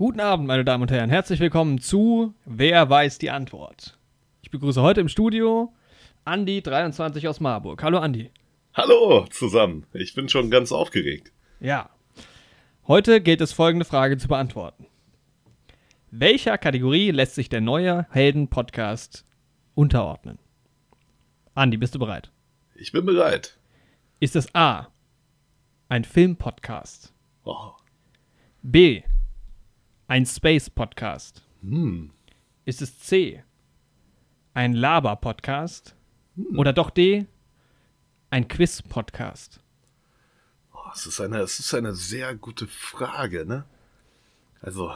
Guten Abend, meine Damen und Herren. Herzlich willkommen zu Wer weiß die Antwort. Ich begrüße heute im Studio Andi 23 aus Marburg. Hallo Andi. Hallo zusammen. Ich bin schon ganz aufgeregt. Ja. Heute gilt es folgende Frage zu beantworten. Welcher Kategorie lässt sich der neue Helden-Podcast unterordnen? Andi, bist du bereit? Ich bin bereit. Ist es A. Ein Film-Podcast? Oh. B. Ein Space-Podcast? Hm. Ist es C. Ein Laber-Podcast? Oder doch D. Ein Quiz-Podcast? Oh, es, ist eine, es ist eine sehr gute Frage, ne? Also,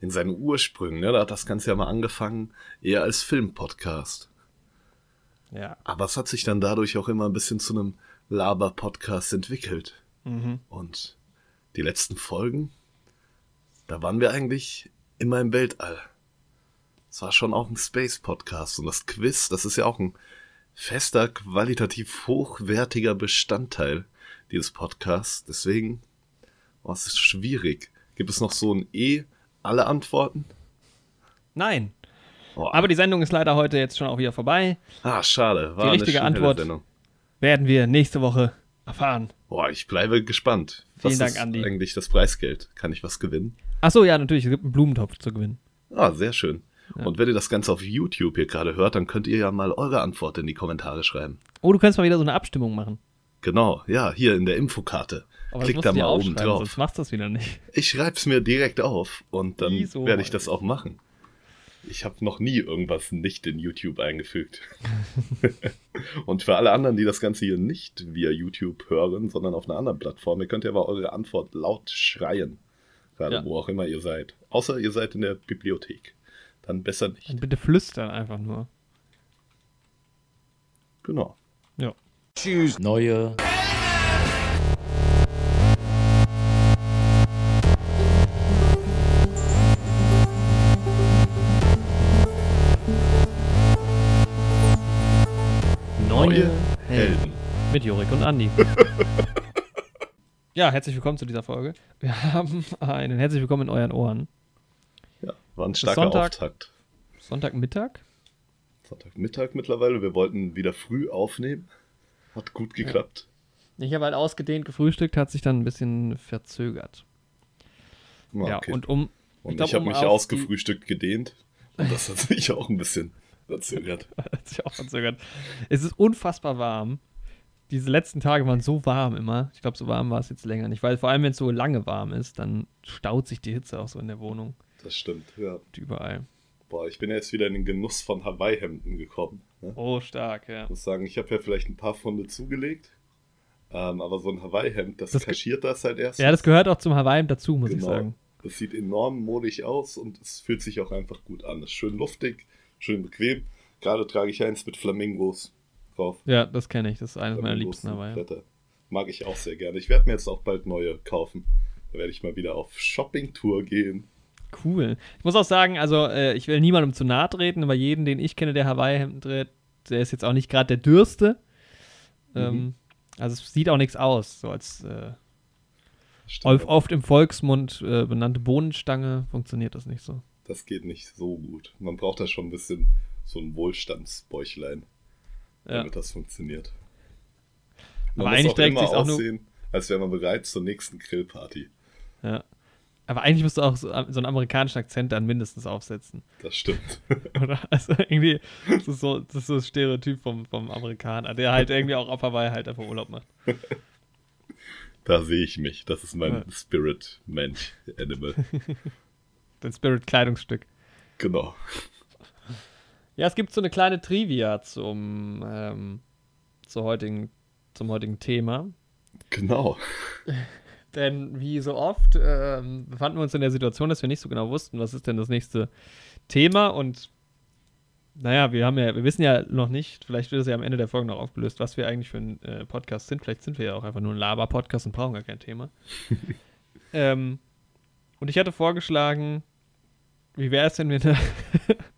in seinen Ursprüngen, ne? Da hat das Ganze ja mal angefangen, eher als Film-Podcast. Ja. Aber es hat sich dann dadurch auch immer ein bisschen zu einem Laber-Podcast entwickelt. Mhm. Und die letzten Folgen, da waren wir eigentlich immer im Weltall. Es war schon auch ein Space-Podcast. Und das Quiz, das ist ja auch ein fester, qualitativ hochwertiger Bestandteil dieses Podcasts. Deswegen, oh, es ist schwierig. Gibt es noch so ein E, alle Antworten? Nein. Oh, Aber die Sendung ist leider heute jetzt schon auch wieder vorbei. ah, schade. War die richtige Antwort- Sendung. Werden wir nächste Woche erfahren. Boah, ich bleibe gespannt. Vielen Was Dank, ist Andi. eigentlich das Preisgeld? Kann ich was gewinnen? Achso, ja, natürlich. Es gibt einen Blumentopf zu gewinnen. Ah, sehr schön. Ja. Und wenn ihr das Ganze auf YouTube hier gerade hört, dann könnt ihr ja mal eure Antwort in die Kommentare schreiben. Oh, du kannst mal wieder so eine Abstimmung machen. Genau, ja, hier in der Infokarte. Aber musst da mal oben drauf. Sonst machst du das wieder nicht. Ich schreib's mir direkt auf und dann Wieso? werde ich das auch machen. Ich habe noch nie irgendwas nicht in YouTube eingefügt. und für alle anderen, die das Ganze hier nicht via YouTube hören, sondern auf einer anderen Plattform, ihr könnt ja mal eure Antwort laut schreien. Gerade Ja. wo auch immer ihr seid. Außer ihr seid in der Bibliothek. Dann besser nicht. Dann bitte flüstern einfach nur. Genau. Ja. Neue Neue Helden. Mit Jorik und Andi. ja, herzlich willkommen zu dieser Folge. Wir haben einen herzlich willkommen in euren Ohren. Ja, war ein starker Sonntag. Auftakt. Sonntagmittag. Sonntagmittag mittlerweile. Wir wollten wieder früh aufnehmen. Hat gut geklappt. Ich habe halt ausgedehnt gefrühstückt, hat sich dann ein bisschen verzögert. Ah, Ja, okay. und um. Und glaub, ich habe um mich ausgefrühstückt gedehnt. Und das hat sich auch ein bisschen verzögert. Hat sich auch verzögert. Es ist unfassbar warm. Diese letzten Tage waren so warm immer. Ich glaube, so warm war es jetzt länger nicht. Weil vor allem, wenn es so lange warm ist, dann staut sich die Hitze auch so in der Wohnung Das stimmt, ja. und überall. Boah, ich bin ja jetzt wieder in den Genuss von Hawaii-Hemden gekommen. Ne? Oh, stark, ja. Ich muss sagen, ich habe ja vielleicht ein paar Funde zugelegt. Ähm, aber so ein Hawaii-Hemd, das, Das kaschiert das halt erst. Ja, das gehört auch zum Hawaii dazu, muss ich Genau. sagen. Das sieht enorm modig aus und es fühlt sich auch einfach gut an. Es ist schön luftig, schön bequem. Gerade trage ich eins mit Flamingos drauf. Ja, das kenne ich. Das ist eines meiner liebsten Hawaii. Blätter. Mag ich auch sehr gerne. Ich werde mir jetzt auch bald neue kaufen. Da werde ich mal wieder auf Shopping-Tour gehen. Cool. Ich muss auch sagen, also äh, ich will niemandem zu nahe treten, aber jeden, den ich kenne, der Hawaii-Hemden trägt, der ist jetzt auch nicht gerade der Dürste. Ähm, also es sieht auch nichts aus, so als äh, oft, oft im Volksmund äh, benannte Bohnenstange funktioniert das nicht so. Das geht nicht so gut. Man braucht da schon ein bisschen so ein Wohlstandsbäuchlein, Ja. damit das funktioniert. Aber muss eigentlich trägt sich's auch nur- aussehen, als wäre man bereit zur nächsten Grillparty. Ja. Aber eigentlich musst du auch so, so einen amerikanischen Akzent dann mindestens aufsetzen. Das stimmt. Oder? Also irgendwie, das ist so, das ist so das Stereotyp vom, vom Amerikaner, der halt irgendwie auch auf Hawaii halt einfach Urlaub macht. Da sehe ich mich. Das ist mein Ja. Spirit Mensch Animal. Dein Spirit-Kleidungsstück. genau. Ja, es gibt so eine kleine Trivia zum, ähm, zur heutigen, zum heutigen Thema. Genau. Denn wie so oft ähm, befanden wir uns in der Situation, dass wir nicht so genau wussten, was ist denn das nächste Thema. Und naja, wir haben ja, wir wissen ja noch nicht, vielleicht wird es ja am Ende der Folge noch aufgelöst, was wir eigentlich für ein äh, Podcast sind. Vielleicht sind wir ja auch einfach nur ein Laber-Podcast und brauchen gar kein Thema. ähm, und ich hatte vorgeschlagen, wie wäre es denn, wenn wir,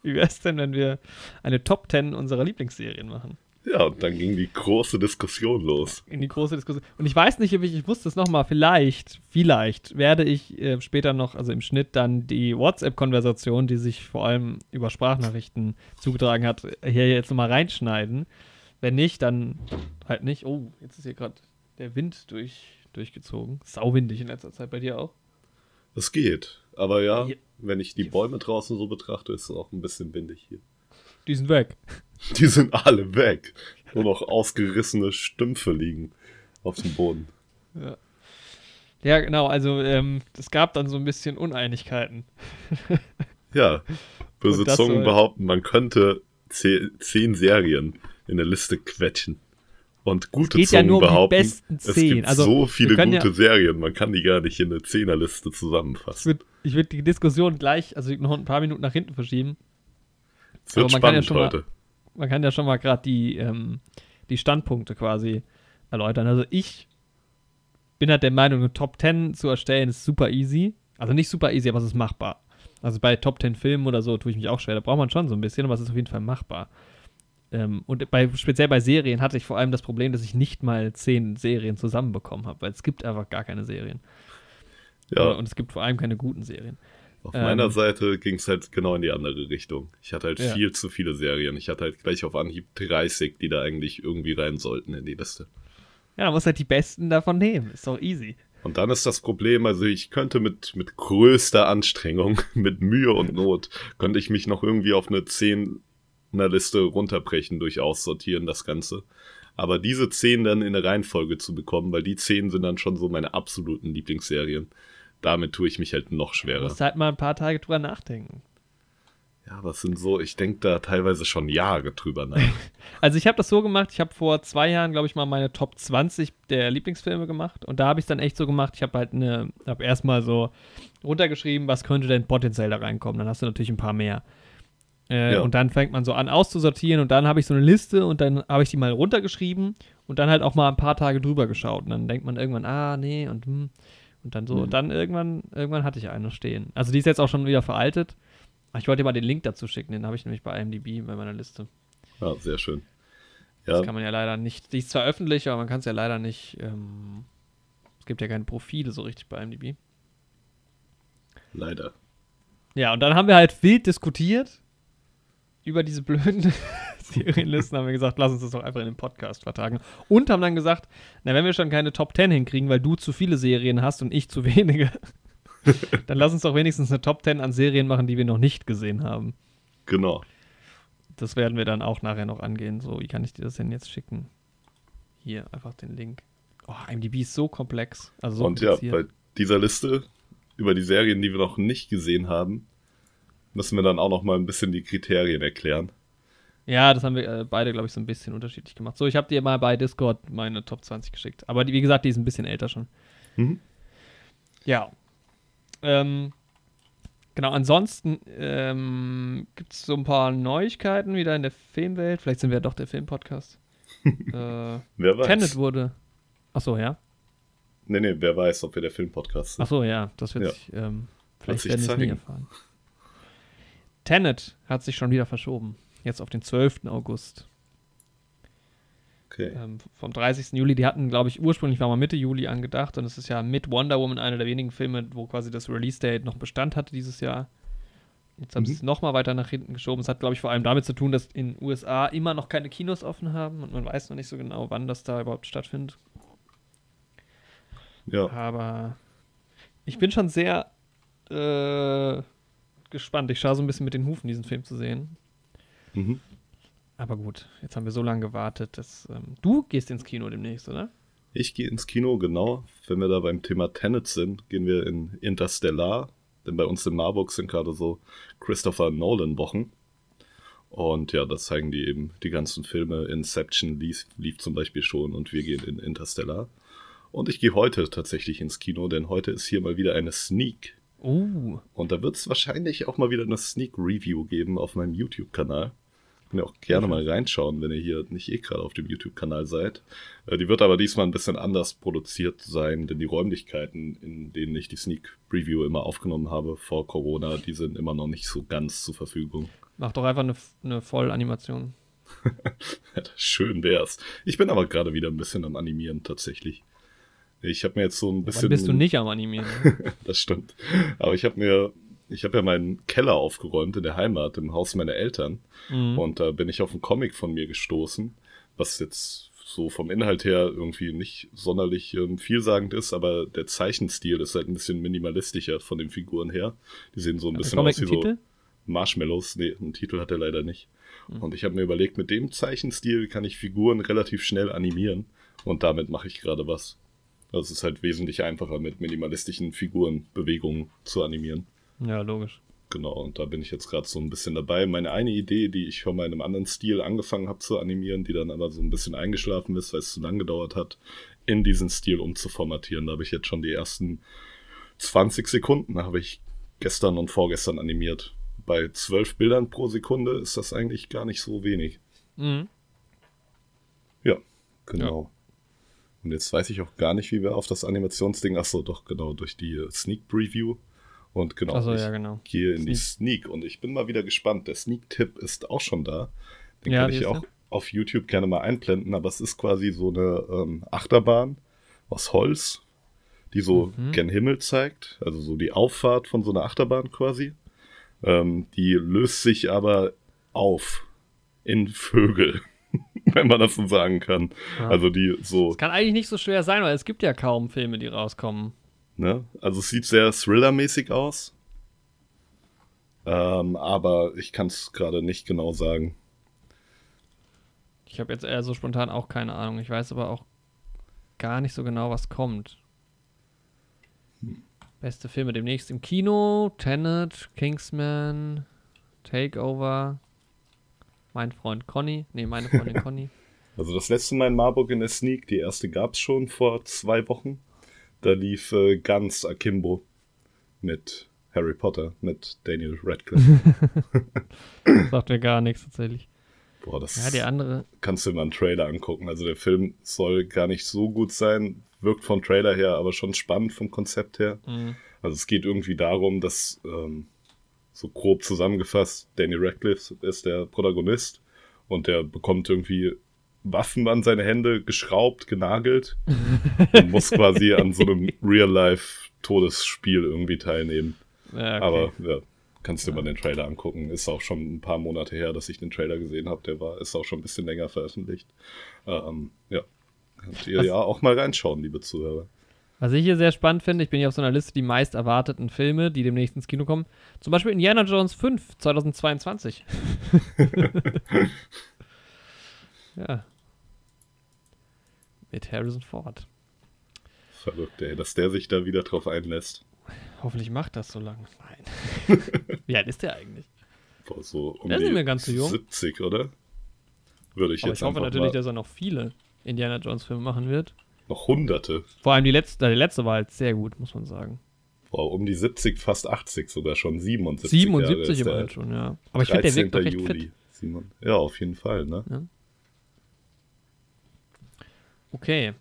wie wäre es denn, wenn wir eine Top 10 unserer Lieblingsserien machen? Ja, und dann ging die große Diskussion los. In die große Diskussion. Und ich weiß nicht, ob ich, ich wusste es nochmal, vielleicht, vielleicht werde ich äh, später noch, also im Schnitt dann die WhatsApp-Konversation, die sich vor allem über Sprachnachrichten zugetragen hat, hier jetzt nochmal reinschneiden. Wenn nicht, dann halt nicht. Oh, jetzt ist hier gerade der Wind durch, durchgezogen. Sauwindig in letzter Zeit bei dir auch. Es geht. Aber ja, Hier- wenn ich die Bäume draußen so betrachte, ist es auch ein bisschen windig hier. Die sind weg. Die sind alle weg. Nur noch ausgerissene Stümpfe liegen auf dem Boden. Ja, genau, also ähm, es gab dann so ein bisschen Uneinigkeiten. Ja, böse Zungen soll- behaupten, man könnte ze- zehn Serien in der Liste quetschen. Und gute geht ja Zungen nur um die behaupten, besten es zehn. gibt Also, so viele gute ja- Serien, man kann die gar nicht in eine Zehnerliste Ich zusammenfassen. würde ich würd die Diskussion gleich, also noch ein paar Minuten nach hinten verschieben. Es wird aber man kann ja spannend schon mal- heute. Man kann ja schon mal gerade die, ähm, die Standpunkte quasi erläutern. Also ich bin halt der Meinung, eine Top 10 zu erstellen ist super easy. Also nicht super easy, aber es ist machbar. Also bei Top 10 Filmen oder so tue ich mich auch schwer. Da braucht man schon so ein bisschen, aber es ist auf jeden Fall machbar. Ähm, und bei, speziell bei Serien hatte ich vor allem das Problem, dass ich nicht mal 10 Serien zusammenbekommen habe, weil es gibt einfach gar keine Serien. Ja, Und es gibt vor allem keine guten Serien. auf ähm, meiner Seite ging es halt genau in die andere Richtung. Ich hatte halt Ja. viel zu viele Serien. Ich hatte halt gleich auf Anhieb 30, die da eigentlich irgendwie rein sollten in die Liste. Ja, man muss halt die besten davon nehmen. Ist doch easy. Und dann ist das Problem, also ich könnte mit, mit größter Anstrengung, mit Mühe und Not, könnte ich mich noch irgendwie auf eine 10 er Liste runterbrechen, durch Aussortieren, das Ganze. Aber diese 10 dann in eine Reihenfolge zu bekommen, weil die 10 sind dann schon so meine absoluten Lieblingsserien. Damit tue ich mich halt noch Du schwerer. musst halt mal ein paar Tage drüber nachdenken. Ja, was sind so, ich denke da teilweise schon Jahre drüber nach. Also ich habe das so gemacht, ich habe vor zwei Jahren, glaube ich, mal meine Top 20 der Lieblingsfilme gemacht und da habe ich es dann echt so gemacht, ich habe halt eine, habe erstmal so runtergeschrieben, was könnte denn potenziell da reinkommen, dann hast du natürlich ein paar mehr. Äh, Ja. Und dann fängt man so an auszusortieren und dann habe ich so eine Liste und dann habe ich die mal runtergeschrieben und dann halt auch mal ein paar Tage drüber geschaut und dann denkt man irgendwann, ah, nee und hm, und dann so, Mhm. und dann irgendwann, irgendwann hatte ich eine stehen. Also die ist jetzt auch schon wieder veraltet. Ich wollte dir mal den Link dazu schicken, den habe ich nämlich bei IMDb bei meiner Liste. Ja, sehr schön. Das Ja, kann man ja leider nicht. Die ist zwar öffentlich, aber man kann es ja leider nicht. Ähm, es gibt ja keine Profile so richtig bei IMDb. leider. Ja, und dann haben wir halt wild diskutiert über diese blöden Serienlisten. haben wir gesagt, lass uns das doch einfach in den Podcast vertagen. Und haben dann gesagt, na, wenn wir schon keine Top 10 hinkriegen, weil du zu viele Serien hast und ich zu wenige, dann lass uns doch wenigstens eine Top 10 an Serien machen, die wir noch nicht gesehen haben. Genau. Das werden wir dann auch nachher noch angehen. So, wie kann ich dir das denn jetzt schicken? Hier, einfach den Link. Oh, IMDb ist so komplex. Also so Und ja, bei dieser Liste über die Serien, die wir noch nicht gesehen haben, müssen wir dann auch noch mal ein bisschen die Kriterien erklären. Ja, das haben wir äh, beide, glaube ich, so ein bisschen unterschiedlich gemacht. So, ich habe dir mal bei Discord meine Top 20 geschickt. Aber die, wie gesagt, die ist ein bisschen älter schon. Mhm. Ja. Ähm, genau, ansonsten ähm, gibt es so ein paar Neuigkeiten wieder in der Filmwelt. Vielleicht sind wir ja doch der Filmpodcast. äh, Wer weiß. Tenet wurde. Achso, ja. Nee, nee, wer weiß, ob wir der Filmpodcast sind. Achso, ja. Das wird Ja. sich. Ähm, vielleicht werden wir es nie erfahren. Tenet hat sich schon wieder verschoben. Jetzt auf den 12. August. Okay. ähm, vom 30. Juli. Die hatten, glaube ich, ursprünglich war mal Mitte Juli angedacht und es ist ja mit Wonder Woman einer der wenigen Filme, wo quasi das Release-Date noch Bestand hatte dieses Jahr. Jetzt haben Mhm. sie es nochmal weiter nach hinten geschoben. Es hat, glaube ich, vor allem damit zu tun, dass in den USA immer noch keine Kinos offen haben und man weiß noch nicht so genau, wann das da überhaupt stattfindet. Ja, Aber ich bin schon sehr äh, gespannt. Ich schaue so ein bisschen mit den Hufen, diesen Film zu sehen. mhm. Aber gut, jetzt haben wir so lange gewartet. Dass, ähm, du gehst ins Kino demnächst, oder? Ich gehe ins Kino, genau. Wenn wir da beim Thema Tenet sind, gehen wir in Interstellar. Denn bei uns in Marburg sind gerade so Christopher Nolan-Wochen. Und ja, das zeigen die eben die ganzen Filme. Inception lief, lief zum Beispiel schon und wir gehen in Interstellar. Und ich gehe heute tatsächlich ins Kino, denn heute ist hier mal wieder eine Sneak. Uh, Und da wird es wahrscheinlich auch mal wieder eine Sneak Review geben auf meinem YouTube-Kanal. Könnt ihr auch gerne mal reinschauen, wenn ihr hier nicht eh gerade auf dem YouTube-Kanal seid. Äh, Die wird aber diesmal ein bisschen anders produziert sein, denn die Räumlichkeiten, in denen ich die Sneak Preview immer aufgenommen habe vor Corona, die sind immer noch nicht so ganz zur Verfügung. Mach doch einfach eine, eine Vollanimation. Schön wär's. Ich bin aber gerade wieder ein bisschen am Animieren tatsächlich. Ich habe mir jetzt so ein bisschen. Wann bist du nicht am Animieren? das stimmt. Aber ich habe mir, ich habe ja meinen Keller aufgeräumt in der Heimat, im Haus meiner Eltern. Mhm. Und da bin ich auf einen Comic von mir gestoßen, was jetzt so vom Inhalt her irgendwie nicht sonderlich ähm, vielsagend ist, aber der Zeichenstil ist halt ein bisschen minimalistischer von den Figuren her. Die sehen so ein bisschen aus wie so Marshmallows. Nee, einen Titel hat er leider nicht. Mhm. Und ich habe mir überlegt, mit dem Zeichenstil kann ich Figuren relativ schnell animieren. Und damit mache ich gerade was. Also es ist halt wesentlich einfacher, mit minimalistischen Figuren Bewegungen zu animieren. Ja, logisch. Genau, und da bin ich jetzt gerade so ein bisschen dabei. Meine eine Idee, die ich schon mal in einem anderen Stil angefangen habe zu animieren, die dann aber so ein bisschen eingeschlafen ist, weil es zu lang gedauert hat, in diesen Stil umzuformatieren. Da habe ich jetzt schon die ersten 20 Sekunden, habe ich gestern und vorgestern animiert. Bei 12 Bildern pro Sekunde ist das eigentlich gar nicht so wenig. Mhm. Ja, genau. Ja. Und jetzt weiß ich auch gar nicht, wie wir auf das Animationsding, achso, doch, genau, durch die Sneak Preview und genau, so, ja, genau. ich gehe in Sneak. die Sneak und ich bin mal wieder gespannt. Der Sneak-Tipp ist auch schon da. Den ja, kann ich auch auf YouTube gerne mal einblenden, aber es ist quasi so eine ähm, Achterbahn aus Holz, die so mhm. gen Himmel zeigt. Also so die Auffahrt von so einer Achterbahn quasi. Ähm, die löst sich aber auf in Vögel. wenn man das so sagen kann. Ja. Also die so. Es kann eigentlich nicht so schwer sein, weil es gibt ja kaum Filme, die rauskommen. Ne? Also es sieht sehr Thriller-mäßig aus. Ähm, aber ich kann es gerade nicht genau sagen. Ich habe jetzt eher so spontan auch keine Ahnung. Ich weiß aber auch gar nicht so genau, was kommt. Hm. Beste Filme demnächst im Kino: Tenet, Kingsman, Takeover, mein Freund Conny. Nee, meine Freundin Conny. Also das letzte Mal in Marburg in der Sneak, die erste gab es schon vor zwei Wochen. Da lief äh, ganz Akimbo mit Harry Potter, mit Daniel Radcliffe. Sagt mir gar nichts tatsächlich. Boah, das ja, die andere. kannst du mal einen Trailer angucken. Also der Film soll gar nicht so gut sein, wirkt vom Trailer her, aber schon spannend vom Konzept her. Mhm. Also es geht irgendwie darum, dass, ähm, so grob zusammengefasst, Daniel Radcliffe ist der Protagonist und der bekommt irgendwie Waffen an seine Hände geschraubt, genagelt und muss quasi an so einem Real-Life-Todesspiel irgendwie teilnehmen. Ja, okay. Aber ja, kannst du ja. mal den Trailer angucken. Ist auch schon ein paar Monate her, dass ich den Trailer gesehen habe. Der war, ist auch schon ein bisschen länger veröffentlicht. Ähm, ja, könnt ihr Was? ja auch mal reinschauen, liebe Zuhörer. Was ich hier sehr spannend finde, ich bin hier auf so einer Liste die meist erwarteten Filme, die demnächst ins Kino kommen. Zum Beispiel Indiana Jones 5 2022. ja. Mit Harrison Ford. Verrückt, ey, dass der sich da wieder drauf einlässt. Hoffentlich macht das so lange. Nein. Wie alt ist der eigentlich? Boah, so um der ist nicht mehr ganz so jung. 70, oder? Würde ich Aber jetzt ich hoffe natürlich, mal... dass er noch viele Indiana Jones Filme machen wird. Noch hunderte. Vor allem die letzte, die letzte war halt sehr gut, muss man sagen. Boah, um die 70, fast 80 sogar schon, 77 77 Jahre immerhin schon, ja. Aber ich finde, der wirkt doch recht Juli. fit. Ja, auf jeden Fall, ne? Ja. Okay.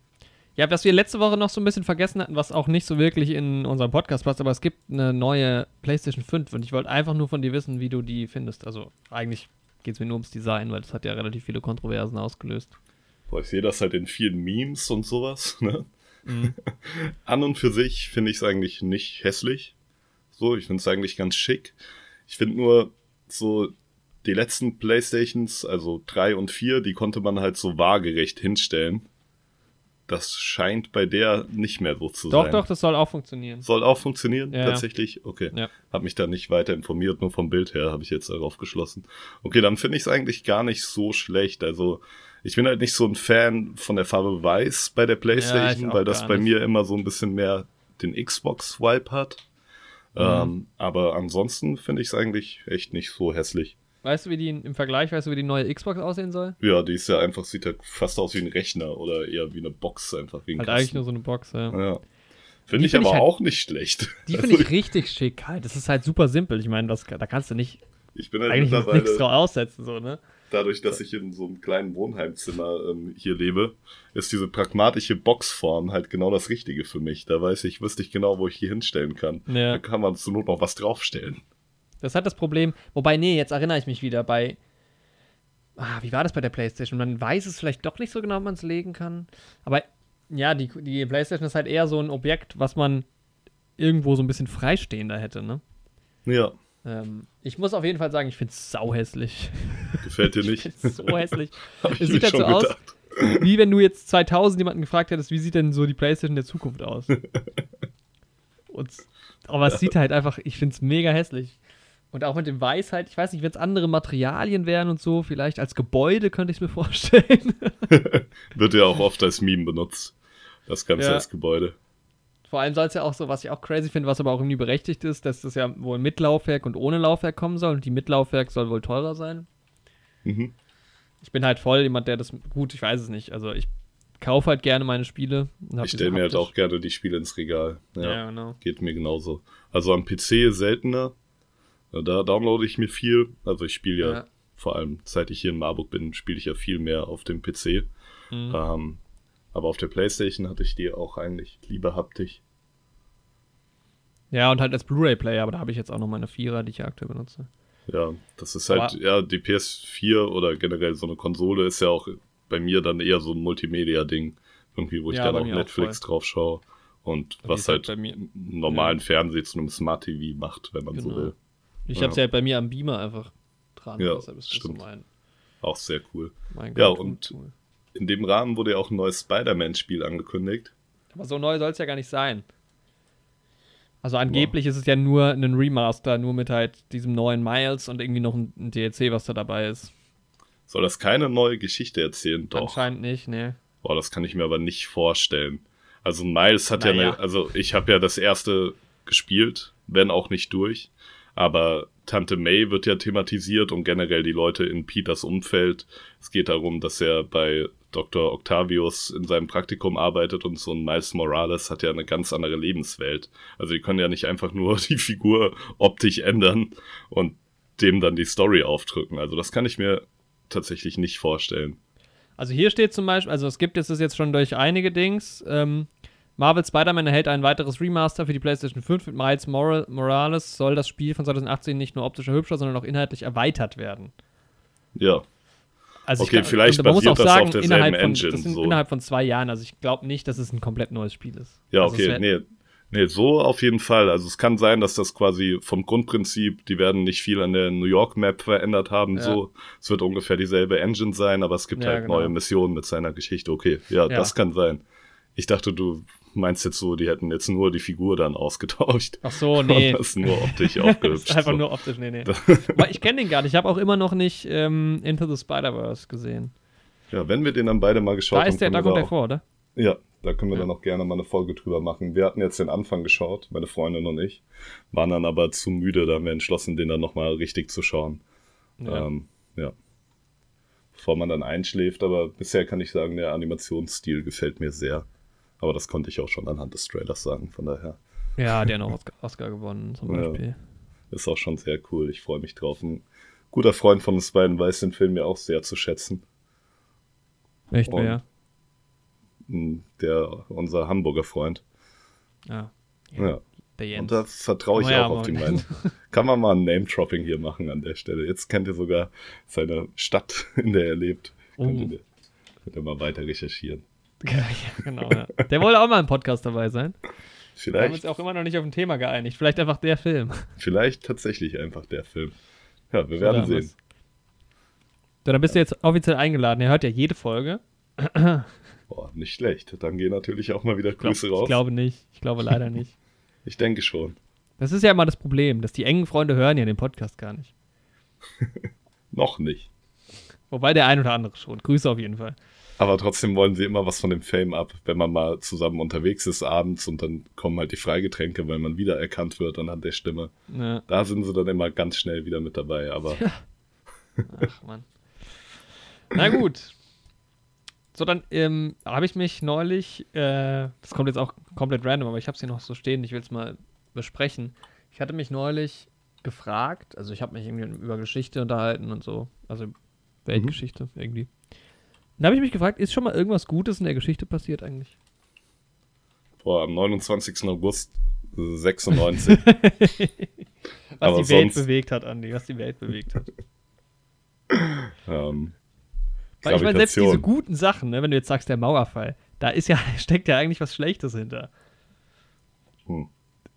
Ja, was wir letzte Woche noch so ein bisschen vergessen hatten, was auch nicht so wirklich in unserem Podcast passt, aber es gibt eine neue PlayStation 5 und ich wollte einfach nur von dir wissen, wie du die findest. Also eigentlich geht es mir nur ums Design, weil das hat ja relativ viele Kontroversen ausgelöst. Boah, ich sehe das halt in vielen Memes und sowas. Ne? Mhm. An und für sich finde ich es eigentlich nicht hässlich. So, ich finde es eigentlich ganz schick. Ich finde nur so die letzten Playstations, also 3 und 4, die konnte man halt so waagerecht hinstellen. Das scheint bei der nicht mehr so zu doch, sein. Doch, doch, das soll auch funktionieren. Soll auch funktionieren, ja, tatsächlich? Okay. Ja. Hab mich da nicht weiter informiert, nur vom Bild her habe ich jetzt darauf geschlossen. Okay, dann finde ich es eigentlich gar nicht so schlecht. Also, ich bin halt nicht so ein Fan von der Farbe Weiß bei der Playstation, ja, weil das bei nicht. mir immer so ein bisschen mehr den Xbox-Swipe hat. Mhm. Ähm, aber ansonsten finde ich es eigentlich echt nicht so hässlich. Weißt du, wie die im Vergleich, weißt du, wie die neue Xbox aussehen soll? Ja, die ist ja einfach, sieht halt fast aus wie ein Rechner oder eher wie eine Box einfach. Wie ein halt Kasten. eigentlich nur so eine Box, ja. ja. Finde ich find aber ich halt, auch nicht schlecht. Die finde ich richtig schick halt. Das ist halt super simpel. Ich meine, da kannst du nicht ich bin halt eigentlich nichts drauf aussetzen, so, ne? Dadurch, dass ich in so einem kleinen Wohnheimzimmer ähm, hier lebe, ist diese pragmatische Boxform halt genau das Richtige für mich. Da weiß ich, wüsste ich genau, wo ich die hinstellen kann. Ja. Da kann man zur Not noch was draufstellen. Das hat das Problem, wobei, nee, jetzt erinnere ich mich wieder, bei ah, wie war das bei der PlayStation? Man weiß es vielleicht doch nicht so genau, ob man es legen kann. Aber ja, die, die PlayStation ist halt eher so ein Objekt, was man irgendwo so ein bisschen freistehender hätte, ne? Ja. Ähm, ich muss auf jeden Fall sagen, ich finde es sauhässlich. Gefällt dir nicht? Ich find's so hässlich. Es sieht halt so aus, wie wenn du jetzt 2000 jemanden gefragt hättest, wie sieht denn so die PlayStation der Zukunft aus? Und, aber es sieht halt einfach, ich finde es mega hässlich. Und auch mit dem Weiß halt, ich weiß nicht, wenn es andere Materialien wären und so, vielleicht als Gebäude könnte ich es mir vorstellen. Wird ja auch oft als Meme benutzt. Das Ganze Ja. als Gebäude. Vor allem soll es ja auch so, was ich auch crazy finde, was aber auch irgendwie berechtigt ist, dass das ja wohl mit Laufwerk und ohne Laufwerk kommen soll. Und die mit Laufwerk soll wohl teurer sein. Mhm. Ich bin halt voll jemand, der das. Gut, ich weiß es nicht. Also ich kaufe halt gerne meine Spiele. Ich stelle mir halt auch gerne die Spiele ins Regal. Ja, Ja, genau. geht mir genauso. Also am PC seltener. Da downloade ich mir viel. Also ich spiele ja, Ja. vor allem, seit ich hier in Marburg bin, spiele ich ja viel mehr auf dem PC. Mhm. Ähm, aber auf der Playstation hatte ich die auch eigentlich lieber haptisch. Ja, und halt als Blu-ray-Player, aber da habe ich jetzt auch noch meine Vierer, die ich aktuell benutze. Ja, das ist halt, Aber- ja, die PS4 oder generell so eine Konsole ist ja auch bei mir dann eher so ein Multimedia-Ding. Irgendwie, wo ich Ja, dann auch mir auch Netflix drauf schaue. Und Wie was halt halt mir- einen normalen Fernseher zu einem Smart TV macht, wenn man so Genau. will. Ich Ja. habe sie halt bei mir am Beamer einfach dran. Ja, deshalb ist das stimmt. so mein, Auch sehr cool. mein Ja, Go-To-Tool. In dem Rahmen wurde ja auch ein neues Spider-Man-Spiel angekündigt. Aber so neu soll es ja gar nicht sein. Also angeblich ist es ja nur ein Remaster, nur mit halt diesem neuen Miles und irgendwie noch ein, ein DLC, was da dabei ist. Soll das keine neue Geschichte erzählen? Doch. Anscheinend nicht, ne. Boah, das kann ich mir aber nicht vorstellen. Also Miles hat ja Naja. eine, also ich habe ja das erste gespielt, wenn auch nicht durch. Aber Tante May wird ja thematisiert und generell die Leute in Peters Umfeld. Es geht darum, dass er bei Dr. Octavius in seinem Praktikum arbeitet und so ein Miles Morales hat ja eine ganz andere Lebenswelt. Also die können ja nicht einfach nur die Figur optisch ändern und dem dann die Story aufdrücken. Also das kann ich mir tatsächlich nicht vorstellen. Also hier steht zum Beispiel, also es gibt es jetzt schon durch einige Dings. Ähm, Marvel Spider-Man erhält ein weiteres Remaster für die PlayStation 5 mit Miles Moral Morales. Soll das Spiel von 2018 nicht nur optisch hübscher, sondern auch inhaltlich erweitert werden. Ja, Also Okay, ich, vielleicht man muss basiert auch das auf sagen, derselben innerhalb von, Engine, das sind so. innerhalb von zwei Jahren. Also ich glaube nicht, dass es ein komplett neues Spiel ist. Ja, also okay, nee, nee, so auf jeden Fall. Also es kann sein, dass das quasi vom Grundprinzip, die werden nicht viel an der New York Map verändert haben, Ja. so. Es wird ungefähr dieselbe Engine sein, aber es gibt Ja, halt genau. neue Missionen mit seiner Geschichte. Okay, ja, Ja. das kann sein. Ich dachte, du meinst jetzt so, die hätten jetzt nur die Figur dann ausgetauscht. Ach so, nee. Das nur optisch das aufgehübscht. ist einfach so. nur optisch, nee, nee. Aber ich kenne den gar nicht. Ich habe auch immer noch nicht ähm, Into the Spider-Verse gesehen. Ja, wenn wir den dann beide mal geschaut Da ist der, haben, da kommt der vor, oder? Ja, da können wir Ja. dann auch gerne mal eine Folge drüber machen. Wir hatten jetzt den Anfang geschaut, meine Freundin und ich, waren dann aber zu müde, da haben wir entschlossen, den dann nochmal richtig zu schauen. Ja. Ähm, ja. Bevor man dann einschläft, aber bisher kann ich sagen, der Animationsstil gefällt mir sehr. Aber das konnte ich auch schon anhand des Trailers sagen, von daher Ja, der hat noch Oscar, Oscar gewonnen, zum Ja. Beispiel. ist auch schon sehr cool. Ich freue mich drauf. Ein guter Freund von uns beiden weiß den Film ja auch sehr zu schätzen. Echt, Und- wer? Der, unser Hamburger Freund. Ja. Ja. Jens. Und da vertraue ich Oh ja, auch auf die Mann. Meinung. Kann man mal ein Name-Dropping hier machen an der Stelle. Jetzt kennt ihr sogar seine Stadt, in der er lebt. Oh. Könnt, ihr, könnt ihr mal weiter recherchieren. Ja, genau, ja. Der wollte auch mal im Podcast dabei sein. Wir haben uns Vielleicht, auch immer noch nicht auf ein Thema geeinigt. Vielleicht einfach der Film. vielleicht tatsächlich einfach der Film. Ja, wir werden sehen. was? So, dann bist du jetzt offiziell eingeladen. Er hört ja jede Folge. Boah, nicht schlecht. Dann gehen natürlich auch mal wieder Ich, glaub, Grüße ich raus. glaube nicht. Ich glaube leider nicht. ich denke schon. Das ist ja immer das Problem, dass die engen Freunde hören ja den Podcast gar nicht. Noch nicht. Wobei der ein oder andere schon. Grüße auf jeden Fall. Aber trotzdem wollen sie immer was von dem Fame ab, wenn man mal zusammen unterwegs ist abends und dann kommen halt die Freigetränke, weil man wiedererkannt wird anhand der Stimme. Ja. Da sind sie dann immer ganz schnell wieder mit dabei. Aber Ach, Mann. Na gut. So, dann ähm, habe ich mich neulich, äh, das kommt jetzt auch komplett random, aber ich habe es hier noch so stehen, ich will es mal besprechen. Ich hatte mich neulich gefragt, also ich habe mich irgendwie über Geschichte unterhalten und so, also Weltgeschichte irgendwie. Da habe ich mich gefragt, ist schon mal irgendwas Gutes in der Geschichte passiert eigentlich? boah, am 29. August 96. Was Aber die Welt bewegt hat, Andi, was die Welt bewegt hat. ähm, Weil ich meine, selbst diese guten Sachen, ne, wenn du jetzt sagst, der Mauerfall, da ist ja, steckt ja eigentlich was Schlechtes hinter. Hm.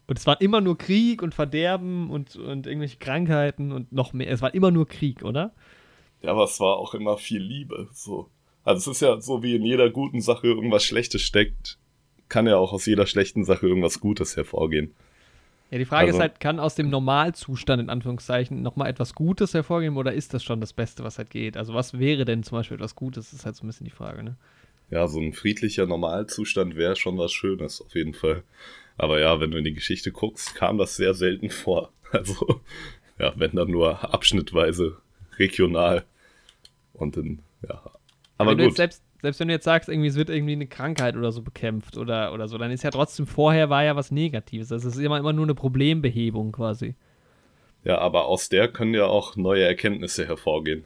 Und es war immer nur Krieg und Verderben und, und irgendwelche Krankheiten und noch mehr. Es war immer nur Krieg, oder? Ja, aber es war auch immer viel Liebe. So. Also es ist ja so, wie in jeder guten Sache irgendwas Schlechtes steckt, kann ja auch aus jeder schlechten Sache irgendwas Gutes hervorgehen. Ja, die Frage also, ist halt, kann aus dem Normalzustand in Anführungszeichen nochmal etwas Gutes hervorgehen oder ist das schon das Beste, was halt geht? Also was wäre denn zum Beispiel etwas Gutes, ist halt so ein bisschen die Frage, ne? Ja, so ein friedlicher Normalzustand wäre schon was Schönes, auf jeden Fall. Aber ja, wenn du in die Geschichte guckst, kam das sehr selten vor. Also, ja, wenn dann nur abschnittweise regional. Und dann, ja. Aber wenn gut. selbst, selbst wenn du jetzt sagst, irgendwie, es wird irgendwie eine Krankheit oder so bekämpft oder, oder so, dann ist ja trotzdem vorher war ja was Negatives. Es ist immer, immer nur eine Problembehebung quasi. Ja, aber aus der können ja auch neue Erkenntnisse hervorgehen.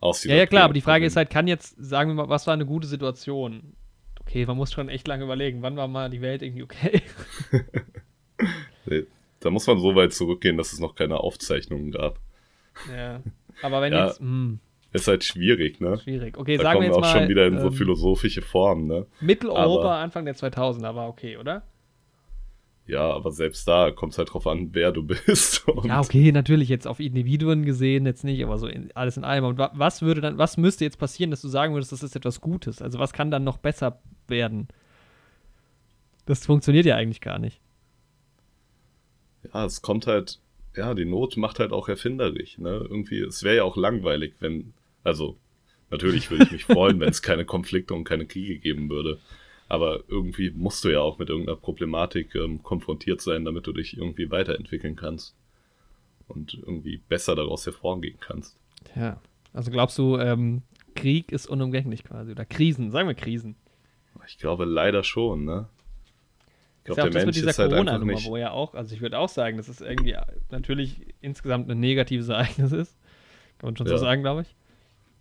Aus ja, ja, klar, aber die Frage ist halt, kann jetzt, sagen wir mal, was war eine gute Situation? Okay, man muss schon echt lange überlegen, wann war mal die Welt irgendwie okay? nee, da muss man so weit zurückgehen, dass es noch keine Aufzeichnungen gab. Ja, aber wenn ja, jetzt. Mh. Ist halt schwierig, ne? Schwierig. Okay, da sagen wir jetzt auch mal. schon wieder in so ähm, philosophische Formen, ne? Mitteleuropa, aber, Anfang der 2000er war okay, oder? Ja, aber selbst da kommt es halt drauf an, wer du bist. ja, okay, natürlich jetzt auf Individuen gesehen jetzt nicht, aber so in, alles in allem. Und was würde dann, was müsste jetzt passieren, dass du sagen würdest, das ist etwas Gutes? Also was kann dann noch besser werden? Das funktioniert ja eigentlich gar nicht. Ja, es kommt halt, ja, die Not macht halt auch erfinderisch, ne? Irgendwie, es wäre ja auch langweilig, wenn, also, natürlich würde ich mich freuen, wenn es keine Konflikte und keine Kriege geben würde. Aber irgendwie musst du ja auch mit irgendeiner Problematik ähm, konfrontiert sein, damit du dich irgendwie weiterentwickeln kannst. Und irgendwie besser daraus hervorgehen kannst. Ja, also glaubst du, ähm, Krieg ist unumgänglich quasi? Oder Krisen, sagen wir Krisen. Ich glaube leider schon, ne? Ich glaube, ja der Mensch ist halt einfach nicht... Wo ja auch, also ich würde auch sagen, dass es irgendwie natürlich insgesamt ein negatives Ereignis ist. Kann man schon ja. so sagen, glaube ich.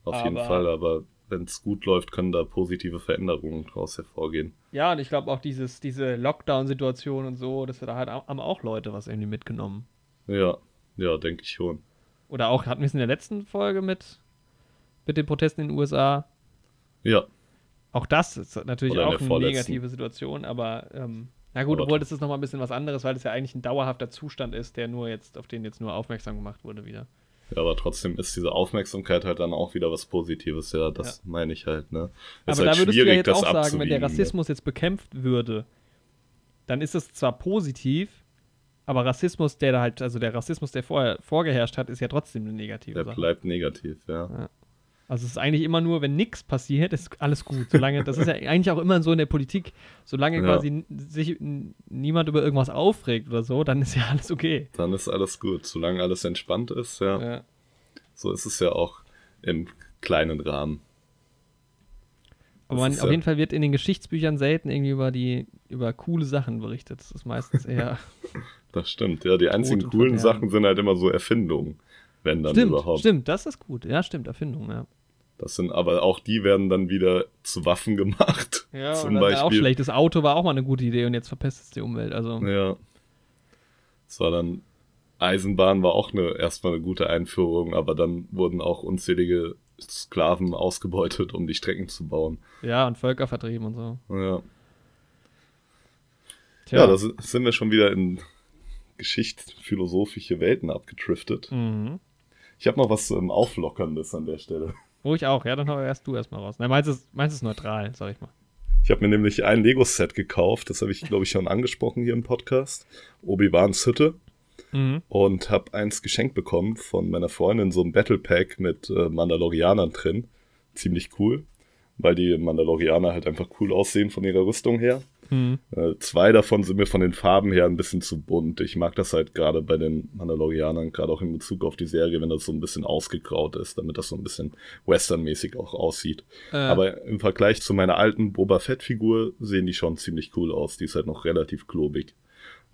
Auf aber... jeden Fall, aber wenn es gut läuft, können da positive Veränderungen daraus hervorgehen. Ja, und ich glaube auch dieses, diese Lockdown-Situation und so, dass wir da halt haben auch Leute was irgendwie mitgenommen. Ja, ja, denke ich schon. Oder auch, hatten wir es in der letzten Folge mit, mit den Protesten in den USA? Ja. Auch das ist natürlich auch eine negative Situation, aber ähm, na gut, obwohl das ist nochmal ein bisschen was anderes, weil das ja eigentlich ein dauerhafter Zustand ist, der nur jetzt, auf den jetzt nur aufmerksam gemacht wurde wieder. Ja, aber trotzdem ist diese Aufmerksamkeit halt dann auch wieder was Positives, ja, das ja. meine ich halt, ne? Ist aber halt da würdest du ja jetzt auch sagen, wenn der Rassismus jetzt bekämpft würde, dann ist es zwar positiv, aber Rassismus, der da halt, also der Rassismus, der vorher vorgeherrscht hat, ist ja trotzdem eine negative der Sache. Der bleibt negativ, ja. ja. Also es ist eigentlich immer nur, wenn nichts passiert, ist alles gut. Solange, das ist ja eigentlich auch immer so in der Politik, solange ja. quasi sich niemand über irgendwas aufregt oder so, dann ist ja alles okay. Dann ist alles gut. Solange alles entspannt ist, ja. ja. So ist es ja auch im kleinen Rahmen. Aber man, auf ja jeden Fall wird in den Geschichtsbüchern selten irgendwie über die, über coole Sachen berichtet. Das ist meistens eher. das stimmt, ja. Die einzigen coolen Sachen sind halt immer so Erfindungen wenn dann stimmt, überhaupt. Stimmt, das ist gut. Ja, stimmt, Erfindung, ja. Das sind aber auch die werden dann wieder zu Waffen gemacht. Ja, zum Beispiel. auch schlecht. Das Auto war auch mal eine gute Idee und jetzt verpestet es die Umwelt. Also. Ja. Es war dann Eisenbahn war auch eine, erstmal eine gute Einführung, aber dann wurden auch unzählige Sklaven ausgebeutet, um die Strecken zu bauen. Ja, und Völker vertrieben und so. Ja. Tja. Ja, da sind wir schon wieder in geschichtsphilosophische Welten abgedriftet. Mhm. Ich habe noch was ähm, Auflockerndes an der Stelle. Wo ich auch, ja, dann hau erst du erstmal raus. Nein, meins ist, meins ist neutral, sag ich mal. Ich habe mir nämlich ein Lego-Set gekauft, das habe ich, glaube ich, schon angesprochen hier im Podcast. Obi-Wans Hütte. Mhm. Und habe eins geschenkt bekommen von meiner Freundin, so ein Battle Pack mit äh, Mandalorianern drin. Ziemlich cool, weil die Mandalorianer halt einfach cool aussehen von ihrer Rüstung her. Mhm. Äh, zwei davon sind mir von den Farben her ein bisschen zu bunt. Ich mag das halt gerade bei den Mandalorianern, gerade auch in Bezug auf die Serie, wenn das so ein bisschen ausgegraut ist, damit das so ein bisschen westernmäßig auch aussieht. Äh. Aber im Vergleich zu meiner alten Boba Fett-Figur sehen die schon ziemlich cool aus. Die ist halt noch relativ klobig.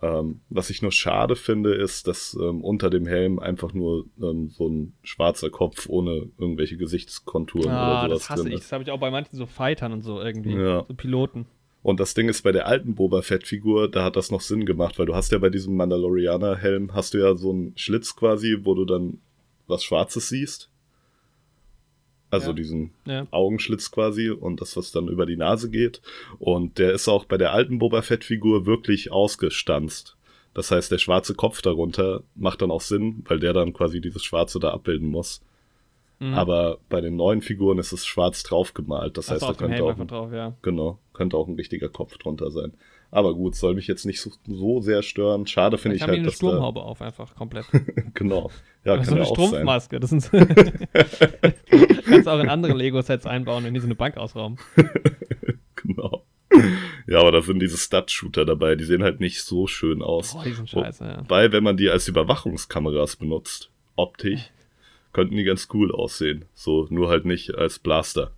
Ähm, was ich nur schade finde, ist, dass ähm, unter dem Helm einfach nur ähm, so ein schwarzer Kopf ohne irgendwelche Gesichtskonturen ah, oder sowas das hasse drin ich. Das habe ich auch bei manchen so Fightern und so irgendwie, ja. so Piloten. Und das Ding ist bei der alten Boba Fett-Figur, da hat das noch Sinn gemacht, weil du hast ja bei diesem Mandalorianer-Helm, hast du ja so einen Schlitz quasi, wo du dann was Schwarzes siehst. Also Ja. diesen Ja. Augenschlitz quasi und das, was dann über die Nase geht. Und der ist auch bei der alten Boba Fett-Figur wirklich ausgestanzt. Das heißt, der schwarze Kopf darunter macht dann auch Sinn, weil der dann quasi dieses Schwarze da abbilden muss. Mhm. Aber bei den neuen Figuren ist es schwarz draufgemalt. Das Ach heißt, da könnte auch, drauf, ja. genau, könnte auch ein richtiger Kopf drunter sein. Aber gut, soll mich jetzt nicht so, so sehr stören. Schade finde ich die halt, eine dass da, Sturmhaube auf, einfach komplett. genau. Ja, Oder kann so eine ja auch sein. Strumpfmaske. Das sind so Kannst auch in andere Lego-Sets einbauen, wenn die so eine Bank ausrauben. Genau. Ja, aber da sind diese Stud-Shooter dabei, die sehen halt nicht so schön aus. Boah, die sind scheiße, ja. Wobei, wenn man die als Überwachungskameras benutzt, optisch, könnten die ganz cool aussehen. So, nur halt nicht als Blaster.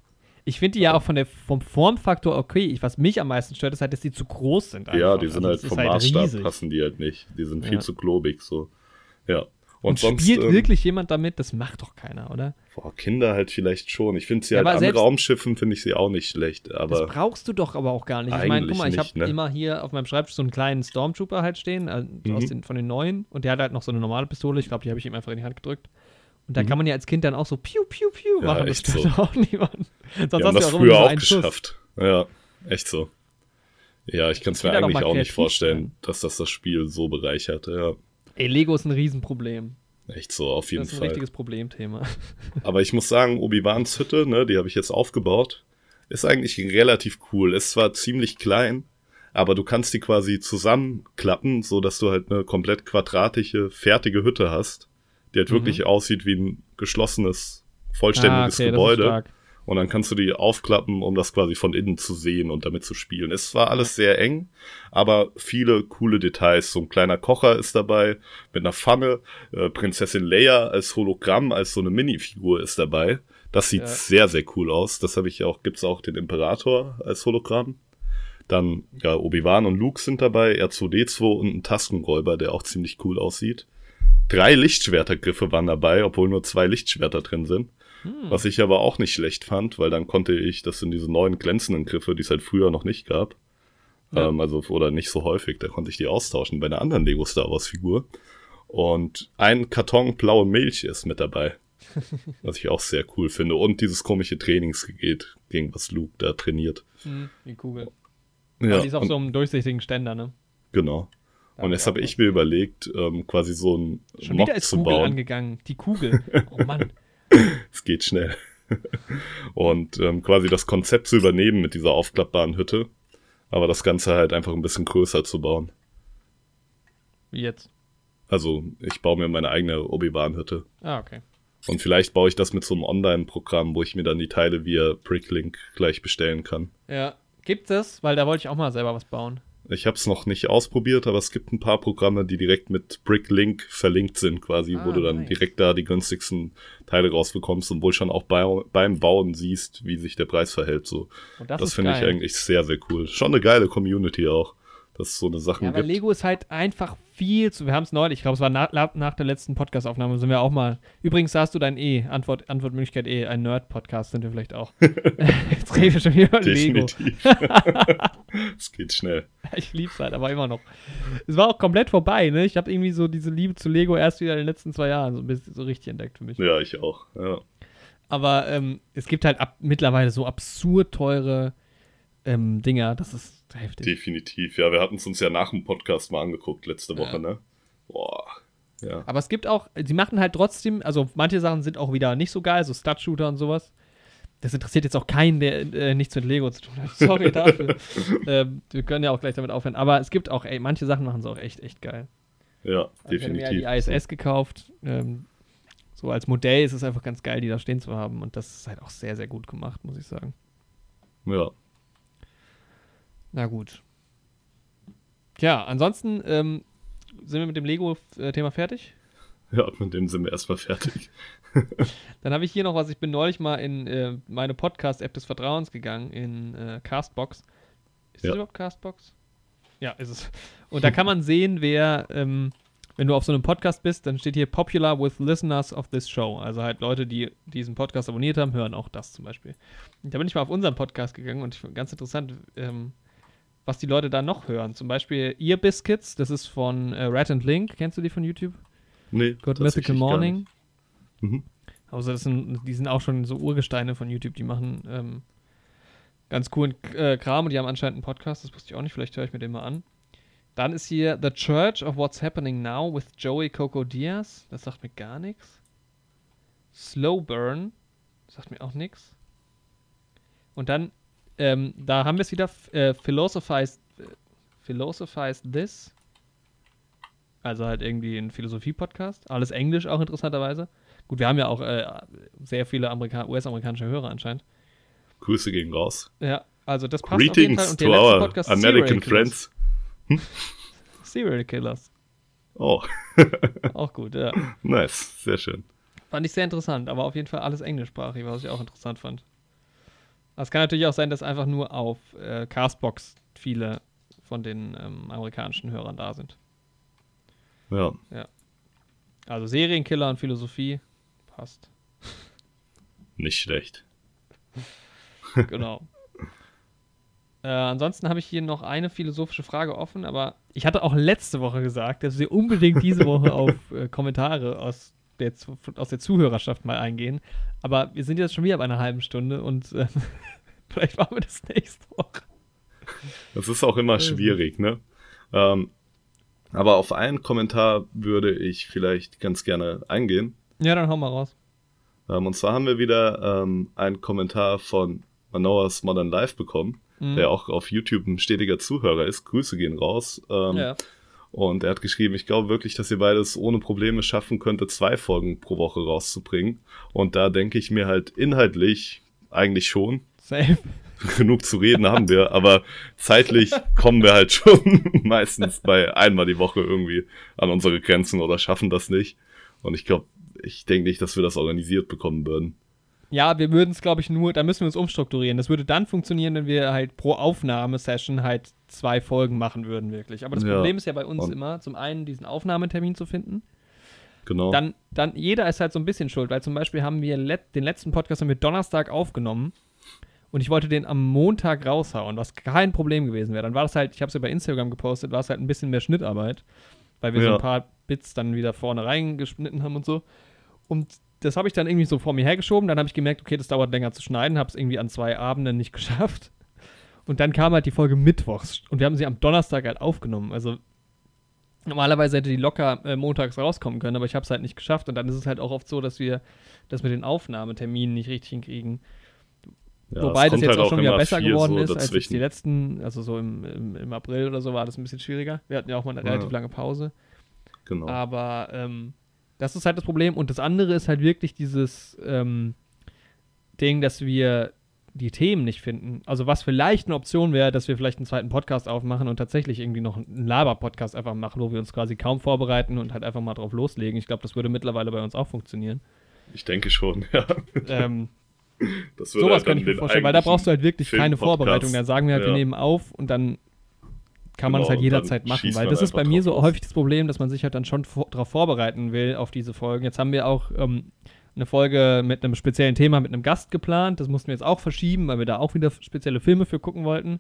Ich finde die ja auch von der, vom Formfaktor okay. Ich, was mich am meisten stört, ist halt, dass die zu groß sind. Ja, einfach. die sind Also halt vom Maßstab riesig. passen die halt nicht. Die sind viel Ja. zu globig, so. Ja. Und, Und, sonst, spielt ähm, wirklich jemand damit? Das macht doch keiner, oder? boah, Kinder halt vielleicht schon. Ich finde sie Ja, halt an Raumschiffen finde ich sie auch nicht schlecht, aber das brauchst du doch aber auch gar nicht. Ich meine, guck mal, ich habe ne? immer hier auf meinem Schreibtisch so einen kleinen Stormtrooper halt stehen, also Mhm. aus den, von den neuen. Und der hat halt noch so eine normale Pistole. Ich glaube, die habe ich ihm einfach in die Hand gedrückt. Und da Mhm. kann man ja als Kind dann auch so piu, piu, piu Ja, machen. Das stört so. auch niemand. Sonst wir haben hast du das früher auch einen Schuss. geschafft. Ja, echt so. Ja, ich kann es mir eigentlich auch nicht vorstellen, sein. dass das das Spiel so bereichert. Ja, Ey, Lego ist ein Riesenproblem. echt so, auf jeden das ist ein Fall. richtiges Problemthema. Aber ich muss sagen, Obi-Wans Hütte, ne, die habe ich jetzt aufgebaut, ist eigentlich relativ cool. Ist zwar ziemlich klein, aber du kannst die quasi zusammenklappen, so dass du halt eine komplett quadratische, fertige Hütte hast, die halt Mhm. wirklich aussieht wie ein geschlossenes, vollständiges Ah, okay, Gebäude. Und dann kannst du die aufklappen, um das quasi von innen zu sehen und damit zu spielen. Es war alles sehr eng, aber viele coole Details. So ein kleiner Kocher ist dabei mit einer Pfanne. Äh, Prinzessin Leia als Hologramm, als so eine Minifigur ist dabei. Das sieht Ja. sehr, sehr cool aus. Das habe ich auch, gibt's auch den Imperator als Hologramm. Dann, ja, Obi-Wan und Luke sind dabei, R2D2 und ein Tastenräuber, der auch ziemlich cool aussieht. Drei Lichtschwertergriffe waren dabei, obwohl nur zwei Lichtschwerter drin sind. Hm. Was ich aber auch nicht schlecht fand, weil dann konnte ich, das sind diese neuen glänzenden Griffe, die es halt früher noch nicht gab. Ja. Ähm, also, oder nicht so häufig, da konnte ich die austauschen bei einer anderen Lego Star Wars Figur. Und ein Karton blaue Milch ist mit dabei. was ich auch sehr cool finde. Und dieses komische Trainingsgerät, gegen was Luke da trainiert. Hm, die Kugel. Ja, Aber die ist auf so einem durchsichtigen Ständer, ne? genau. Und jetzt habe ich mir überlegt, ähm, quasi so ein. Schon Mock wieder ist zu Kugel bauen. angegangen. Die Kugel. Oh Mann. Es geht schnell. und ähm, quasi das Konzept zu übernehmen mit dieser aufklappbaren Hütte, aber das Ganze halt einfach ein bisschen größer zu bauen. Wie jetzt? Also ich baue mir meine eigene Obi-Wan-Hütte. Ah, okay. Und vielleicht baue ich das mit so einem Online-Programm, wo ich mir dann die Teile via Bricklink gleich bestellen kann. Ja. Gibt es? Weil da wollte ich auch mal selber was bauen. Ich habe es noch nicht ausprobiert, aber es gibt ein paar Programme, die direkt mit Bricklink verlinkt sind, quasi, wo Ah, du dann nice. direkt da die günstigsten Teile rausbekommst und wohl schon auch bei, beim Bauen siehst, wie sich der Preis verhält. So. Und das, Das, ist finde ich eigentlich sehr, sehr cool. Schon eine geile Community auch, dass es so eine Sachen Ja, aber gibt. Lego ist halt einfach viel zu. Wir haben es neulich, ich glaube, es war nach, nach der letzten Podcast-Aufnahme, sind wir auch mal. Übrigens, da hast du dein E, Antwort, Antwortmöglichkeit E, ein Nerd-Podcast sind wir vielleicht auch. Jetzt reden wir schon wieder über Lego. Es geht schnell. Ich lieb's halt, aber immer noch. Es war auch komplett vorbei, ne? Ich habe irgendwie so diese Liebe zu Lego erst wieder in den letzten zwei Jahren so, ein bisschen, so richtig entdeckt für mich. Ja, ich auch. Ja. Aber ähm, es gibt halt ab, mittlerweile so absurd teure ähm, Dinger, das ist heftig. Definitiv. Ja, wir hatten es uns ja nach dem Podcast mal angeguckt letzte Woche, Ja. ne? Boah. Ja. Aber es gibt auch, sie machen halt trotzdem, also manche Sachen sind auch wieder nicht so geil, so Stud-Shooter und sowas. Das interessiert jetzt auch keinen, der äh, nichts mit Lego zu tun hat. Sorry dafür. ähm, wir können ja auch gleich damit aufhören. Aber es gibt auch, ey, manche Sachen machen sie auch echt, echt geil. Ja, Also ich habe mir ja definitiv. die ISS gekauft. Ähm, so als Modell ist es einfach ganz geil, die da stehen zu haben. Und das ist halt auch sehr, sehr gut gemacht, muss ich sagen. Ja. Na gut. Tja, ansonsten ähm, sind wir mit dem Lego-Thema fertig. ja, mit dem sind wir erstmal fertig. Dann habe ich hier noch was. Ich bin neulich mal in äh, meine Podcast-App des Vertrauens gegangen, in äh, Castbox. Ist Ja. das überhaupt Castbox? Ja, ist es. Und da kann man sehen, wer, ähm, wenn du auf so einem Podcast bist, dann steht hier Popular with Listeners of this Show. Also halt Leute, die diesen Podcast abonniert haben, hören auch das zum Beispiel. Da bin ich mal auf unseren Podcast gegangen und ich fand ganz interessant, ähm, was die Leute da noch hören. Zum Beispiel Ear Biscuits, das ist von äh, Rat and Link. Kennst du die von YouTube? Nee, Good tatsächlich Mythical Morning. Mhm. Also das sind, die sind auch schon so Urgesteine von YouTube, die machen ähm, ganz coolen äh, Kram und die haben anscheinend einen Podcast, das wusste ich auch nicht, vielleicht höre ich mir den mal an. Dann ist hier The Church of What's Happening Now with Joey Coco Diaz. Das sagt mir gar nichts. Slow Burn. Sagt mir auch nichts. Und dann, ähm, da haben wir es wieder, äh, Philosophize, äh, Philosophize This. Also halt irgendwie ein Philosophie-Podcast. Alles Englisch auch interessanterweise. Gut, wir haben ja auch äh, sehr viele Amerika US-amerikanische Hörer anscheinend. Grüße gehen raus. Ja, also das passt Greetings auf jeden Fall. Und to our American friends. Hm? Serial Killers. Oh. auch gut, ja. Nice, sehr schön. Fand ich sehr interessant, aber auf jeden Fall alles englischsprachig, was ich auch interessant fand. Es kann natürlich auch sein, dass einfach nur auf äh, Castbox viele von den ähm, amerikanischen Hörern da sind. Ja. Ja. Also Serienkiller und Philosophie passt. Nicht schlecht. genau. Äh, ansonsten habe ich hier noch eine philosophische Frage offen, aber ich hatte auch letzte Woche gesagt, dass wir unbedingt diese Woche auf äh, Kommentare aus der, aus der Zuhörerschaft mal eingehen. Aber wir sind jetzt schon wieder bei einer halben Stunde und äh, vielleicht machen wir das nächste Woche. Das ist auch immer schwierig, ne? Ähm, aber auf einen Kommentar würde ich vielleicht ganz gerne eingehen. Ja, dann hau mal raus. Ähm, und zwar haben wir wieder ähm, einen Kommentar von Manoas Modern Life bekommen, mhm. der auch auf YouTube ein stetiger Zuhörer ist. Grüße gehen raus. Ähm, ja. Und er hat geschrieben, ich glaube wirklich, dass ihr beides ohne Probleme schaffen könnte, zwei Folgen pro Woche rauszubringen. Und da denke ich mir halt inhaltlich eigentlich schon. Safe. Genug zu reden haben wir, aber zeitlich kommen wir halt schon meistens bei einmal die Woche irgendwie an unsere Grenzen oder schaffen das nicht. Und ich glaube, ich denke nicht, dass wir das organisiert bekommen würden. Ja, wir würden es, glaube ich, nur, da müssen wir uns umstrukturieren. Das würde dann funktionieren, wenn wir halt pro Aufnahmesession halt zwei Folgen machen würden, wirklich. Aber das ja. Problem ist ja bei uns Und immer, zum einen diesen Aufnahmetermin zu finden. Genau. Dann, dann, jeder ist halt so ein bisschen schuld, weil zum Beispiel haben wir let, den letzten Podcast haben wir Donnerstag aufgenommen und ich wollte den am Montag raushauen, was kein Problem gewesen wäre. Dann war das halt, ich habe es ja bei Instagram gepostet, war es halt ein bisschen mehr Schnittarbeit, weil wir ja. so ein paar Bits dann wieder vorne reingeschnitten haben und so. Und das habe ich dann irgendwie so vor mir hergeschoben. Dann habe ich gemerkt, okay, das dauert länger zu schneiden, habe es irgendwie an zwei Abenden nicht geschafft. Und dann kam halt die Folge mittwochs und wir haben sie am Donnerstag halt aufgenommen. Also normalerweise hätte die locker äh, montags rauskommen können, aber ich habe es halt nicht geschafft. Und dann ist es halt auch oft so, dass wir das mit den Aufnahmeterminen nicht richtig hinkriegen. Ja, Wobei das jetzt halt auch schon wieder besser geworden so ist als die letzten, also so im, im, im, April oder so war das ein bisschen schwieriger. Wir hatten ja auch mal eine ja. relativ lange Pause. Genau. Aber ähm, das ist halt das Problem. Und das andere ist halt wirklich dieses ähm, Ding, dass wir die Themen nicht finden. Also was vielleicht eine Option wäre, dass wir vielleicht einen zweiten Podcast aufmachen und tatsächlich irgendwie noch einen Laber-Podcast einfach machen, wo wir uns quasi kaum vorbereiten und halt einfach mal drauf loslegen. Ich glaube, das würde mittlerweile bei uns auch funktionieren. Ich denke schon, ja. Ähm, sowas halt kann ich mir vorstellen, weil da brauchst du halt wirklich keine Vorbereitung. Da sagen wir halt, ja. wir nehmen auf und dann kann genau, man es halt jederzeit machen, weil das ist bei mir so häufig das Problem, dass man sich halt dann schon vor, darauf vorbereiten will, auf diese Folgen. Jetzt haben wir auch ähm, eine Folge mit einem speziellen Thema mit einem Gast geplant. Das mussten wir jetzt auch verschieben, weil wir da auch wieder spezielle Filme für gucken wollten.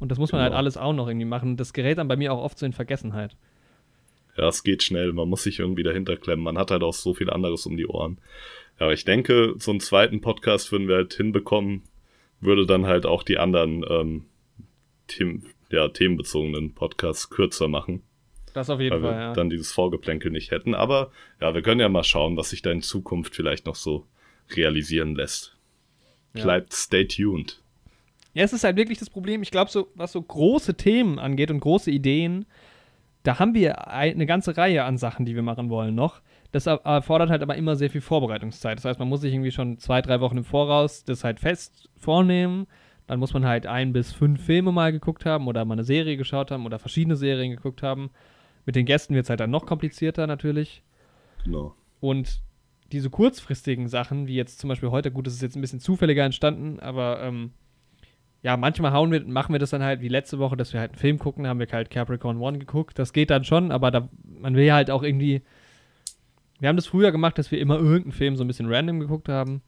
Und das muss man halt genau. halt alles auch noch irgendwie machen. Das gerät dann bei mir auch oft so in Vergessenheit. Ja, es geht schnell. Man muss sich irgendwie dahinter klemmen. Man hat halt auch so viel anderes um die Ohren. Ja, aber ich denke, so einen zweiten Podcast würden wir halt hinbekommen, würde dann halt auch die anderen ähm, Themen, ja, themenbezogenen Podcasts kürzer machen. Das auf jeden weil Fall, wir ja. dann dieses Vorgeplänkel nicht hätten. Aber ja, wir können ja mal schauen, was sich da in Zukunft vielleicht noch so realisieren lässt. Ja. Bleibt stay tuned. Ja, es ist halt wirklich das Problem. Ich glaube, so, was so große Themen angeht und große Ideen, da haben wir eine ganze Reihe an Sachen, die wir machen wollen noch. Das erfordert halt aber immer sehr viel Vorbereitungszeit. Das heißt, man muss sich irgendwie schon zwei, drei Wochen im Voraus das halt fest vornehmen dann muss man halt ein bis fünf Filme mal geguckt haben oder mal eine Serie geschaut haben oder verschiedene Serien geguckt haben. Mit den Gästen wird es halt dann noch komplizierter natürlich. Genau. Und diese kurzfristigen Sachen, wie jetzt zum Beispiel heute, gut, das ist jetzt ein bisschen zufälliger entstanden, aber ähm, ja, manchmal hauen wir, machen wir das dann halt wie letzte Woche, dass wir halt einen Film gucken, da haben wir halt Capricorn One geguckt. Das geht dann schon, aber da, man will ja halt auch irgendwie. Wir haben das früher gemacht, dass wir immer irgendeinen Film so ein bisschen random geguckt haben.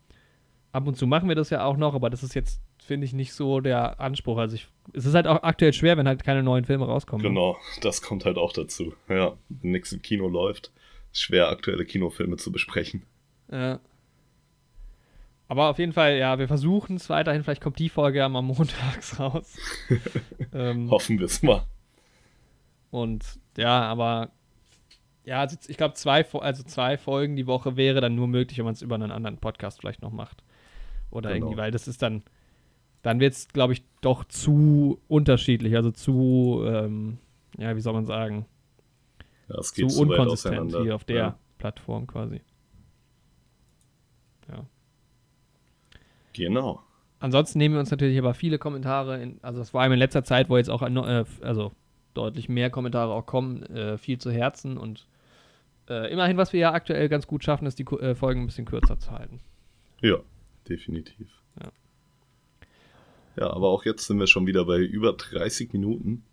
Ab und zu machen wir das ja auch noch, aber das ist jetzt finde ich nicht so der Anspruch. Also ich, es ist halt auch aktuell schwer, wenn halt keine neuen Filme rauskommen. Ne? Genau, das kommt halt auch dazu. Ja, wenn nichts im Kino läuft, ist schwer aktuelle Kinofilme zu besprechen. Ja. Aber auf jeden Fall, ja, wir versuchen es weiterhin. Vielleicht kommt die Folge ja mal montags raus. ähm, Hoffen wir es mal. Und ja, aber ja, also ich glaube, zwei, also zwei Folgen die Woche wäre dann nur möglich, wenn man es über einen anderen Podcast vielleicht noch macht. Oder genau. irgendwie, weil das ist dann, dann wird es, glaube ich, doch zu unterschiedlich, also zu, ähm, ja, wie soll man sagen, ja, zu, zu unkonsistent hier auf der ja. Plattform quasi. Ja. Genau. Ansonsten nehmen wir uns natürlich aber viele Kommentare, in, also vor allem in letzter Zeit, wo jetzt auch äh, also deutlich mehr Kommentare auch kommen, äh, viel zu Herzen und äh, immerhin, was wir ja aktuell ganz gut schaffen, ist die äh, Folgen ein bisschen kürzer zu halten. Ja, definitiv. Ja. aber auch jetzt sind wir schon wieder bei über 30 Minuten.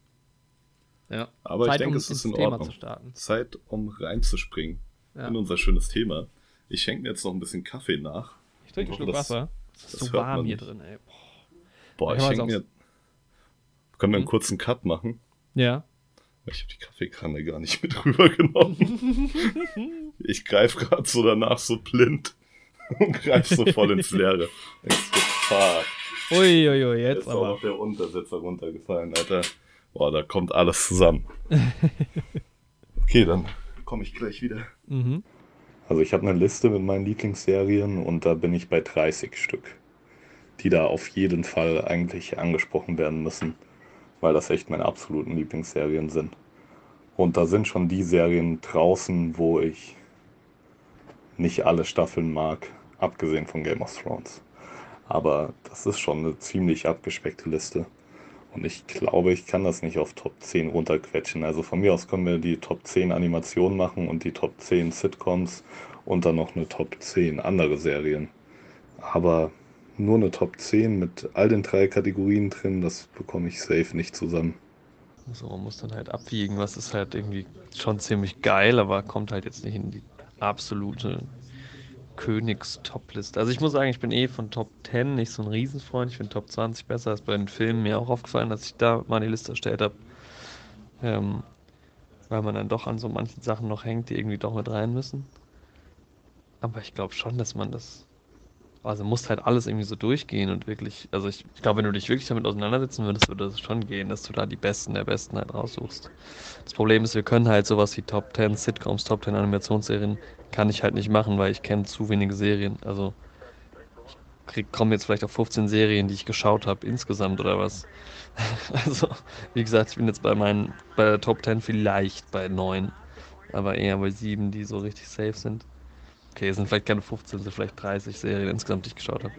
Ja. Aber Zeit, ich denke, um es ist in Ordnung. Zeit, um reinzuspringen ja. in unser schönes Thema. Ich schenke mir jetzt noch ein bisschen Kaffee nach. Ich trinke ein Stück Wasser. Es ist so warm hier drin, ey. Boah, Boah ich schenke mir. Können wir einen hm? kurzen Cut machen? Ja. Ich habe die Kaffeekanne gar nicht mit rübergenommen. ich greife gerade so danach so blind und greife so voll ins Leere. fuck. Uiuiui, ui, jetzt ist aber. Auch noch der Untersitzer runtergefallen, Alter. Boah, da kommt alles zusammen. okay, dann komme ich gleich wieder. Mhm. Also ich habe eine Liste mit meinen Lieblingsserien und da bin ich bei 30 Stück, die da auf jeden Fall eigentlich angesprochen werden müssen weil das echt meine absoluten Lieblingsserien sind. Und da sind schon die Serien draußen, wo ich nicht alle Staffeln mag, abgesehen von Game of Thrones. Aber das ist schon eine ziemlich abgespeckte Liste. Und ich glaube, ich kann das nicht auf Top 10 runterquetschen. Also von mir aus können wir die Top 10 Animationen machen und die Top 10 Sitcoms und dann noch eine Top 10 andere Serien. Aber nur eine Top 10 mit all den drei Kategorien drin, das bekomme ich safe nicht zusammen. So, man muss dann halt abwiegen, was ist halt irgendwie schon ziemlich geil, aber kommt halt jetzt nicht in die absolute Königs-Top-Liste. Also ich muss sagen, ich bin eh von Top 10 nicht so ein Riesenfreund. Ich finde Top 20 besser. Das ist bei den Filmen mir auch aufgefallen, dass ich da mal die Liste erstellt habe. Ähm, weil man dann doch an so manchen Sachen noch hängt, die irgendwie doch mit rein müssen. Aber ich glaube schon, dass man das also musst halt alles irgendwie so durchgehen und wirklich, also ich, ich glaube, wenn du dich wirklich damit auseinandersetzen würdest, würde es schon gehen, dass du da die Besten der Besten halt raussuchst. Das Problem ist, wir können halt sowas wie Top 10 Sitcoms, Top 10 Animationsserien, kann ich halt nicht machen, weil ich kenne zu wenige Serien. Also ich komme jetzt vielleicht auf 15 Serien, die ich geschaut habe insgesamt oder was. Also, wie gesagt, ich bin jetzt bei meinen, bei der Top 10 vielleicht bei 9, aber eher bei 7, die so richtig safe sind. Okay, es sind vielleicht keine 15, es sind vielleicht 30 Serien insgesamt, die ich geschaut habe.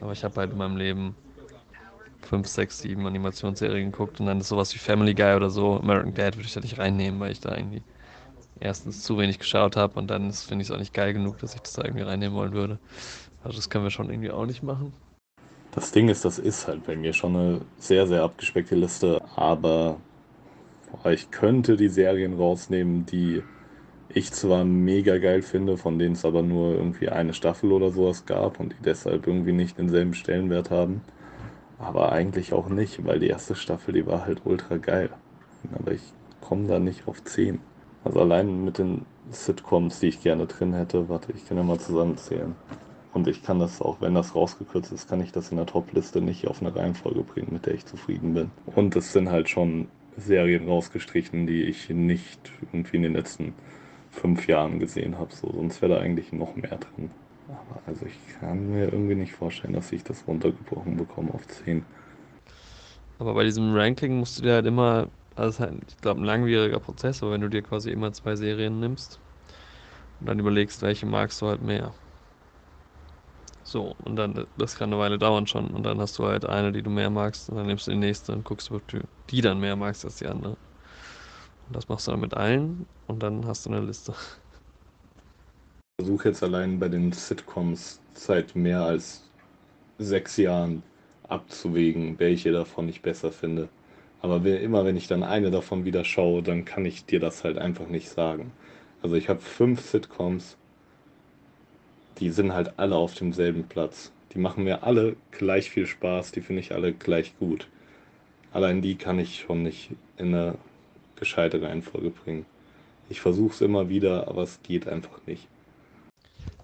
Aber ich habe halt in meinem Leben 5, 6, 7 Animationsserien geguckt und dann ist sowas wie Family Guy oder so, American Dad würde ich da nicht reinnehmen, weil ich da irgendwie erstens zu wenig geschaut habe und dann finde ich es auch nicht geil genug, dass ich das da irgendwie reinnehmen wollen würde. Also das können wir schon irgendwie auch nicht machen. Das Ding ist, das ist halt bei mir schon eine sehr, sehr abgespeckte Liste, aber ich könnte die Serien rausnehmen, die ich zwar mega geil finde, von denen es aber nur irgendwie eine Staffel oder sowas gab und die deshalb irgendwie nicht denselben Stellenwert haben. Aber eigentlich auch nicht, weil die erste Staffel, die war halt ultra geil. Aber ich komme da nicht auf 10. Also allein mit den Sitcoms, die ich gerne drin hätte, warte, ich kann ja mal zusammenzählen. Und ich kann das auch, wenn das rausgekürzt ist, kann ich das in der Top-Liste nicht auf eine Reihenfolge bringen, mit der ich zufrieden bin. Und es sind halt schon Serien rausgestrichen, die ich nicht irgendwie in den letzten fünf Jahren gesehen habe. So, sonst wäre da eigentlich noch mehr drin. Aber also ich kann mir irgendwie nicht vorstellen, dass ich das runtergebrochen bekomme auf 10. Aber bei diesem Ranking musst du dir halt immer, also halt, ich glaube, ein langwieriger Prozess, aber wenn du dir quasi immer zwei Serien nimmst und dann überlegst, welche magst du halt mehr. So, und dann, das kann eine Weile dauern schon. Und dann hast du halt eine, die du mehr magst, und dann nimmst du die nächste und guckst, ob du die dann mehr magst als die andere. Und das machst du dann mit allen und dann hast du eine Liste. Ich versuche jetzt allein bei den Sitcoms seit mehr als sechs Jahren abzuwägen, welche davon ich besser finde. Aber immer wenn ich dann eine davon wieder schaue, dann kann ich dir das halt einfach nicht sagen. Also ich habe fünf Sitcoms, die sind halt alle auf demselben Platz. Die machen mir alle gleich viel Spaß, die finde ich alle gleich gut. Allein die kann ich schon nicht in eine gescheite Reihenfolge bringen. Ich versuche es immer wieder, aber es geht einfach nicht.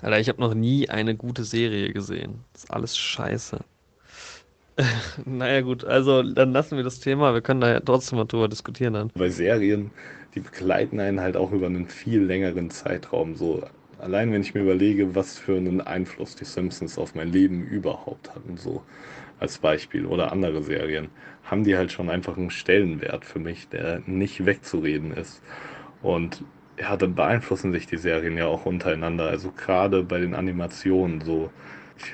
Alter, ich habe noch nie eine gute Serie gesehen. Das ist alles scheiße. naja, gut, also dann lassen wir das Thema. Wir können da ja trotzdem mal drüber diskutieren dann. Bei Serien, die begleiten einen halt auch über einen viel längeren Zeitraum. So, allein wenn ich mir überlege, was für einen Einfluss die Simpsons auf mein Leben überhaupt hatten, so als Beispiel, oder andere Serien, haben die halt schon einfach einen Stellenwert für mich, der nicht wegzureden ist. Und ja, dann beeinflussen sich die Serien ja auch untereinander. Also gerade bei den Animationen so.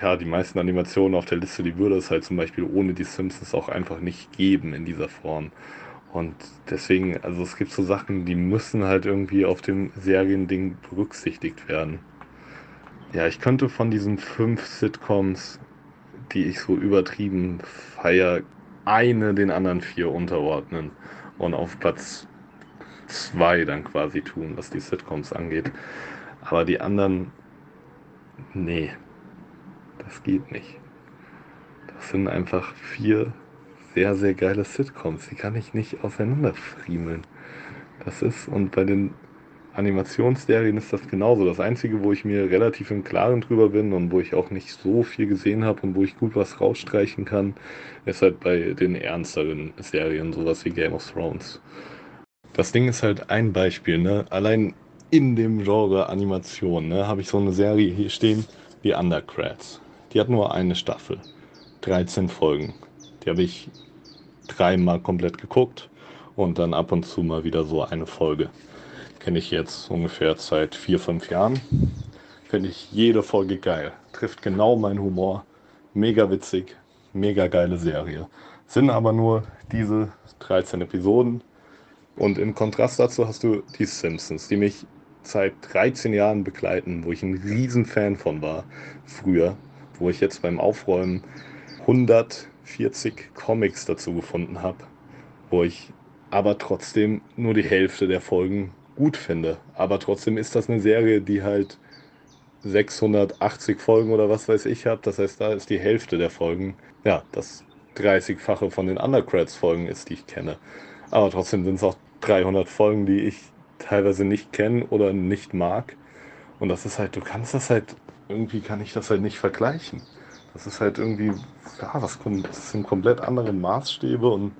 Ja, die meisten Animationen auf der Liste, die würde es halt zum Beispiel ohne die Simpsons auch einfach nicht geben in dieser Form. Und deswegen, also es gibt so Sachen, die müssen halt irgendwie auf dem Seriending berücksichtigt werden. Ja, ich könnte von diesen fünf Sitcoms, die ich so übertrieben feier, eine den anderen vier unterordnen und auf Platz 2 dann quasi tun, was die Sitcoms angeht. Aber die anderen, nee, das geht nicht. Das sind einfach vier sehr, sehr geile Sitcoms. Die kann ich nicht auseinanderfriemeln. Das ist, und bei den Animationsserien ist das genauso. Das Einzige, wo ich mir relativ im Klaren drüber bin und wo ich auch nicht so viel gesehen habe und wo ich gut was rausstreichen kann, ist halt bei den ernsteren Serien, sowas wie Game of Thrones. Das Ding ist halt ein Beispiel, ne? Allein in dem Genre Animation, ne, habe ich so eine Serie hier stehen, wie Undergrads. Die hat nur eine Staffel, 13 Folgen. Die habe ich dreimal komplett geguckt und dann ab und zu mal wieder so eine Folge. Kenne ich jetzt ungefähr seit vier, fünf Jahren. Finde ich jede Folge geil. Trifft genau meinen Humor. Mega witzig, mega geile Serie. Sind aber nur diese 13 Episoden und im Kontrast dazu hast du die Simpsons, die mich seit 13 Jahren begleiten, wo ich ein Riesenfan von war früher, wo ich jetzt beim Aufräumen 140 Comics dazu gefunden habe, wo ich aber trotzdem nur die Hälfte der Folgen gut finde. Aber trotzdem ist das eine Serie, die halt 680 Folgen oder was weiß ich hat. Das heißt, da ist die Hälfte der Folgen, ja, das 30-fache von den Undercreds-Folgen ist, die ich kenne. Aber trotzdem sind es auch 300 Folgen, die ich teilweise nicht kenne oder nicht mag. Und das ist halt, du kannst das halt, irgendwie kann ich das halt nicht vergleichen. Das ist halt irgendwie, ja, das sind komplett andere Maßstäbe und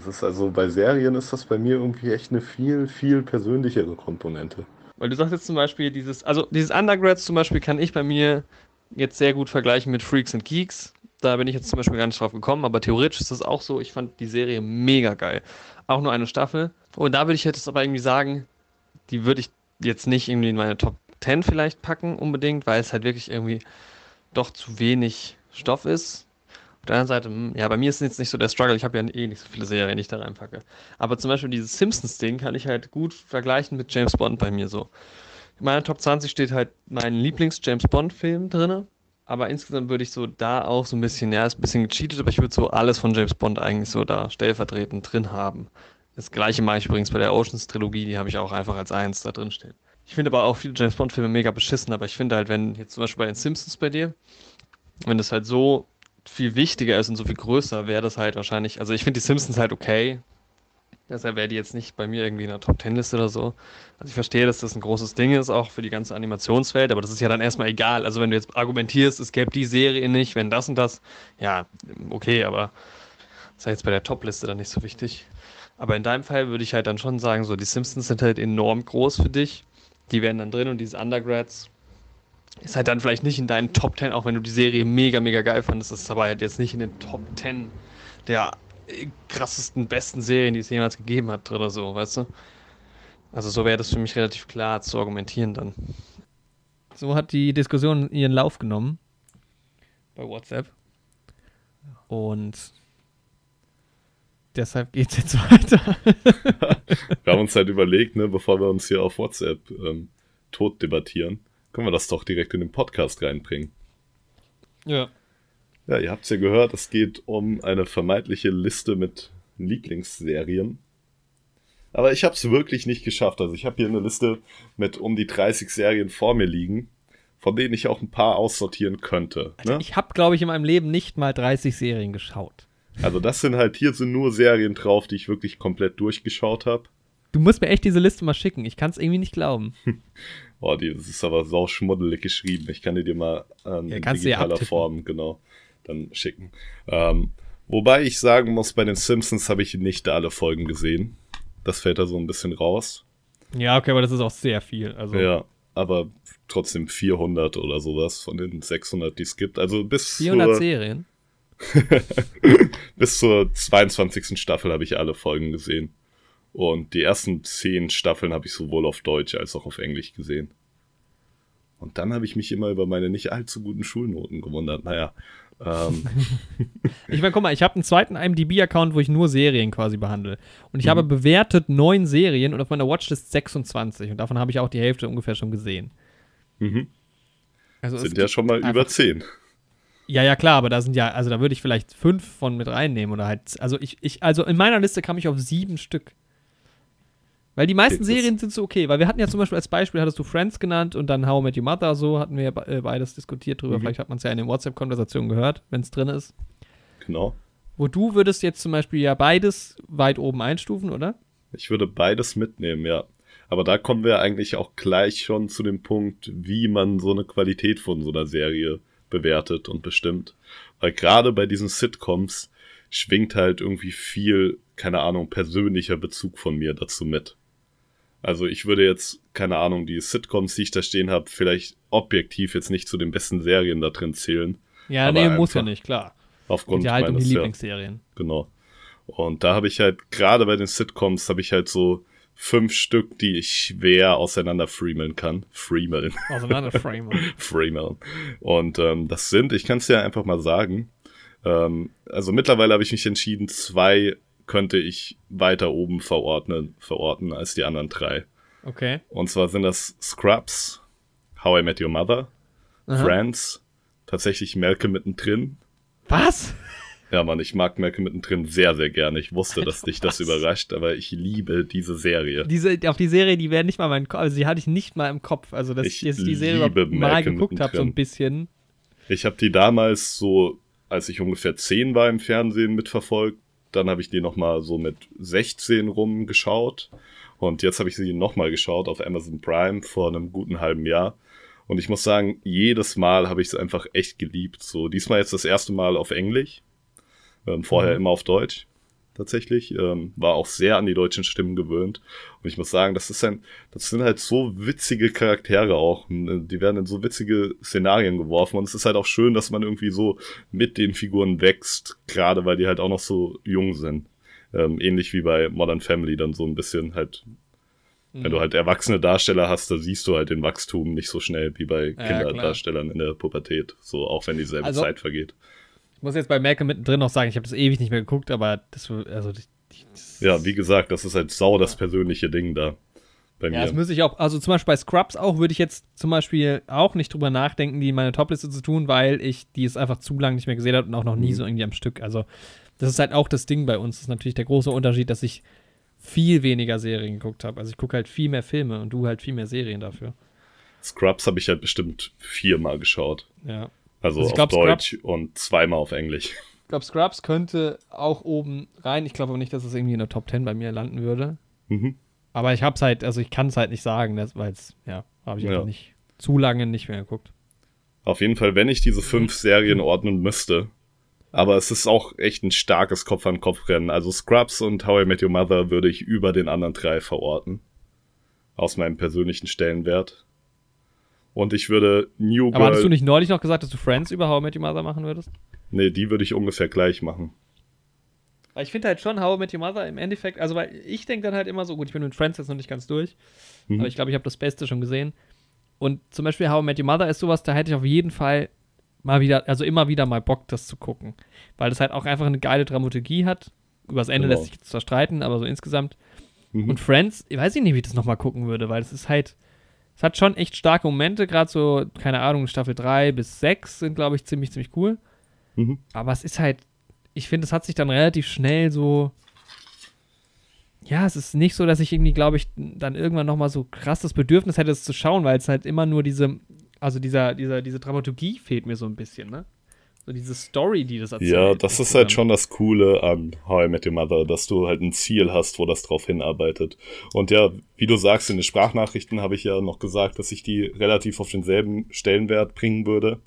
das ist also bei Serien ist das bei mir irgendwie echt eine viel, viel persönlichere Komponente. Weil du sagst jetzt zum Beispiel dieses, also dieses Undergrads zum Beispiel kann ich bei mir jetzt sehr gut vergleichen mit Freaks and Geeks. Da bin ich jetzt zum Beispiel gar nicht drauf gekommen, aber theoretisch ist das auch so. Ich fand die Serie mega geil. Auch nur eine Staffel. Und da würde ich jetzt aber irgendwie sagen, die würde ich jetzt nicht irgendwie in meine Top 10 vielleicht packen unbedingt, weil es halt wirklich irgendwie doch zu wenig Stoff ist. Auf der anderen Seite, hm, ja, bei mir ist es jetzt nicht so der Struggle, ich habe ja eh nicht so viele Serien, die ich da reinpacke. Aber zum Beispiel dieses Simpsons-Ding kann ich halt gut vergleichen mit James Bond bei mir so. In meiner Top 20 steht halt mein Lieblings-James Bond-Film drin. Aber insgesamt würde ich so da auch so ein bisschen, ja, ist ein bisschen gecheatet, aber ich würde so alles von James Bond eigentlich so da stellvertretend drin haben. Das gleiche mache ich übrigens bei der Oceans-Trilogie, die habe ich auch einfach als eins da drin stehen. Ich finde aber auch viele James Bond-Filme mega beschissen, aber ich finde halt, wenn jetzt zum Beispiel bei den Simpsons bei dir, wenn das halt so viel wichtiger ist und so viel größer, wäre das halt wahrscheinlich, also ich finde die Simpsons halt okay, Deshalb wäre die jetzt nicht bei mir irgendwie in der Top Ten Liste oder so. Also ich verstehe, dass das ein großes Ding ist, auch für die ganze Animationswelt, aber das ist ja dann erstmal egal. Also wenn du jetzt argumentierst, es gäbe die Serie nicht, wenn das und das, ja, okay, aber das ist ja jetzt bei der Top-Liste dann nicht so wichtig. Aber in deinem Fall würde ich halt dann schon sagen, so die Simpsons sind halt enorm groß für dich. Die wären dann drin und diese Undergrads ist halt dann vielleicht nicht in deinen Top Ten, auch wenn du die Serie mega, mega geil fandest, das ist aber halt jetzt nicht in den Top Ten der krassesten, besten Serien, die es jemals gegeben hat oder so, weißt du? Also so wäre das für mich relativ klar zu argumentieren dann. So hat die Diskussion ihren Lauf genommen bei WhatsApp. Und deshalb geht es jetzt weiter. wir haben uns halt überlegt, ne, bevor wir uns hier auf WhatsApp ähm, tot debattieren, können wir das doch direkt in den Podcast reinbringen. Ja. Ja, ihr habt es ja gehört, es geht um eine vermeintliche Liste mit Lieblingsserien. Aber ich habe es wirklich nicht geschafft. Also ich habe hier eine Liste mit um die 30 Serien vor mir liegen, von denen ich auch ein paar aussortieren könnte. Ne? Ich habe, glaube ich, in meinem Leben nicht mal 30 Serien geschaut. Also das sind halt, hier sind nur Serien drauf, die ich wirklich komplett durchgeschaut habe. Du musst mir echt diese Liste mal schicken. Ich kann es irgendwie nicht glauben. Oh, die, das ist aber sau schmuddelig geschrieben. Ich kann die dir mal ähm, Ja, in digitaler. Form, genau, dann schicken. Ähm, wobei ich sagen muss, bei den Simpsons habe ich nicht alle Folgen gesehen. Das fällt da so ein bisschen raus. Ja, okay, aber das ist auch sehr viel. Also, Ja, aber trotzdem 400 oder sowas von den 600, die es gibt. Also bis 400 zur, Serien. bis zur 22. Staffel habe ich alle Folgen gesehen. Und die ersten 10 Staffeln habe ich sowohl auf Deutsch als auch auf Englisch gesehen. Und dann habe ich mich immer über meine nicht allzu guten Schulnoten gewundert. Naja, ähm, Ich meine, guck mal, ich habe einen zweiten IMDb-Account, wo ich nur Serien quasi behandle. Und ich Mhm. habe bewertet neun Serien und auf meiner Watchlist 26. Und davon habe ich auch die Hälfte ungefähr schon gesehen. mhm. Also sind ja schon mal über 10. Ja, ja, klar, aber da sind ja, also da würde ich vielleicht fünf von mit reinnehmen oder halt, also ich, ich, also in meiner Liste kam ich auf sieben Stück. Weil die meisten Serien sind so okay, weil wir hatten ja zum Beispiel als Beispiel, hattest du Friends genannt und dann How I Met Your Mother, so hatten wir äh, beides diskutiert drüber. Mhm. Vielleicht hat man es ja in den WhatsApp-Konversationen gehört, wenn es drin ist. Genau. Wo du würdest jetzt zum Beispiel ja beides weit oben einstufen, oder? Ich würde beides mitnehmen, ja. Aber da kommen wir eigentlich auch gleich schon zu dem Punkt, wie man so eine Qualität von so einer Serie bewertet und bestimmt. Weil gerade bei diesen Sitcoms schwingt halt irgendwie viel, keine Ahnung, persönlicher Bezug von mir dazu mit. Also ich würde jetzt, keine Ahnung, die Sitcoms, die ich da stehen habe, vielleicht objektiv jetzt nicht zu den besten Serien da drin zählen. Ja, Aber nee, muss ja nicht, klar. Aufgrund ja halt um die meines, ja, Lieblingsserien. Genau. Und da habe ich halt, gerade bei den Sitcoms, habe ich halt so fünf Stück, die ich schwer auseinander freemeln kann. Freemeln. Auseinander freemeln. Und ähm, das sind, ich kann es ja einfach mal sagen, ähm, also mittlerweile habe ich mich entschieden, zwei könnte ich weiter oben verordnen, verorten als die anderen drei. Okay. Und zwar sind das Scrubs, How I Met Your Mother, Aha. Friends, tatsächlich Malcolm mittendrin, Was? Ja, Mann, ich mag Malcolm mittendrin sehr, sehr gerne. Ich wusste, dass dich das überrascht, aber ich liebe diese Serie. Diese, auf die Serie, die wäre nicht mal mein Kopf, also die hatte ich nicht mal im Kopf. Also, dass Ich jetzt die Serie mal geguckt habe, so ein bisschen. Ich habe die damals so, als ich ungefähr 10 war im Fernsehen mitverfolgt. Dann habe ich die nochmal so mit 16 rum geschaut. Und jetzt habe ich sie nochmal geschaut auf Amazon Prime vor einem guten halben Jahr. Und ich muss sagen, jedes Mal habe ich es einfach echt geliebt. So, diesmal jetzt das erste Mal auf Englisch. Ähm, vorher Mhm. immer auf Deutsch. Tatsächlich. Ähm, war auch sehr an die deutschen Stimmen gewöhnt. Und ich muss sagen, das ist ein, das sind halt so witzige Charaktere auch. Die werden in so witzige Szenarien geworfen. Und es ist halt auch schön, dass man irgendwie so mit den Figuren wächst. Gerade weil die halt auch noch so jung sind. Ähm, ähnlich wie bei Modern Family dann so ein bisschen halt Mhm. wenn du halt erwachsene Darsteller hast, da siehst du halt den Wachstum nicht so schnell wie bei. Kinderdarstellern in der Pubertät. So, auch wenn dieselbe Also- Zeit vergeht. Ich muss jetzt bei Malcolm mittendrin noch sagen, ich habe das ewig nicht mehr geguckt, aber das, also, das Ja, wie gesagt, das ist halt sau das persönliche Ding da bei Ja, das müsste ich auch, also zum Beispiel bei Scrubs auch, würde ich jetzt zum Beispiel auch nicht drüber nachdenken, die in meine Topliste zu tun, weil ich die es einfach zu lange nicht mehr gesehen habe und auch noch nie Mhm. so irgendwie am Stück. Also, das ist halt auch das Ding bei uns. Das ist natürlich der große Unterschied, dass ich viel weniger Serien geguckt habe. Also, ich gucke halt viel mehr Filme und du halt viel mehr Serien dafür. Scrubs habe ich halt bestimmt viermal geschaut. Ja. Also, Also auf glaub, Deutsch und zweimal auf Englisch. Ich glaube, Scrubs könnte auch oben rein. Ich glaube aber nicht, dass es irgendwie in der Top 10 bei mir landen würde. Mhm. Aber ich hab's halt, also ich kann es halt nicht sagen, weil es, ja, habe ich Ja. nicht zu lange nicht mehr geguckt. Auf jeden Fall, wenn ich diese fünf Serien ordnen müsste. Aber es ist auch echt ein starkes Kopf-an-Kopf-Rennen. Also Scrubs und How I Met Your Mother würde ich über den anderen drei verorten. Aus meinem persönlichen Stellenwert. Und ich würde New Aber hattest du Girl. nicht neulich noch gesagt, dass du Friends über How I Met Your Mother machen würdest? Nee, die würde ich ungefähr gleich machen. Weil ich finde halt schon How I Met Your Mother im Endeffekt, also weil ich denke dann halt immer so, gut, ich bin mit Friends jetzt noch nicht ganz durch, Mhm. aber ich glaube, ich habe das Beste schon gesehen. Und zum Beispiel How I Met Your Mother ist sowas, da hätte ich auf jeden Fall mal wieder, also immer wieder mal Bock, das zu gucken. Weil das halt auch einfach eine geile Dramaturgie hat. Übers Ende Genau. lässt sich zwar streiten, aber so insgesamt. Mhm. Und Friends, ich weiß nicht, wie ich das nochmal gucken würde, weil es ist halt, es hat schon echt starke Momente, gerade so, keine Ahnung, Staffel 3 bis 6 sind, glaube ich, ziemlich, ziemlich cool. Mhm. Aber es ist halt, ich finde, es hat sich dann relativ schnell so. Ja, es ist nicht so, dass ich irgendwie, glaube ich, dann irgendwann nochmal so krass das Bedürfnis hätte, es zu schauen, weil es halt immer nur diese, also dieser, dieser, diese Dramaturgie fehlt mir so ein bisschen, ne? So diese Story, die das erzählt. Ja, das ist halt schon das Coole an How I Met Your Mother, dass du halt ein Ziel hast, wo das drauf hinarbeitet. Und ja, wie du sagst, in den Sprachnachrichten habe ich ja noch gesagt, dass ich die relativ auf denselben Stellenwert bringen würde.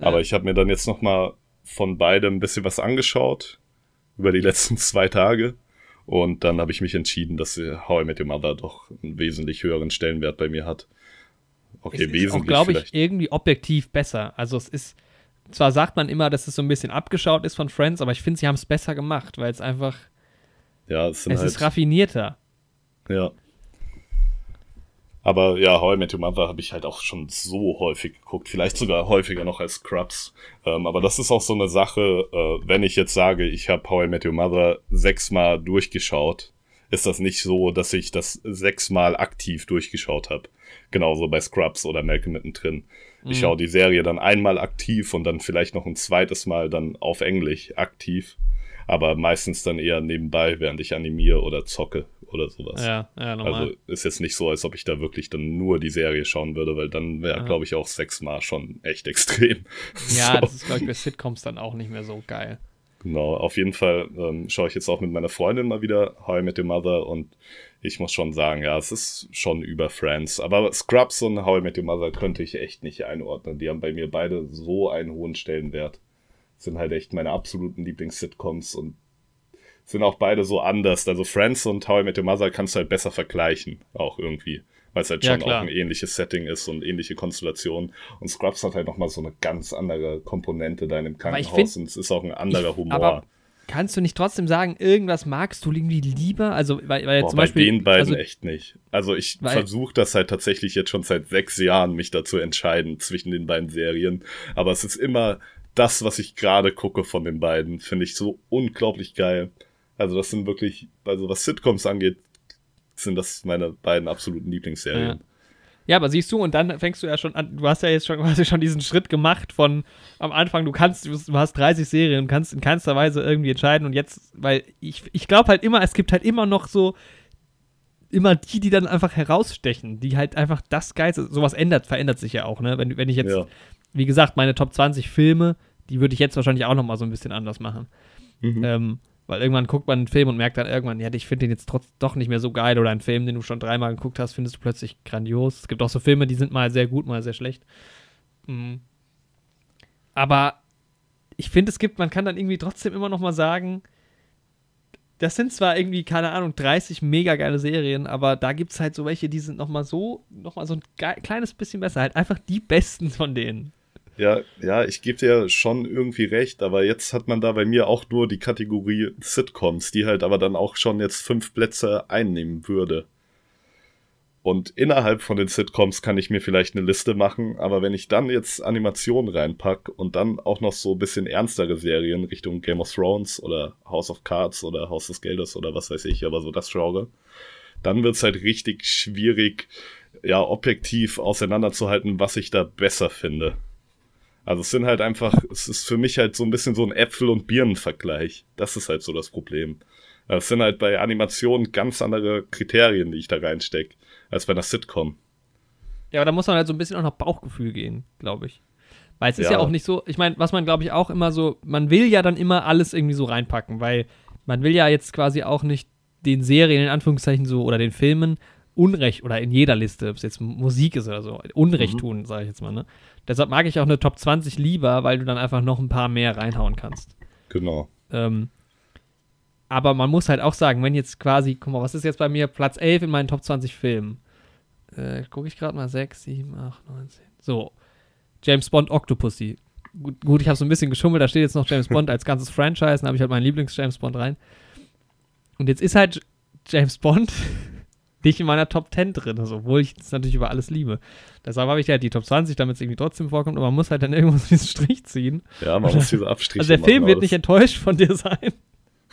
Ja. Aber ich habe mir dann jetzt noch mal von beidem ein bisschen was angeschaut über die letzten zwei Tage. Und dann habe ich mich entschieden, dass How I Met Your Mother doch einen wesentlich höheren Stellenwert bei mir hat. Okay, es wesentlich. glaube ich, irgendwie objektiv besser. Also es ist zwar sagt man immer, dass es so ein bisschen abgeschaut ist von Friends, aber ich finde, sie haben es besser gemacht, weil es einfach. Ja, es, es halt, ist raffinierter. Ja. Aber ja, How I Met Your Mother habe ich halt auch schon so häufig geguckt. Vielleicht sogar häufiger noch als Scrubs. Ähm, aber das ist auch so eine Sache, äh, wenn ich jetzt sage, ich habe How I Met Your Mother sechsmal durchgeschaut, ist das nicht so, dass ich das sechsmal aktiv durchgeschaut habe. Genauso bei Scrubs oder Malcolm mittendrin. Ich mhm. schaue die Serie dann einmal aktiv und dann vielleicht noch ein zweites Mal dann auf Englisch aktiv. Aber meistens dann eher nebenbei, während ich animiere oder zocke oder sowas. Ja, ja, normal. Also ist jetzt nicht so, als ob ich da wirklich dann nur die Serie schauen würde, weil dann wäre, glaube ich, auch sechsmal schon echt extrem. Ja, so. das ist, glaube ich, bei Sitcoms dann auch nicht mehr so geil. Genau, auf jeden Fall ähm, schaue ich jetzt auch mit meiner Freundin mal wieder How I Met Your Mother und ich muss schon sagen, ja, es ist schon über Friends. Aber Scrubs und How I Met Your Mother könnte ich echt nicht einordnen. Die haben bei mir beide so einen hohen Stellenwert. Sind halt echt meine absoluten Lieblings-Sitcoms und sind auch beide so anders. Also Friends und How I Met Your Mother kannst du halt besser vergleichen, auch irgendwie. Weil es halt schon ja, auch ein ähnliches Setting ist und ähnliche Konstellationen. Und Scrubs hat halt nochmal so eine ganz andere Komponente da in dem Krankenhaus find, und es ist auch ein anderer Humor. Aber kannst du nicht trotzdem sagen, irgendwas magst du irgendwie lieber? Also, weil, weil Boah, zum Beispiel. Bei den beiden also, echt nicht. Also, ich versuche das halt tatsächlich jetzt schon seit sechs Jahren, mich dazu entscheiden zwischen den beiden Serien. Aber es ist immer das, was ich gerade gucke von den beiden, finde ich so unglaublich geil. Also, das sind wirklich, also was Sitcoms angeht, sind das meine beiden absoluten Lieblingsserien. Ja. Ja, aber siehst du, und dann fängst du ja schon an, du hast ja jetzt schon quasi schon diesen Schritt gemacht von am Anfang, du kannst, du hast 30 Serien, kannst in keinster Weise irgendwie entscheiden und jetzt, weil ich, ich glaube halt immer, es gibt halt immer noch so, immer die, die dann einfach herausstechen, die halt einfach das Geilste, sowas ändert, verändert sich ja auch, ne? Wenn, wenn ich jetzt, ja. wie gesagt, meine Top 20 Filme, die würde ich jetzt wahrscheinlich auch nochmal so ein bisschen anders machen. Mhm. Ähm, weil irgendwann guckt man einen Film und merkt dann irgendwann, ja, ich finde den jetzt trotz doch nicht mehr so geil oder einen Film, den du schon dreimal geguckt hast, findest du plötzlich grandios. Es gibt auch so Filme, die sind mal sehr gut, mal sehr schlecht. Mhm. Aber ich finde, es gibt, man kann dann irgendwie trotzdem immer noch mal sagen, das sind zwar irgendwie, keine Ahnung, 30 mega geile Serien, aber da gibt es halt so welche, die sind noch mal so, noch mal so ein kleines bisschen besser. Halt einfach die besten von denen. Ja, ja, ich gebe dir schon irgendwie recht, aber jetzt hat man da bei mir auch nur die Kategorie Sitcoms, die halt aber dann auch schon jetzt fünf Plätze einnehmen würde. Und innerhalb von den Sitcoms kann ich mir vielleicht eine Liste machen, aber wenn ich dann jetzt Animationen reinpack und dann auch noch so ein bisschen ernstere Serien Richtung Game of Thrones oder House of Cards oder Haus des Geldes oder was weiß ich, aber so das Genre, dann wird's halt richtig schwierig, ja, objektiv auseinanderzuhalten, was ich da besser finde. Also es sind halt einfach, es ist für mich halt so ein bisschen so ein Äpfel- und Birnen-Vergleich. Das ist halt so das Problem. Es sind halt bei Animationen ganz andere Kriterien, die ich da reinstecke, als bei einer Sitcom. Ja, aber da muss man halt so ein bisschen auch nach Bauchgefühl gehen, glaube ich. Weil es ist ja. ja auch nicht so, ich meine, was man glaube ich auch immer so, man will ja dann immer alles irgendwie so reinpacken, weil man will ja jetzt quasi auch nicht den Serien in Anführungszeichen so oder den Filmen Unrecht oder in jeder Liste, ob es jetzt Musik ist oder so, Unrecht mhm. tun, sage ich jetzt mal, ne? Deshalb mag ich auch eine Top 20 lieber, weil du dann einfach noch ein paar mehr reinhauen kannst. Genau. Ähm, aber man muss halt auch sagen, wenn jetzt quasi, guck mal, was ist jetzt bei mir Platz 11 in meinen Top 20 Filmen? Äh, gucke ich gerade mal 6, 7, 8, 9, 10. So. James Bond Octopussy. Gut, gut ich habe so ein bisschen geschummelt, da steht jetzt noch James Bond als ganzes Franchise, dann habe ich halt meinen Lieblings-James Bond rein. Und jetzt ist halt James Bond nicht in meiner Top 10 drin, also, obwohl ich das natürlich über alles liebe. Deshalb habe ich halt die Top 20, damit es irgendwie trotzdem vorkommt, aber man muss halt dann irgendwo so diesen Strich ziehen. Ja, man muss diese Abstriche Also der Film wird nicht enttäuscht von dir sein.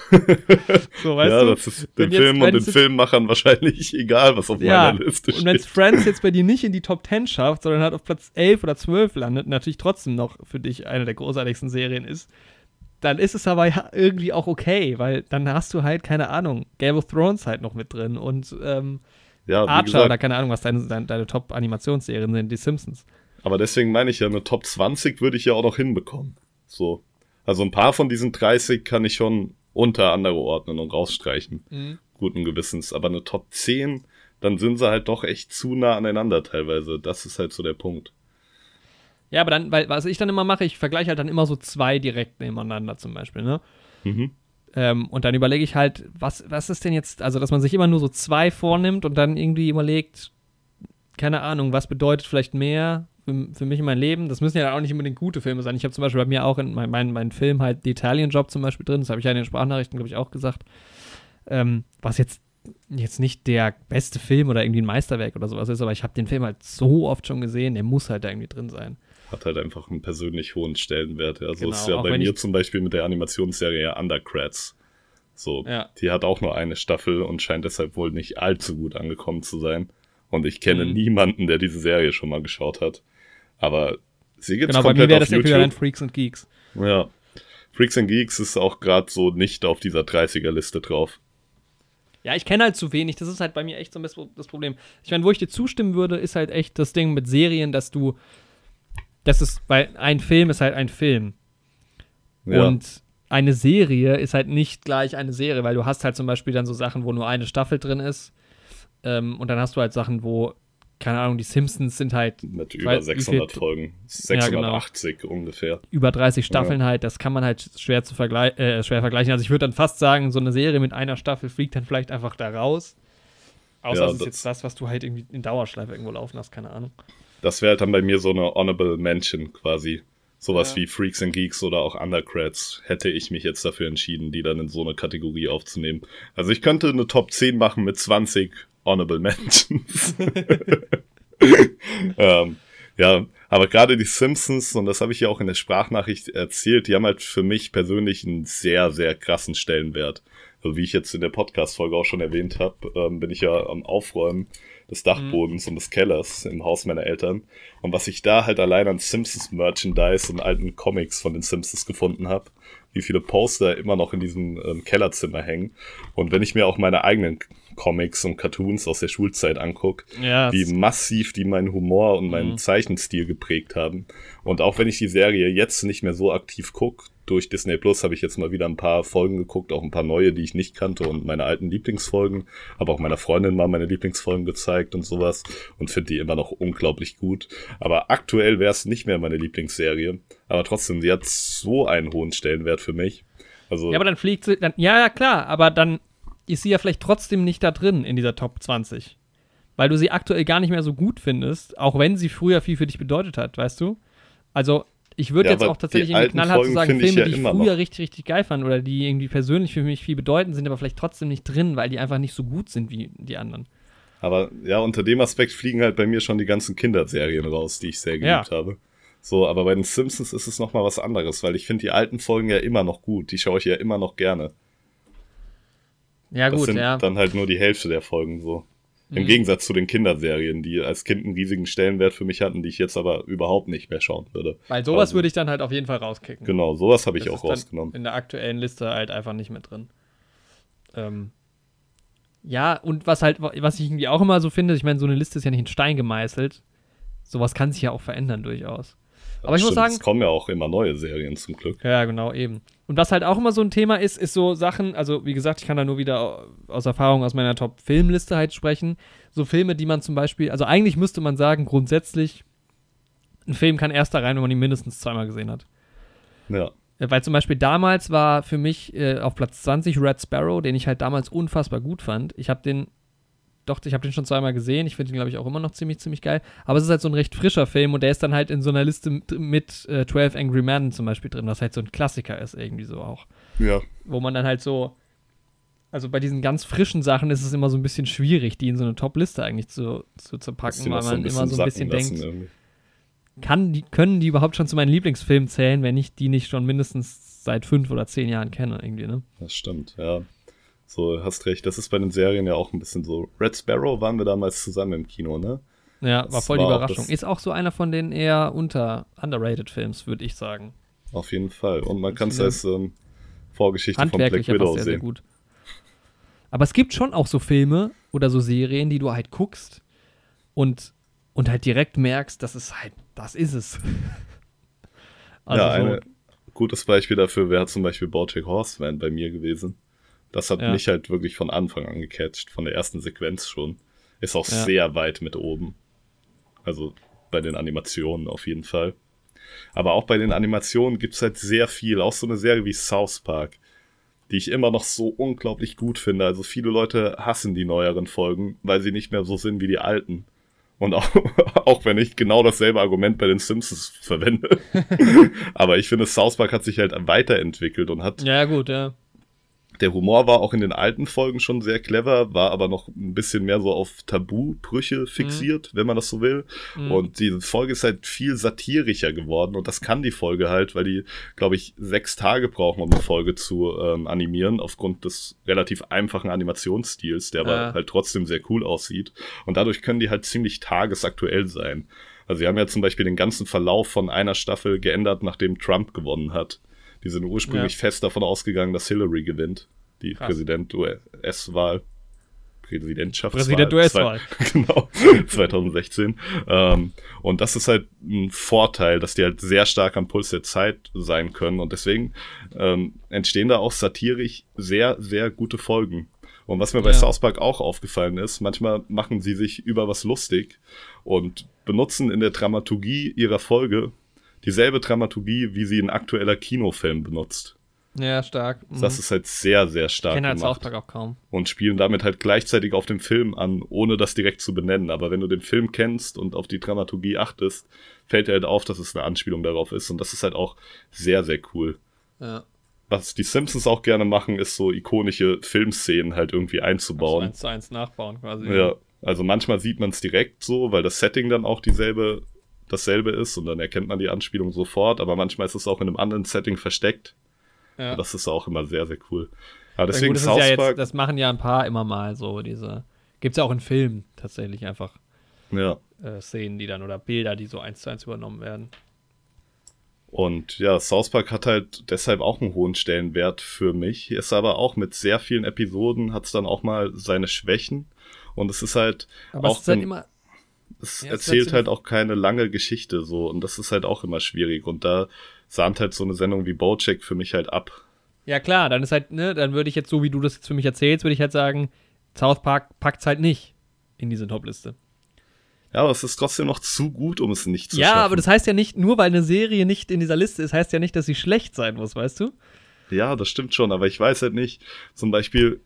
so, weißt ja, du? das ist den Film und den Filmmachern wahrscheinlich egal, was auf ja, meiner Liste steht. Und wenn Friends jetzt bei dir nicht in die Top 10 schafft, sondern halt auf Platz 11 oder 12 landet, natürlich trotzdem noch für dich eine der großartigsten Serien ist, dann ist es aber ja irgendwie auch okay, weil dann hast du halt, keine Ahnung, Game of Thrones halt noch mit drin und ähm, ja, Archer gesagt, oder keine Ahnung, was deine, deine, deine Top-Animationsserien sind, die Simpsons. Aber deswegen meine ich ja, eine Top 20 würde ich ja auch noch hinbekommen. So. Also ein paar von diesen 30 kann ich schon unter andere ordnen und rausstreichen. Mhm. Guten Gewissens. Aber eine Top 10, dann sind sie halt doch echt zu nah aneinander teilweise. Das ist halt so der Punkt. Ja, aber dann, weil, was ich dann immer mache, ich vergleiche halt dann immer so zwei direkt nebeneinander zum Beispiel, ne? Mhm. Ähm, und dann überlege ich halt, was, was ist denn jetzt, also dass man sich immer nur so zwei vornimmt und dann irgendwie überlegt, keine Ahnung, was bedeutet vielleicht mehr für, für mich in meinem Leben. Das müssen ja auch nicht unbedingt gute Filme sein. Ich habe zum Beispiel bei mir auch in meinem mein, mein Film halt The Italian Job zum Beispiel drin, das habe ich ja in den Sprachnachrichten, glaube ich, auch gesagt. Ähm, was jetzt, jetzt nicht der beste Film oder irgendwie ein Meisterwerk oder sowas ist, aber ich habe den Film halt so oft schon gesehen, der muss halt da irgendwie drin sein. Hat halt einfach einen persönlich hohen Stellenwert. Also Genau, ist ja bei mir zum Beispiel mit der Animationsserie Undercrats. So, Ja. die hat auch nur eine Staffel und scheint deshalb wohl nicht allzu gut angekommen zu sein. Und ich kenne Mhm. niemanden, der diese Serie schon mal geschaut hat. Aber sie gibt's Genau, bei mir komplett wäre das Äquivalent YouTube. Freaks and Geeks. Ja. Freaks and Geeks ist auch gerade so nicht auf dieser 30er-Liste drauf. Ja, ich kenne halt zu wenig. Das ist halt bei mir echt so ein bisschen das Problem. Ich meine, wo ich dir zustimmen würde, ist halt echt das Ding mit Serien, dass du. Das ist, weil ein Film ist halt ein Film. Ja. Und eine Serie ist halt nicht gleich eine Serie, weil du hast halt zum Beispiel dann so Sachen, wo nur eine Staffel drin ist. Ähm, und dann hast du halt Sachen, wo, keine Ahnung, die Simpsons sind halt mit über weiß, wie 600 viel- Folgen. Ja, genau. 680 ungefähr. über 30 Staffeln halt, das kann man halt schwer zu vergleichen, äh, schwer vergleichen. Also ich würde dann fast sagen, so eine Serie mit einer Staffel fliegt dann vielleicht einfach da raus. Außer Ja, es ist jetzt das, was du halt irgendwie in Dauerschleife irgendwo laufen hast, keine Ahnung. Das wäre halt dann bei mir so eine Honorable Mention quasi. Sowas Ja. wie Freaks and Geeks oder auch Undercrats hätte ich mich jetzt dafür entschieden, die dann in so eine Kategorie aufzunehmen. Also ich könnte eine Top 10 machen mit 20 Honorable Mentions. ähm, ja, aber gerade die Simpsons, und das habe ich ja auch in der Sprachnachricht erzählt, die haben halt für mich persönlich einen sehr, sehr krassen Stellenwert. Also wie ich jetzt in der Podcast-Folge auch schon erwähnt habe, ähm, bin ich ja am Aufräumen des Dachbodens und des Kellers im Haus meiner Eltern. Und was ich da halt allein an Simpsons-Merchandise und alten Comics von den Simpsons gefunden habe, wie viele Poster immer noch in diesem ähm, Kellerzimmer hängen. Und wenn ich mir auch meine eigenen Comics und Cartoons aus der Schulzeit angucke, Ja, wie massiv die meinen Humor und meinen Mhm. Zeichenstil geprägt haben. Und auch wenn ich die Serie jetzt nicht mehr so aktiv gucke, durch Disney Plus habe ich jetzt mal wieder ein paar Folgen geguckt, auch ein paar neue, die ich nicht kannte und meine alten Lieblingsfolgen. Habe auch meiner Freundin mal meine Lieblingsfolgen gezeigt und sowas und finde die immer noch unglaublich gut. Aber aktuell wäre es nicht mehr meine Lieblingsserie. Aber trotzdem, sie hat so einen hohen Stellenwert für mich. Also, ja, aber dann fliegt sie, dann, ja, ja, klar, aber dann ist sie ja vielleicht trotzdem nicht da drin in dieser Top 20. Weil du sie aktuell gar nicht mehr so gut findest, auch wenn sie früher viel für dich bedeutet hat, weißt du? Also, ich würde Ja, jetzt auch tatsächlich irgendwie alten knallhart zu sagen, finde ich Filme, ja die ich früher noch. richtig, richtig geil fand oder die irgendwie persönlich für mich viel bedeuten, sind aber vielleicht trotzdem nicht drin, weil die einfach nicht so gut sind wie die anderen. Aber ja, unter dem Aspekt fliegen halt bei mir schon die ganzen Kinderserien raus, die ich sehr geliebt Ja. habe. So, aber bei den Simpsons ist es nochmal was anderes, weil ich finde die alten Folgen ja immer noch gut. Die schaue ich ja immer noch gerne. Ja, Das gut, sind ja. dann halt nur die Hälfte der Folgen so. Im Mhm. Gegensatz zu den Kinderserien, die als Kind einen riesigen Stellenwert für mich hatten, die ich jetzt aber überhaupt nicht mehr schauen würde. Weil sowas Also, würde ich dann halt auf jeden Fall rauskicken. Genau, sowas habe ich Das auch rausgenommen. In der aktuellen Liste halt einfach nicht mehr drin. Ähm, ja, und was halt, was ich irgendwie auch immer so finde, ich meine, so eine Liste ist ja nicht in Stein gemeißelt. Sowas kann sich ja auch verändern durchaus. Aber ich muss Stimmt, sagen, Es kommen ja auch immer neue Serien zum Glück. ja, genau, eben. Und was halt auch immer so ein Thema ist, ist so Sachen, also wie gesagt, ich kann da nur wieder aus Erfahrung aus meiner Top-Filmliste halt sprechen. So Filme, die man zum Beispiel, also eigentlich müsste man sagen, grundsätzlich, ein Film kann erst da rein, wenn man ihn mindestens zweimal gesehen hat. Ja. Äh, Weil zum Beispiel damals war für mich äh, auf Platz 20 Red Sparrow, den ich halt damals unfassbar gut fand. Ich habe den, doch, ich habe den schon zweimal gesehen. Ich finde den, glaube ich, auch immer noch ziemlich, ziemlich geil. Aber es ist halt so ein recht frischer Film und der ist dann halt in so einer Liste mit, mit äh, 12 Angry Men zum Beispiel drin, was halt so ein Klassiker ist, irgendwie so auch. Ja. Wo man dann halt so, also bei diesen ganz frischen Sachen ist es immer so ein bisschen schwierig, die in so eine Top-Liste eigentlich zu, zu, zu packen, weil so man bisschen immer so ein bisschen denkt, irgendwie. kann die, können die überhaupt schon zu meinen Lieblingsfilmen zählen, wenn ich die nicht schon mindestens seit fünf oder zehn Jahren kenne, irgendwie, ne? Das stimmt, ja. So, hast recht. Das ist bei den Serien ja auch ein bisschen so. Red Sparrow waren wir damals zusammen im Kino, ne? Ja, Das war voll die war auch Überraschung. das- Ist auch so einer von den eher unter underrated Films, würde ich sagen. Auf jeden Fall. Und man kann es als ähm, Vorgeschichte von Black Widow sehr, sehr sehen. gut. Aber es gibt schon auch so Filme oder so Serien, die du halt guckst und, und halt direkt merkst, das ist halt, das ist es. Also ja, so, eine gutes Beispiel dafür wäre zum Beispiel Bojack Horseman bei mir gewesen. Das hat Ja. mich halt wirklich von Anfang an gecatcht, von der ersten Sequenz schon. Ist auch Ja. sehr weit mit oben. Also bei den Animationen auf jeden Fall. Aber auch bei den Animationen gibt's halt sehr viel. Auch so eine Serie wie South Park, die ich immer noch so unglaublich gut finde. Also viele Leute hassen die neueren Folgen, weil sie nicht mehr so sind wie die alten. Und auch, auch wenn ich genau dasselbe Argument bei den Simpsons verwende. Aber ich finde, South Park hat sich halt weiterentwickelt und hat Ja, gut, ja. Der Humor war auch in den alten Folgen schon sehr clever, war aber noch ein bisschen mehr so auf Tabubrüche fixiert, wenn man das so will. Mhm. Und diese Folge ist halt viel satirischer geworden und das kann die Folge halt, weil die, glaube ich, sechs Tage brauchen, um eine Folge zu ähm, animieren, aufgrund des relativ einfachen Animationsstils, der aber Ja. halt trotzdem sehr cool aussieht. Und dadurch können die halt ziemlich tagesaktuell sein. Also sie haben ja zum Beispiel den ganzen Verlauf von einer Staffel geändert, nachdem Trump gewonnen hat. Die sind ursprünglich Ja. fest davon ausgegangen, dass Hillary gewinnt. Die Krass. Präsident-US-Wahl. Präsidentschaftswahl. Präsident US-Wahl. Genau, 2016. Ähm, und das ist halt ein Vorteil, dass die halt sehr stark am Puls der Zeit sein können. Und deswegen ähm, entstehen da auch satirisch sehr, sehr gute Folgen. Und was mir bei Ja. South Park auch aufgefallen ist, manchmal machen sie sich über was lustig und benutzen in der Dramaturgie ihrer Folge dieselbe Dramaturgie, wie sie ein aktueller Kinofilm benutzt. Ja, stark. Mhm. Das ist halt sehr, sehr stark kenne halt South gemacht. Park auch kaum. Und spielen damit halt gleichzeitig auf den Film an, ohne das direkt zu benennen. Aber wenn du den Film kennst und auf die Dramaturgie achtest, fällt dir halt auf, dass es eine Anspielung darauf ist. Und das ist halt auch sehr, sehr cool. Ja. Was die Simpsons auch gerne machen, ist so ikonische Filmszenen halt irgendwie Also einzubauen. eins zu eins nachbauen quasi. Ja, also manchmal sieht man es direkt so, weil das Setting dann auch dieselbe, dasselbe ist und dann erkennt man die Anspielung sofort, aber manchmal ist es auch in einem anderen Setting versteckt. ja. Das ist auch immer sehr, sehr cool. Aber deswegen gut, das, ja Park, jetzt, das machen ja ein paar immer mal so, diese. Gibt's ja auch in Filmen tatsächlich einfach ja. äh, Szenen, die dann oder Bilder, die so eins zu eins übernommen werden. Und ja, South Park hat halt deshalb auch einen hohen Stellenwert für mich. Ist aber auch mit sehr vielen Episoden, hat es dann auch mal seine Schwächen. Und es ist halt, Aber auch es ist halt immer. Es Ja, erzählt halt auch keine lange Geschichte so. Und das ist halt auch immer schwierig. Und da sahnt halt so eine Sendung wie Bojack für mich halt ab. Ja, klar, dann ist halt, ne, dann würde ich jetzt, so wie du das jetzt für mich erzählst, würde ich halt sagen, South Park packt's halt nicht in diese Top-Liste. Ja, aber es ist trotzdem noch zu gut, um es nicht zu Ja, schaffen. aber das heißt ja nicht, nur weil eine Serie nicht in dieser Liste ist, heißt ja nicht, dass sie schlecht sein muss, weißt du? Ja, das stimmt schon, aber ich weiß halt nicht, zum Beispiel,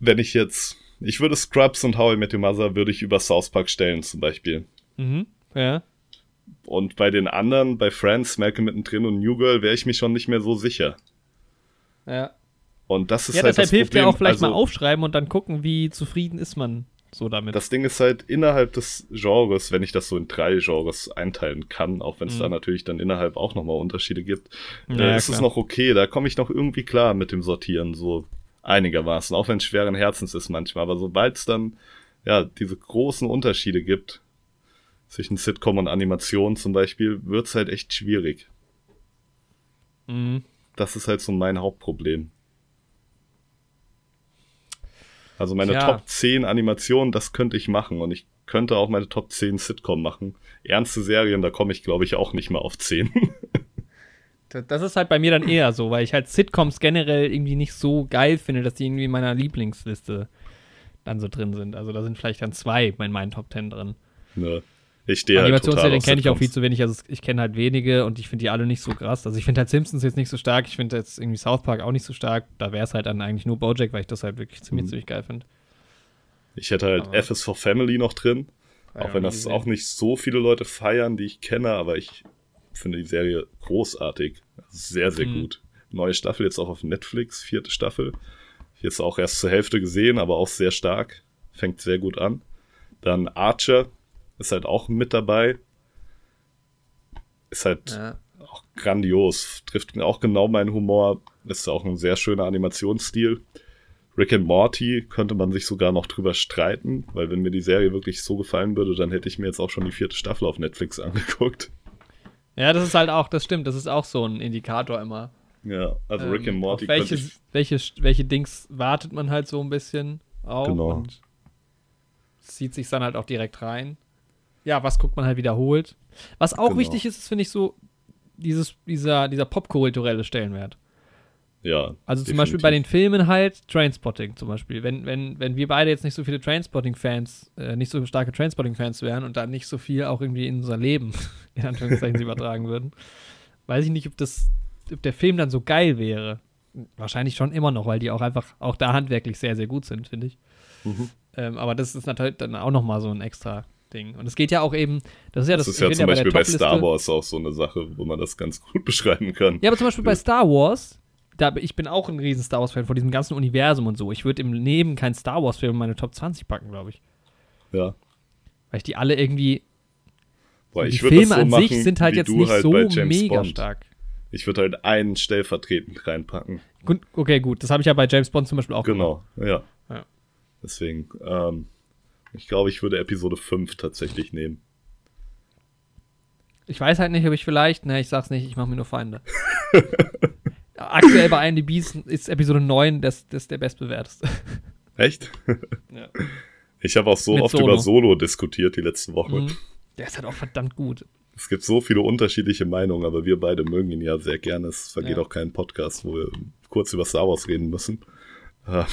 wenn ich jetzt, ich würde Scrubs und How I Met Your Mother würde ich über South Park stellen zum Beispiel. Mhm. Ja. Und bei den anderen, bei Friends, Malcolm mittendrin und New Girl, wäre ich mir schon nicht mehr so sicher. Ja. Und das ist Ja, halt deshalb das hilft Problem. ja auch vielleicht also, mal aufschreiben und dann gucken, wie zufrieden ist man so damit. Das Ding ist halt innerhalb des Genres, wenn ich das so in drei Genres einteilen kann, auch wenn es Mhm. da natürlich dann innerhalb auch nochmal Unterschiede gibt, Ja, äh, ja, ist es klar. noch okay. Da komme ich noch irgendwie klar mit dem Sortieren, so einigermaßen, auch wenn es schweren Herzens ist manchmal. Aber sobald es dann ja diese großen Unterschiede gibt, zwischen Sitcom und Animation zum Beispiel, wird es halt echt schwierig. Mhm. Das ist halt so mein Hauptproblem. Also meine Tja. Top 10 Animationen, das könnte ich machen und ich könnte auch meine Top 10 Sitcom machen. Ernste Serien, da komme ich glaube ich auch nicht mal auf 10. Das- ist halt bei mir dann eher so, weil ich halt Sitcoms generell irgendwie nicht so geil finde, dass die irgendwie in meiner Lieblingsliste dann so drin sind. Also da sind vielleicht dann zwei in meinen Top Ten drin. ne? Ich stehe halt total kenne ich auch viel zu wenig, also ich kenne halt wenige und ich finde die alle nicht so krass. Also ich finde halt Simpsons jetzt nicht so stark, ich finde jetzt irgendwie South Park auch nicht so stark. Da wäre es halt dann eigentlich nur Bojack, weil ich das halt wirklich ziemlich, Mhm. ziemlich geil finde. Ich hätte halt Aber- F is for Family noch drin, auch wenn das gesehen. auch nicht so viele Leute feiern, die ich kenne, aber ich finde die Serie großartig. Sehr, sehr Mhm. gut. Neue Staffel jetzt auch auf Netflix, vierte Staffel. Jetzt auch erst zur Hälfte gesehen, aber auch sehr stark. Fängt sehr gut an. Dann Archer ist halt auch mit dabei. Ist halt Ja. auch grandios. Trifft mir auch genau meinen Humor. Ist auch ein sehr schöner Animationsstil. Rick and Morty könnte man sich sogar noch drüber streiten, weil wenn mir die Serie wirklich so gefallen würde, dann hätte ich mir jetzt auch schon die vierte Staffel auf Netflix angeguckt. Ja, das ist halt auch, das stimmt, das ist auch so ein Indikator immer. Ja, also Rick Ähm, and Morty auf welche, ich, welche, welche Dings wartet man halt so ein bisschen auf Genau. und zieht sich dann halt auch direkt rein. Ja, was guckt man halt wiederholt. Was auch Genau. wichtig ist, ist, finde ich so, dieses, dieser, dieser popkulturelle Stellenwert. Ja. Also zum Beispiel bei den Filmen halt Trainspotting zum Beispiel. Wenn, wenn, wenn wir beide jetzt nicht so viele Trainspotting-Fans, äh, nicht so starke Trainspotting-Fans wären und da nicht so viel auch irgendwie in unser Leben, in Anführungszeichen, übertragen würden, weiß ich nicht, ob das, ob der Film dann so geil wäre. Wahrscheinlich schon immer noch, weil die auch einfach auch da handwerklich sehr, sehr gut sind, finde ich. Mhm. Ähm, aber das ist natürlich dann auch nochmal so ein extra Ding. Und es geht ja auch eben, das ist ja das, das ist ja zum ja Beispiel bei, bei Star Wars auch so eine Sache, wo man das ganz gut beschreiben kann. Ja, aber zum Beispiel bei Star Wars, da, ich bin auch ein riesen Star Wars-Fan von diesem ganzen Universum und so. Ich würde im Leben keinen Star Wars-Film in meine Top 20 packen, glaube ich. Ja. Weil ich die alle irgendwie. Boah, die Filme so an sich sind halt jetzt nicht halt so mega Bond. stark. Ich würde halt einen stellvertretend reinpacken. Gut, okay, gut. Das habe ich ja bei James Bond zum Beispiel auch Genau, ja. ja. Deswegen, ähm, ich glaube, ich würde Episode 5 tatsächlich nehmen. Ich weiß halt nicht, ob ich vielleicht, ne, ich sag's nicht, ich mache mir nur Feinde. Aktuell bei IMDb ist Episode 9 das, das der bestbewerteste. Echt? Ja. Ich habe auch so Mit oft Solo. über Solo diskutiert die letzten Wochen. Mhm. Der ist halt auch verdammt gut. Es gibt so viele unterschiedliche Meinungen, aber wir beide mögen ihn ja sehr gerne. Es vergeht ja. auch kein Podcast, wo wir kurz über Star Wars reden müssen.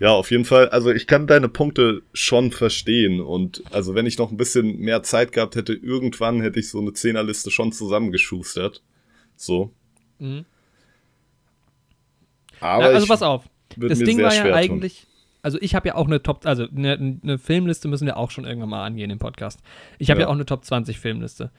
ja, auf jeden Fall. Also ich kann deine Punkte schon verstehen. Und also wenn ich noch ein bisschen mehr Zeit gehabt hätte, irgendwann hätte ich so eine Zehnerliste schon zusammengeschustert. So. Mhm. Aber Na, also pass auf. Das Ding war ja eigentlich. Tun. Also ich habe ja auch eine Top, also eine, eine, Filmliste müssen wir auch schon irgendwann mal angehen im Podcast. Ich habe ja. ja auch eine Top 20 Filmliste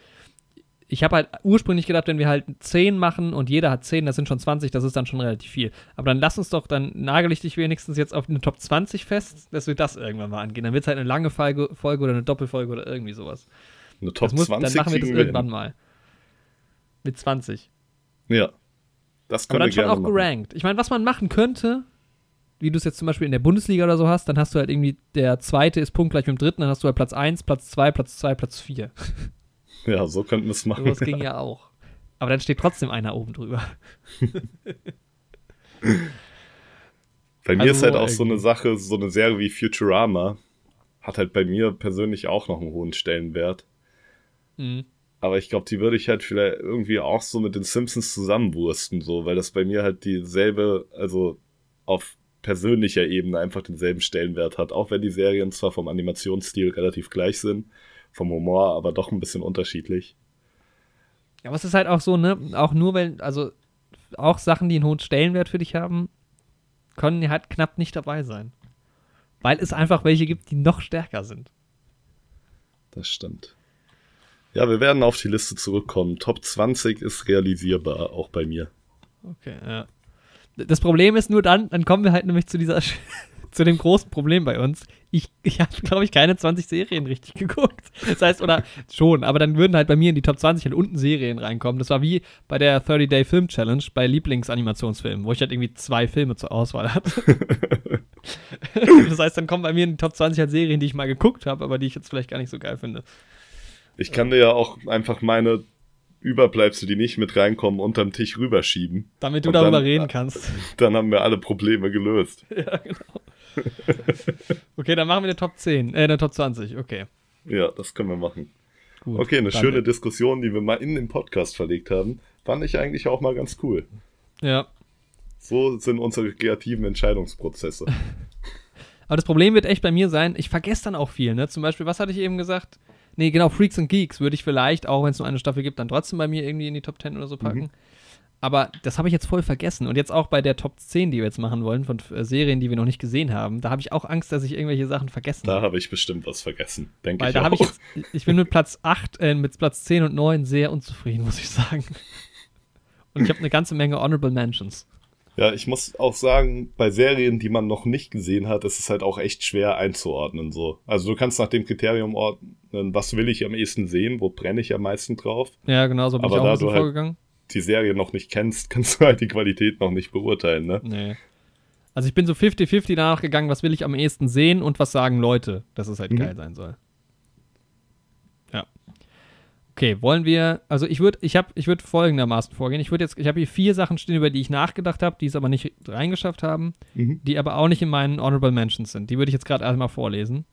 ich habe halt ursprünglich gedacht, wenn wir halt 10 machen und jeder hat 10, das sind schon 20, das ist dann schon relativ viel. Aber dann lass uns doch, dann nagel ich dich wenigstens jetzt auf eine Top 20 fest, dass wir das irgendwann mal angehen. Dann wird es halt eine lange Folge, Folge oder eine Doppelfolge oder irgendwie sowas. Eine Top muss, 20 Dann machen wir das irgendwann hin. mal. Mit 20. Ja. Das können Aber dann wir schon auch machen. gerankt. Ich meine, was man machen könnte, wie du es jetzt zum Beispiel in der Bundesliga oder so hast, dann hast du halt irgendwie, der zweite ist punktgleich mit dem dritten, dann hast du halt Platz 1, Platz 2, Platz 2, Platz 4. Ja, so könnten wir es machen. Das ging ja auch. Aber dann steht trotzdem einer oben drüber. bei mir also, ist halt auch so eine Sache, so eine Serie wie Futurama hat halt bei mir persönlich auch noch einen hohen Stellenwert. Mhm. Aber ich glaube, die würde ich halt vielleicht irgendwie auch so mit den Simpsons zusammenwursten, so, weil das bei mir halt dieselbe, also auf persönlicher Ebene einfach denselben Stellenwert hat, auch wenn die Serien zwar vom Animationsstil relativ gleich sind, vom Humor, aber doch ein bisschen unterschiedlich. Ja, aber es ist halt auch so, ne, auch nur wenn, also auch Sachen, die einen hohen Stellenwert für dich haben, können halt knapp nicht dabei sein. Weil es einfach welche gibt, die noch stärker sind. Das stimmt. Ja, wir werden auf die Liste zurückkommen. Top 20 ist realisierbar, auch bei mir. Okay, ja. Das Problem ist nur dann, dann kommen wir halt nämlich zu dieser zu dem großen Problem bei uns. Ich, ich habe, glaube ich, keine 20 Serien richtig geguckt. Das heißt, oder schon, aber dann würden halt bei mir in die Top 20 halt unten Serien reinkommen. Das war wie bei der 30-Day Film Challenge bei Lieblingsanimationsfilmen, wo ich halt irgendwie zwei Filme zur Auswahl hatte. das heißt, dann kommen bei mir in die Top 20 halt Serien, die ich mal geguckt habe, aber die ich jetzt vielleicht gar nicht so geil finde. Ich kann dir ja auch einfach meine Überbleibsel, die nicht mit reinkommen, unterm Tisch rüberschieben. Damit du darüber dann, reden kannst. Dann haben wir alle Probleme gelöst. Ja, genau. okay, dann machen wir eine Top 10, äh, eine Top 20, okay. Ja, das können wir machen. Gut, okay, eine danke. schöne Diskussion, die wir mal in den Podcast verlegt haben, fand ich eigentlich auch mal ganz cool. Ja. So sind unsere kreativen Entscheidungsprozesse. Aber das Problem wird echt bei mir sein, ich vergesse dann auch viel, ne? Zum Beispiel, was hatte ich eben gesagt? Nee, genau, Freaks and Geeks würde ich vielleicht, auch wenn es nur eine Staffel gibt, dann trotzdem bei mir irgendwie in die Top 10 oder so packen. Mhm. Aber das habe ich jetzt voll vergessen. Und jetzt auch bei der Top 10, die wir jetzt machen wollen, von äh, Serien, die wir noch nicht gesehen haben, da habe ich auch Angst, dass ich irgendwelche Sachen vergessen habe. Da habe ich bestimmt was vergessen, denke ich da auch. Ich, jetzt, ich bin mit Platz 8, äh, mit Platz 10 und 9 sehr unzufrieden, muss ich sagen. Und ich habe eine ganze Menge Honorable Mentions. Ja, ich muss auch sagen, bei Serien, die man noch nicht gesehen hat, ist es halt auch echt schwer einzuordnen. So. Also du kannst nach dem Kriterium ordnen, was will ich am ehesten sehen, wo brenne ich am meisten drauf. Ja, genau, so bin Aber ich auch so halt vorgegangen die Serie noch nicht kennst, kannst du halt die Qualität noch nicht beurteilen, ne? Nee. Also ich bin so 50-50 danach gegangen, was will ich am ehesten sehen und was sagen Leute, dass es halt mhm. geil sein soll. Okay, wollen wir, also ich würde, ich habe, ich würde folgendermaßen vorgehen. Ich würde jetzt, ich habe hier vier Sachen stehen, über die ich nachgedacht habe, die es aber nicht reingeschafft haben, mhm. die aber auch nicht in meinen Honorable Mentions sind. Die würde ich jetzt gerade einmal vorlesen,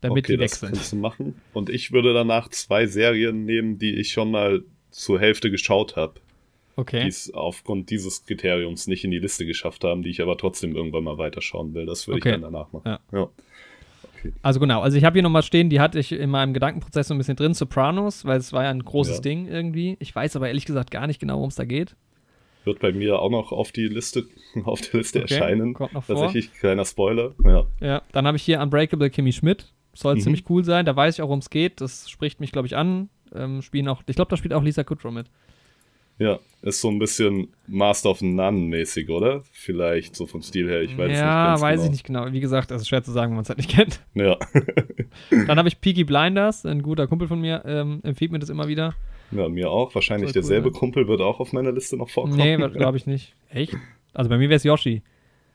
damit okay, die wechseln. Das kannst du machen. Und ich würde danach zwei Serien nehmen, die ich schon mal zur Hälfte geschaut habe, Okay. die es aufgrund dieses Kriteriums nicht in die Liste geschafft haben, die ich aber trotzdem irgendwann mal weiterschauen will. Das würde Okay. ich dann danach machen. Ja. ja. Also genau, also ich habe hier nochmal stehen, die hatte ich in meinem Gedankenprozess so ein bisschen drin, Sopranos, weil es war ja ein großes Ja. Ding irgendwie. Ich weiß aber ehrlich gesagt gar nicht genau, worum es da geht. Wird bei mir auch noch auf die Liste, auf der Liste Okay, erscheinen. kommt noch vor. Tatsächlich, kleiner Spoiler. Ja. Ja, dann habe ich hier Unbreakable Kimmy Schmidt. Soll Mhm. ziemlich cool sein, da weiß ich auch, worum es geht. Das spricht mich, glaube ich, an. Ähm, spielen auch, ich glaube, da spielt auch Lisa Kudrow mit. Ja, ist so ein bisschen Master of None mäßig, oder? Vielleicht so vom Stil her, ich weiß es ja, nicht ganz weiß genau. ich nicht genau. Wie gesagt, das ist schwer zu sagen, wenn man es halt nicht kennt. Ja. Dann habe ich Peaky Blinders, ein guter Kumpel von mir, ähm, empfiehlt mir das immer wieder. ja, mir auch. Wahrscheinlich Voll cool, derselbe ja. Kumpel wird auch auf meiner Liste noch vorkommen. Nee, glaube ich nicht. Echt? Also bei mir wäre es Yoshi.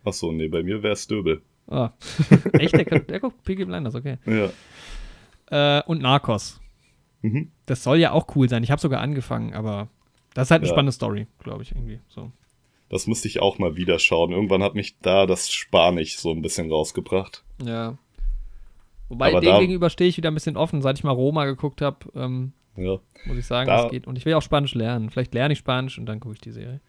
Achso, nee, bei mir wäre es Döbel. Ah. Echt? Der, kann- der guckt Peaky Blinders, okay. Ja. Äh, und Narcos. Mhm. Das soll ja auch cool sein. Ich habe sogar angefangen, aber das ist halt eine Ja. spannende Story, glaube ich, irgendwie. So. Das müsste ich auch mal wieder schauen. Irgendwann hat mich da das Spanisch so ein bisschen rausgebracht. Ja. Wobei Aber dem gegenüber stehe ich wieder ein bisschen offen. Seit ich mal Roma geguckt habe, ähm, Ja. muss ich sagen, Da- das geht. Und ich will auch Spanisch lernen. Vielleicht lerne ich Spanisch und dann gucke ich die Serie.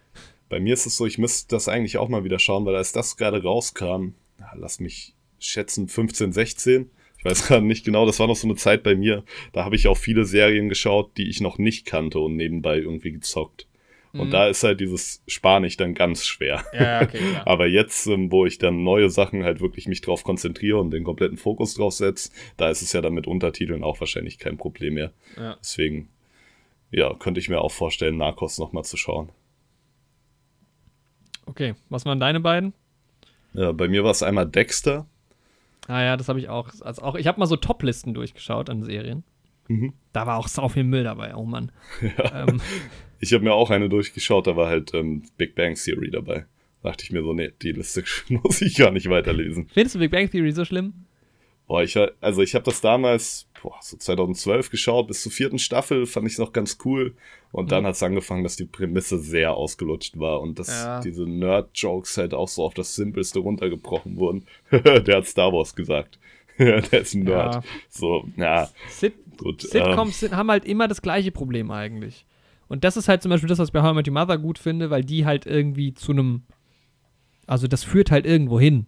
Bei mir ist es so, ich müsste das eigentlich auch mal wieder schauen, weil als das gerade rauskam, ja, lass mich schätzen, 15, 16. Ich weiß gerade nicht genau, das war noch so eine Zeit bei mir. Da habe ich auch viele Serien geschaut, die ich noch nicht kannte und nebenbei irgendwie gezockt. Und Mhm. da ist halt dieses Spanisch dann ganz schwer. Ja, okay. Aber jetzt, ähm, wo ich dann neue Sachen halt wirklich mich drauf konzentriere und den kompletten Fokus drauf setze, da ist es ja dann mit Untertiteln auch wahrscheinlich kein Problem mehr. ja. Deswegen, ja, könnte ich mir auch vorstellen, Narcos nochmal zu schauen. Okay, was waren deine beiden? Ja, bei mir war es einmal Dexter. Ah ja, das habe ich auch. Also auch ich habe mal so Top-Listen durchgeschaut an Serien. Mhm. Da war auch sau viel Müll dabei, oh Mann. Ähm, Ich habe mir auch eine durchgeschaut, da war halt ähm, Big Bang Theory dabei. Dachte ich mir so, nee, die Liste muss ich gar nicht weiterlesen. findest du Big Bang Theory so schlimm? Boah, ich also ich habe das damals, boah, so 2012 geschaut, bis zur vierten Staffel fand ich es noch ganz cool. Und dann Mhm. hat es angefangen, dass die Prämisse sehr ausgelutscht war und dass Ja. diese Nerd-Jokes halt auch so auf das Simpelste runtergebrochen wurden. Der hat Star Wars gesagt. Der ist ein Nerd. Ja. So, ja, Sit gut. Sitcoms sind, haben halt immer das gleiche Problem eigentlich. Und das ist halt zum Beispiel das, was ich bei How I Met Your Mother gut finde, weil die halt irgendwie zu einem. Also das führt halt irgendwo hin.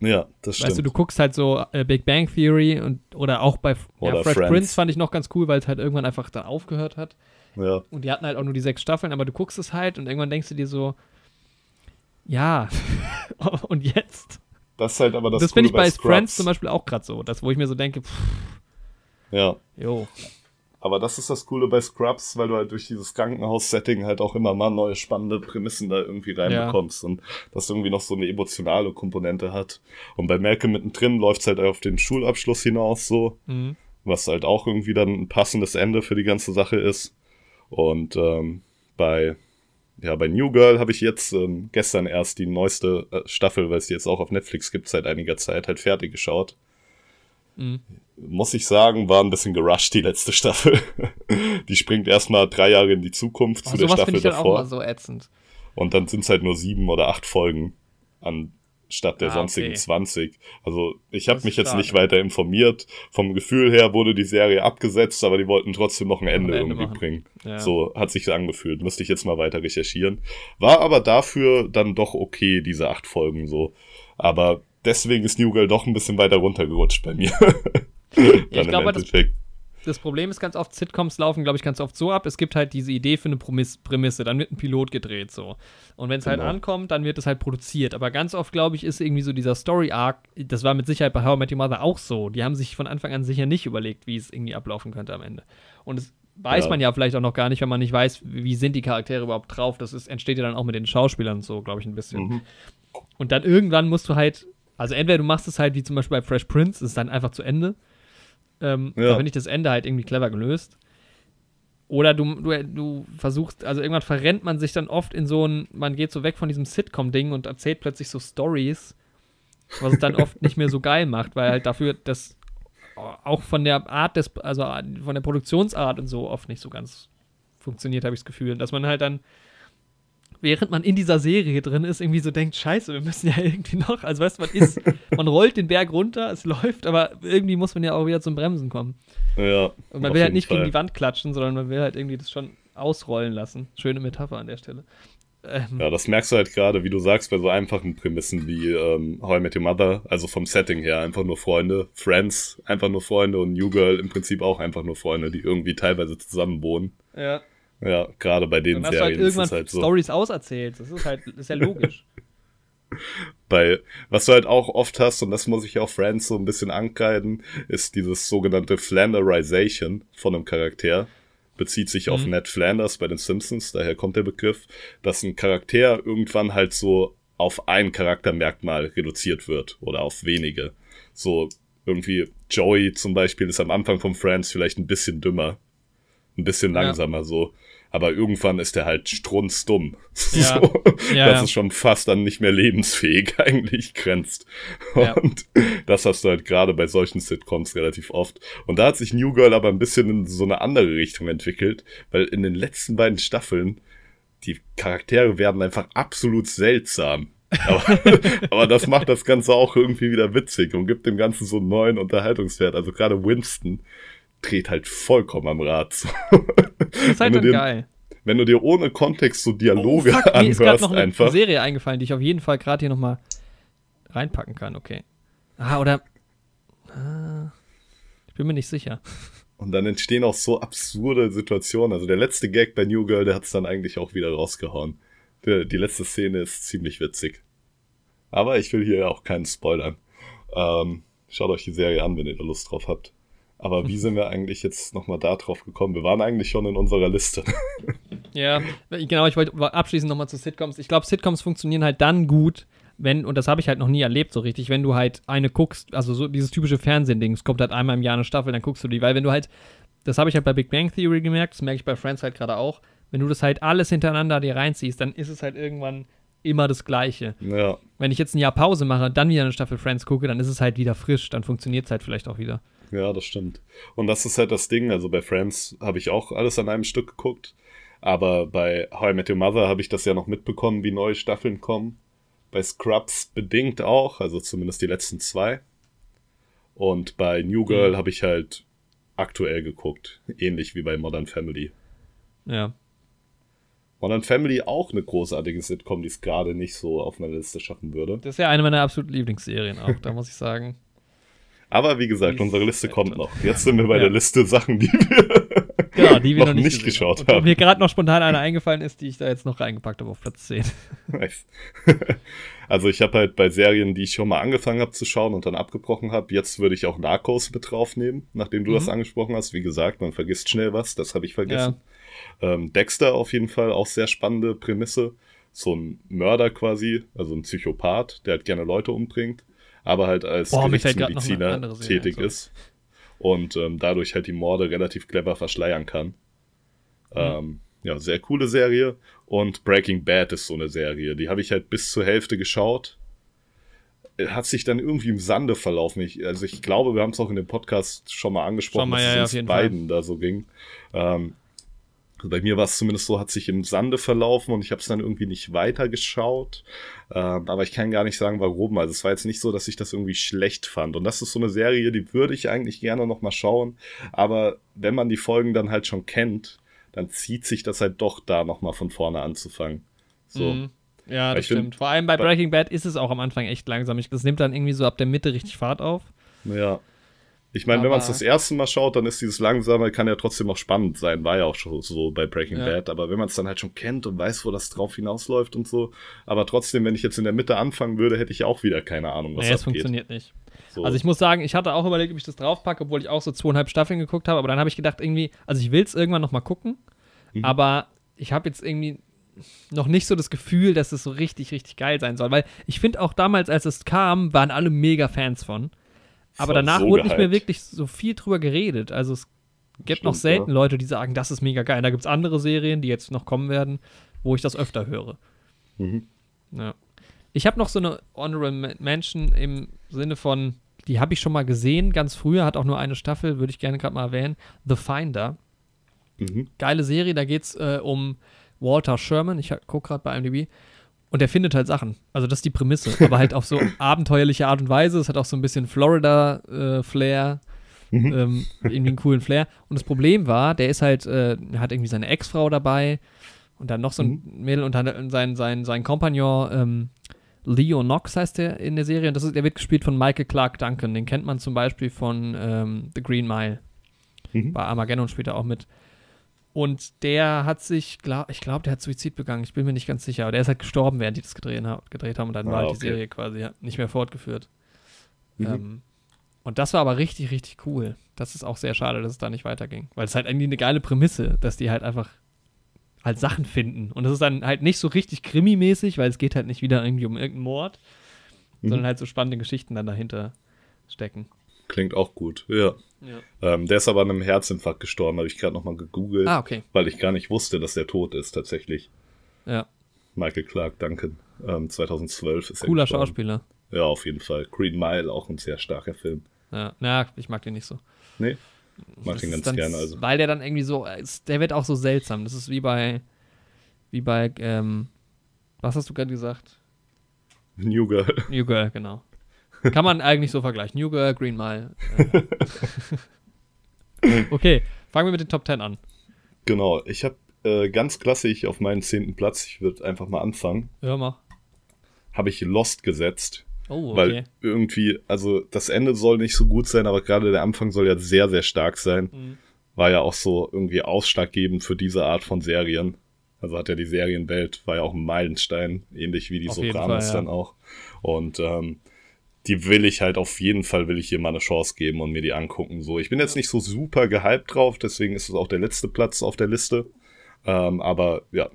Ja, das stimmt. Weißt du, du guckst halt so äh, Big Bang Theory und oder auch bei Oder ja, Fresh Friends. Prince fand ich noch ganz cool, weil es halt irgendwann einfach da aufgehört hat. ja. Und die hatten halt auch nur die sechs Staffeln, aber du guckst es halt und irgendwann denkst du dir so, ja, und jetzt? Das ist halt aber das, Das, finde ich bei. Friends zum Beispiel auch gerade so, das, wo ich mir so denke, pff, Ja, jo, aber das ist das Coole bei Scrubs, weil du halt durch dieses Krankenhaus-Setting halt auch immer mal neue spannende Prämissen da irgendwie reinbekommst und das irgendwie noch so eine emotionale Komponente hat. Und bei Malcolm mittendrin läuft's halt auf den Schulabschluss hinaus so, mhm. was halt auch irgendwie dann ein passendes Ende für die ganze Sache ist. Und ähm, bei ja, bei New Girl habe ich jetzt ähm, gestern erst die neueste äh, Staffel, weil es die jetzt auch auf Netflix gibt seit einiger Zeit, halt fertig geschaut. Mhm. Muss ich sagen, war ein bisschen gerusht, die letzte Staffel. die springt erstmal drei Jahre in die Zukunft Oh, zu der Staffel ich dann auch davor. immer so ätzend. Und dann sind es halt nur sieben oder acht Folgen anstatt der Ah, sonstigen okay. 20. Also ich habe mich jetzt schade. nicht weiter informiert. Vom Gefühl her wurde die Serie abgesetzt, aber die wollten trotzdem noch ein Ende, Ende irgendwie machen. bringen. Ja. So hat sich angefühlt. Müsste ich jetzt mal weiter recherchieren. War aber dafür dann doch okay, diese acht Folgen so. Aber deswegen ist New Girl doch ein bisschen weiter runtergerutscht bei mir. ich glaube, das-. Das Problem ist ganz oft, Sitcoms laufen, glaube ich, ganz oft so ab. Es gibt halt diese Idee für eine Prämisse, dann wird ein Pilot gedreht so. Und wenn es halt Genau. ankommt, dann wird es halt produziert. Aber ganz oft, glaube ich, ist irgendwie so dieser Story-Arc, das war mit Sicherheit bei How I Met Your Mother auch so. Die haben sich von Anfang an sicher nicht überlegt, wie es irgendwie ablaufen könnte am Ende. Und das weiß Ja. man ja vielleicht auch noch gar nicht, wenn man nicht weiß, wie sind die Charaktere überhaupt drauf. Das ist, entsteht ja dann auch mit den Schauspielern so, glaube ich, ein bisschen. Mhm. Und dann irgendwann musst du halt, also entweder du machst es halt wie zum Beispiel bei Fresh Prince, ist dann einfach zu Ende. Ähm, Ja. Da finde ich das Ende halt irgendwie clever gelöst. Oder du, du, du versuchst, also irgendwann verrennt man sich dann oft in so ein, man geht so weg von diesem Sitcom-Ding und erzählt plötzlich so Stories, was es dann oft nicht mehr so geil macht, weil halt dafür das auch von der Art des, also von der Produktionsart und so oft nicht so ganz funktioniert, habe ich das Gefühl. Dass man halt dann, während man in dieser Serie drin ist, irgendwie so denkt, scheiße, wir müssen ja irgendwie noch, also weißt du, man ist, man rollt den Berg runter, es läuft, aber irgendwie muss man ja auch wieder zum Bremsen kommen. Ja. Und man will halt nicht Fall. gegen die Wand klatschen, sondern man will halt irgendwie das schon ausrollen lassen. Schöne Metapher an der Stelle. Ähm, ja, das merkst du halt gerade, wie du sagst, bei so einfachen Prämissen wie ähm, How I Met Your Mother, also vom Setting her einfach nur Freunde, Friends einfach nur Freunde und New Girl im Prinzip auch einfach nur Freunde, die irgendwie teilweise zusammen wohnen. Ja. Ja, gerade bei den Dann hast Serien du halt irgendwann ist halt so. Stories auserzählt. Das ist halt, ist ja logisch. bei, was du halt auch oft hast, und das muss ich auch Friends so ein bisschen ankreiden, ist dieses sogenannte Flanderization von einem Charakter. Bezieht sich auf Mhm. Ned Flanders bei den Simpsons, daher kommt der Begriff, dass ein Charakter irgendwann halt so auf ein Charaktermerkmal reduziert wird oder auf wenige. So irgendwie Joey zum Beispiel ist am Anfang von Friends vielleicht ein bisschen dümmer, ein bisschen Ja. langsamer so. Aber irgendwann ist er halt strunzdumm. Ja. So, Ja, dass ja. es schon fast an nicht mehr lebensfähig eigentlich grenzt. Und das hast du halt gerade bei solchen Sitcoms relativ oft. Und da hat sich New Girl aber ein bisschen in so eine andere Richtung entwickelt, weil in den letzten beiden Staffeln die Charaktere werden einfach absolut seltsam. Aber, aber das macht das Ganze auch irgendwie wieder witzig und gibt dem Ganzen so einen neuen Unterhaltungswert. Also gerade Winston dreht halt vollkommen am Rad. So. Das ist halt dann dir- geil. Wenn du dir ohne Kontext so Dialoge Oh, fuck, mir ist anhörst, noch eine einfach. Serie eingefallen, die ich auf jeden Fall gerade hier nochmal reinpacken kann, okay. Ah, oder. Ah, ich bin mir nicht sicher. Und dann entstehen auch so absurde Situationen. Also der letzte Gag bei New Girl, der hat's dann eigentlich auch wieder rausgehauen. Die, die letzte Szene ist ziemlich witzig. Aber ich will hier auch keinen spoilern. Ähm, schaut euch die Serie an, wenn ihr da Lust drauf habt. Aber wie sind wir eigentlich jetzt nochmal da drauf gekommen? Wir waren eigentlich schon in unserer Liste. Ja, genau, ich wollte abschließend nochmal zu Sitcoms. Ich glaube, Sitcoms funktionieren halt dann gut, wenn, und das habe ich halt noch nie erlebt so richtig, wenn du halt eine guckst, also so dieses typische Fernsehen-Ding, es kommt halt einmal im Jahr eine Staffel, dann guckst du die, weil wenn du halt, das habe ich halt bei Big Bang Theory gemerkt, das merke ich bei Friends halt gerade auch, wenn du das halt alles hintereinander dir reinziehst, dann ist es halt irgendwann immer das Gleiche. ja, Wenn ich jetzt ein Jahr Pause mache und dann wieder eine Staffel Friends gucke, dann ist es halt wieder frisch, dann funktioniert es halt vielleicht auch wieder. Ja, das stimmt. Und das ist halt das Ding. Also bei Friends habe ich auch alles an einem Stück geguckt. Aber bei How I Met Your Mother habe ich das ja noch mitbekommen, wie neue Staffeln kommen. Bei Scrubs bedingt auch, also zumindest die letzten zwei. Und bei New Girl Mhm. habe ich halt aktuell geguckt. Ähnlich wie bei Modern Family. Ja. Modern Family auch eine großartige Sitcom, die es gerade nicht so auf meiner Liste schaffen würde. Das ist ja eine meiner absoluten Lieblingsserien auch, da muss ich sagen. Aber wie gesagt, unsere Liste kommt noch. Jetzt sind wir bei Ja. der Liste Sachen, die wir Genau, die wir noch noch nicht, nicht geschaut wo haben. mir gerade noch spontan eine eingefallen ist, die ich da jetzt noch reingepackt habe auf Platz 10. Nice. also ich habe halt bei Serien, die ich schon mal angefangen habe zu schauen und dann abgebrochen habe, jetzt würde ich auch Narcos mit draufnehmen, nachdem du Mhm. das angesprochen hast. Wie gesagt, man vergisst schnell was, das habe ich vergessen. Ähm, Dexter auf jeden Fall, auch sehr spannende Prämisse. So ein Mörder quasi, also ein Psychopath, der halt gerne Leute umbringt, aber halt als Boah, Gerichtsmediziner tätig ein, ist und ähm, dadurch halt die Morde relativ clever verschleiern kann. Mhm. Ähm, ja, sehr coole Serie. Und Breaking Bad ist so eine Serie. Die habe ich halt bis zur Hälfte geschaut. Äh, Hat sich dann irgendwie im Sande verlaufen. Ich, also ich glaube, wir haben es auch in dem Podcast schon mal angesprochen, Schon mal, dass ja, es uns beiden da so ging. Ähm, also bei mir war es zumindest so, hat sich im Sande verlaufen und ich habe es dann irgendwie nicht weitergeschaut. Ähm, aber ich kann gar nicht sagen, warum. Also es war jetzt nicht so, dass ich das irgendwie schlecht fand. Und das ist so eine Serie, die würde ich eigentlich gerne noch mal schauen. Aber wenn man die Folgen dann halt schon kennt, dann zieht sich das halt doch da noch mal von vorne anzufangen. So. Mhm. Ja, Weil das ich find- stimmt. Vor allem bei bei- Breaking Bad ist es auch am Anfang echt langsam. Ich, das nimmt dann irgendwie so ab der Mitte richtig Fahrt auf. Ja. Ich meine, wenn man es das erste Mal schaut, dann ist dieses langsame, kann ja trotzdem auch spannend sein, war ja auch schon so bei Breaking Ja. Bad, aber wenn man es dann halt schon kennt und weiß, wo das drauf hinausläuft und so, aber trotzdem, wenn ich jetzt in der Mitte anfangen würde, hätte ich auch wieder keine Ahnung, was nee, es abgeht. funktioniert nicht. So. Also ich muss sagen, ich hatte auch überlegt, ob ich das draufpacke, obwohl ich auch so zweieinhalb Staffeln geguckt habe, aber dann habe ich gedacht, irgendwie, also ich will es irgendwann noch mal gucken, Mhm. aber ich habe jetzt irgendwie noch nicht so das Gefühl, dass es so richtig, richtig geil sein soll, weil ich finde auch damals, als es kam, waren alle mega Fans von. Aber danach so wurde nicht mehr gehypt. wirklich so viel drüber geredet. Also es gibt noch Stimmt, selten ja. Leute, die sagen, das ist mega geil. Da gibt es andere Serien, die jetzt noch kommen werden, wo ich das öfter höre. Mhm. Ja. Ich habe noch so eine Honorable Men- Mention im Sinne von, die habe ich schon mal gesehen, ganz früher, hat auch nur eine Staffel, würde ich gerne gerade mal erwähnen. The Finder. Mhm. Geile Serie, da geht es äh, um Walter Sherman. Ich gucke gerade bei IMDb. Und der findet halt Sachen. Also das ist die Prämisse. aber halt auf so abenteuerliche Art und Weise. Es hat auch so ein bisschen Florida-Flair. Mhm. Ähm, irgendwie einen coolen Flair. Und das Problem war, der ist halt, äh, hat irgendwie seine Ex-Frau dabei und dann noch so ein mhm. Mädel und dann sein, sein, sein Kompagnon, ähm, Leo Knox heißt der in der Serie. Und das ist, der wird gespielt von Michael Clark Duncan. Den kennt man zum Beispiel von ähm, The Green Mile. Mhm. Bei Armageddon spielt er auch mit. Und der hat sich, glaub, ich glaube, der hat Suizid begangen. Ich bin mir nicht ganz sicher. Aber der ist halt gestorben, während die das gedreht, haben. Und dann ah, war halt okay. die Serie quasi nicht mehr fortgeführt. Mhm. Ähm, und das war aber richtig, richtig cool. Das ist auch sehr schade, dass es da nicht weiterging. Weil es halt irgendwie eine geile Prämisse, dass die halt einfach halt Sachen finden. Und das ist dann halt nicht so richtig krimimäßig, weil es geht halt nicht wieder irgendwie um irgendeinen Mord, mhm. sondern halt so spannende Geschichten dann dahinter stecken. Klingt auch gut, ja. ja. Ähm, der ist aber an einem Herzinfarkt gestorben, habe ich gerade nochmal gegoogelt. Ah, okay. Weil ich gar nicht wusste, dass der tot ist, tatsächlich. Ja. Michael Clark Duncan. Ähm, 2012 ist er Cooler. Schauspieler. Ja, auf jeden Fall. Green Mile, auch ein sehr starker Film. Ja, na, ich mag den nicht so. Nee? Mag den ganz gerne, also. Weil der dann irgendwie so, der wird auch so seltsam. Das ist wie bei, wie bei, ähm, was hast du gerade gesagt? New Girl. New Girl, genau. Kann man eigentlich so vergleichen. New Girl, Green Mile. Äh. okay, fangen wir mit den Top 10 an. Genau, ich habe äh, ganz klassisch auf meinen zehnten Platz, ich würde einfach mal anfangen. Ja, mach. Habe ich Lost gesetzt. Oh, okay. Weil irgendwie, also das Ende soll nicht so gut sein, aber gerade der Anfang soll ja sehr, sehr stark sein. Mhm. War ja auch so irgendwie ausschlaggebend für diese Art von Serien. Also hat ja die Serienwelt, war ja auch ein Meilenstein, ähnlich wie die auf Sopranos Fall, ja. dann auch. Und ähm, die will ich halt auf jeden Fall, will ich hier mal eine Chance geben und mir die angucken. So, ich bin jetzt nicht so super gehypt drauf, deswegen ist es auch der letzte Platz auf der Liste. Ähm, aber ja,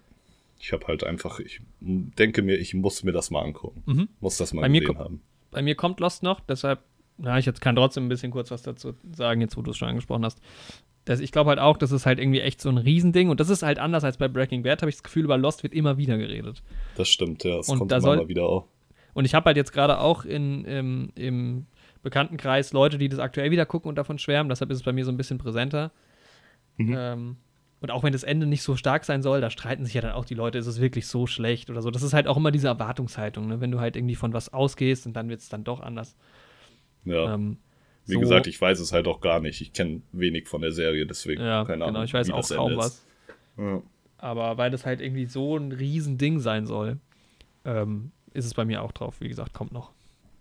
ich habe halt einfach, ich denke mir, ich muss mir das mal angucken. Mhm. Muss das mal bei gesehen haben. Bei mir kommt Lost noch, deshalb, na, ich jetzt kann trotzdem ein bisschen kurz was dazu sagen, jetzt wo du es schon angesprochen hast. Das, ich glaube halt auch, das ist halt irgendwie echt so ein Riesending und das ist halt anders als bei Breaking Bad, habe ich das Gefühl, über Lost wird immer wieder geredet. Das stimmt, ja, das und kommt da immer soll, wieder auch. Und ich habe halt jetzt gerade auch in, im, im Bekanntenkreis Leute, die das aktuell wieder gucken und davon schwärmen, deshalb ist es bei mir so ein bisschen präsenter. Mhm. Ähm, und auch wenn das Ende nicht so stark sein soll, da streiten sich ja dann auch die Leute, ist es wirklich so schlecht oder so. Das ist halt auch immer diese Erwartungshaltung, ne? wenn du halt irgendwie von was ausgehst und dann wird es dann doch anders. Ja. Ähm, wie so, gesagt, ich weiß es halt auch gar nicht. Ich kenne wenig von der Serie, deswegen ja, keine Ahnung. Genau, ich weiß auch kaum was. Ja. Aber weil das halt irgendwie so ein Riesending sein soll, ähm, ist es bei mir auch drauf. Wie gesagt, kommt noch.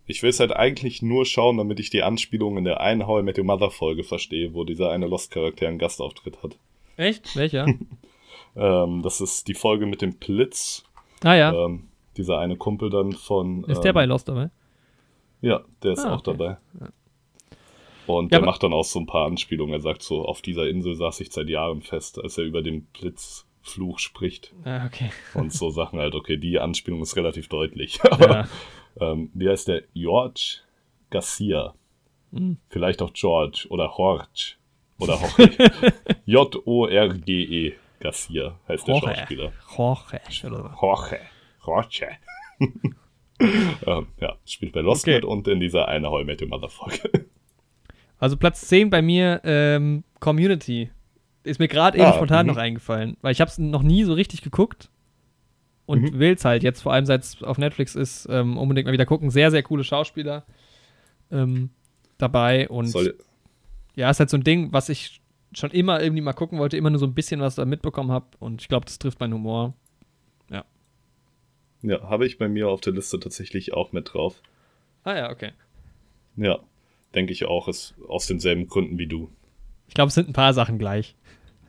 Ich will es halt eigentlich nur schauen, damit ich die Anspielung in der einen How I Met Your Mother Folge verstehe, wo dieser eine Lost-Charakter einen Gastauftritt hat. Echt? Welcher? ähm, das ist die Folge mit dem Blitz. Ah ja. Ähm, dieser eine Kumpel dann von. Ist ähm, der bei Lost dabei? Ja, der ist ah, auch okay. dabei. Ja. Und ja, der macht dann auch so ein paar Anspielungen. Er sagt so, auf dieser Insel saß ich seit Jahren fest, als er über den Blitzfluch spricht. Ah, okay. Und so Sachen halt, okay, die Anspielung ist relativ deutlich. Aber ja. ähm, wie heißt der? George Garcia. Hm. Vielleicht auch George oder Jorge. Oder Jorge. J-O-R-G-E. Garcia heißt Jorge. der Schauspieler. Jorge. Jorge. Jorge. ähm, ja, spielt bei Lost okay. mit und in dieser eine How I Met Your Mother Folge. Also Platz 10 bei mir, ähm, Community. Ist mir gerade eben ah, spontan -hmm. noch eingefallen, weil ich habe es noch nie so richtig geguckt und mhm. will es halt jetzt, vor allem seit es auf Netflix ist, ähm, unbedingt mal wieder gucken. Sehr, sehr coole Schauspieler ähm, dabei und Soll ja, ist halt so ein Ding, was ich schon immer irgendwie mal gucken wollte, immer nur so ein bisschen was da mitbekommen habe und ich glaube, das trifft meinen Humor. Ja. Ja, habe ich bei mir auf der Liste tatsächlich auch mit drauf. Ah ja, okay. Ja, denke ich auch, ist aus denselben Gründen wie du. Ich glaube, es sind ein paar Sachen gleich.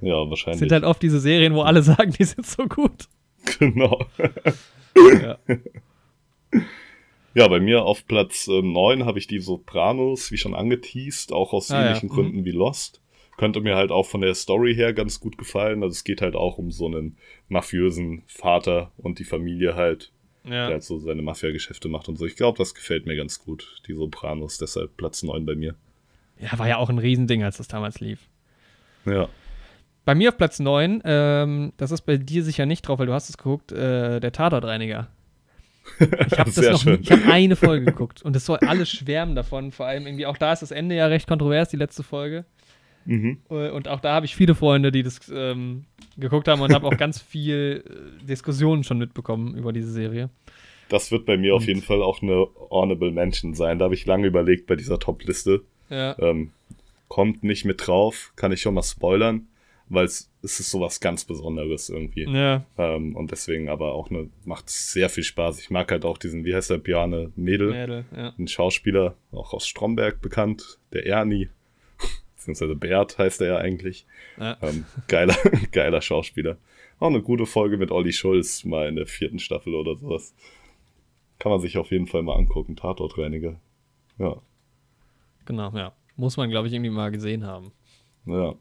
Ja, wahrscheinlich. Es sind halt oft diese Serien, wo alle sagen, die sind so gut. Genau. ja. ja, bei mir auf Platz äh, 9 habe ich die Sopranos, wie schon angeteased, auch aus ah, ähnlichen ja. Gründen mhm. wie Lost. Könnte mir halt auch von der Story her ganz gut gefallen. Also es geht halt auch um so einen mafiösen Vater und die Familie halt, ja. der halt so seine Mafia-Geschäfte macht und so. Ich glaube, das gefällt mir ganz gut, die Sopranos. Deshalb Platz 9 bei mir. Ja, war ja auch ein Riesending, als das damals lief. Ja. Bei mir auf Platz 9, ähm, das ist bei dir sicher nicht drauf, weil du hast es geguckt, äh, der Tatortreiniger. Ich habe das noch nie, ich habe eine Folge geguckt und es soll alles schwärmen davon. Vor allem irgendwie, auch da ist das Ende ja recht kontrovers, die letzte Folge. Mhm. Äh, und auch da habe ich viele Freunde, die das ähm, geguckt haben und habe auch ganz viel äh, Diskussionen schon mitbekommen über diese Serie. Das wird bei mir und auf jeden Fall auch eine Honorable Mention sein. Da habe ich lange überlegt bei dieser Top-Liste. Ja. Ähm, kommt nicht mit drauf, kann ich schon mal spoilern, weil es, es ist sowas ganz Besonderes irgendwie. Ja. Ähm, und deswegen aber auch eine, macht sehr viel Spaß. Ich mag halt auch diesen, wie heißt der, Bjarne Mädel, Mädel, ja. ein Schauspieler, auch aus Stromberg bekannt, der Ernie, beziehungsweise Bert heißt er ja eigentlich. ja. Ähm, geiler, geiler Schauspieler. Auch eine gute Folge mit Olli Schulz, mal in der vierten Staffel oder sowas. Kann man sich auf jeden Fall mal angucken, Tatortreiniger. Ja, Genau, ja. Muss man, glaube ich, irgendwie mal gesehen haben. ja.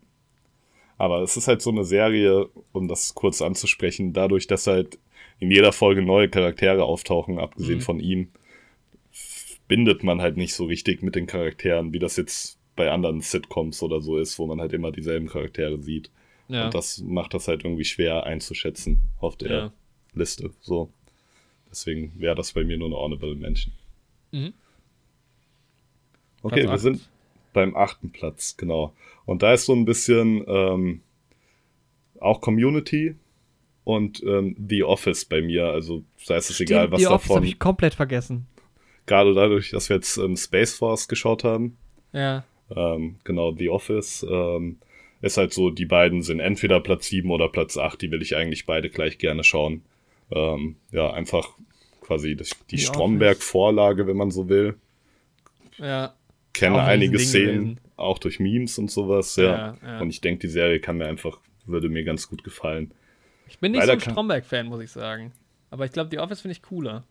Aber es ist halt so eine Serie, um das kurz anzusprechen, dadurch, dass halt in jeder Folge neue Charaktere auftauchen, abgesehen Mhm. von ihm, bindet man halt nicht so richtig mit den Charakteren, wie das jetzt bei anderen Sitcoms oder so ist, wo man halt immer dieselben Charaktere sieht. Ja. Und das macht das halt irgendwie schwer einzuschätzen auf der ja. Liste. So. Deswegen wäre das bei mir nur eine Honorable Mention. Mhm. Okay, Platz wir acht. sind beim achten Platz, genau. Und da ist so ein bisschen ähm, auch Community und ähm, The Office bei mir. Also da ist es egal, Stimmt, was die Office davon. habe ich komplett vergessen. Gerade dadurch, dass wir jetzt ähm, Space Force geschaut haben. Ja. Ähm, genau, The Office. Ähm, ist halt so, die beiden sind entweder Platz 7 oder Platz 8. Die will ich eigentlich beide gleich gerne schauen. Ähm, ja, einfach quasi die The Stromberg-Vorlage, wenn man so will. Ja. Kenne einige Szenen, gewesen. auch durch Memes und sowas, ja. Ja, ja. Und ich denke, die Serie kann mir einfach, würde mir ganz gut gefallen. Ich bin nicht Leider so ein Stromberg-Fan, muss ich sagen. Aber ich glaube, die Office finde ich cooler.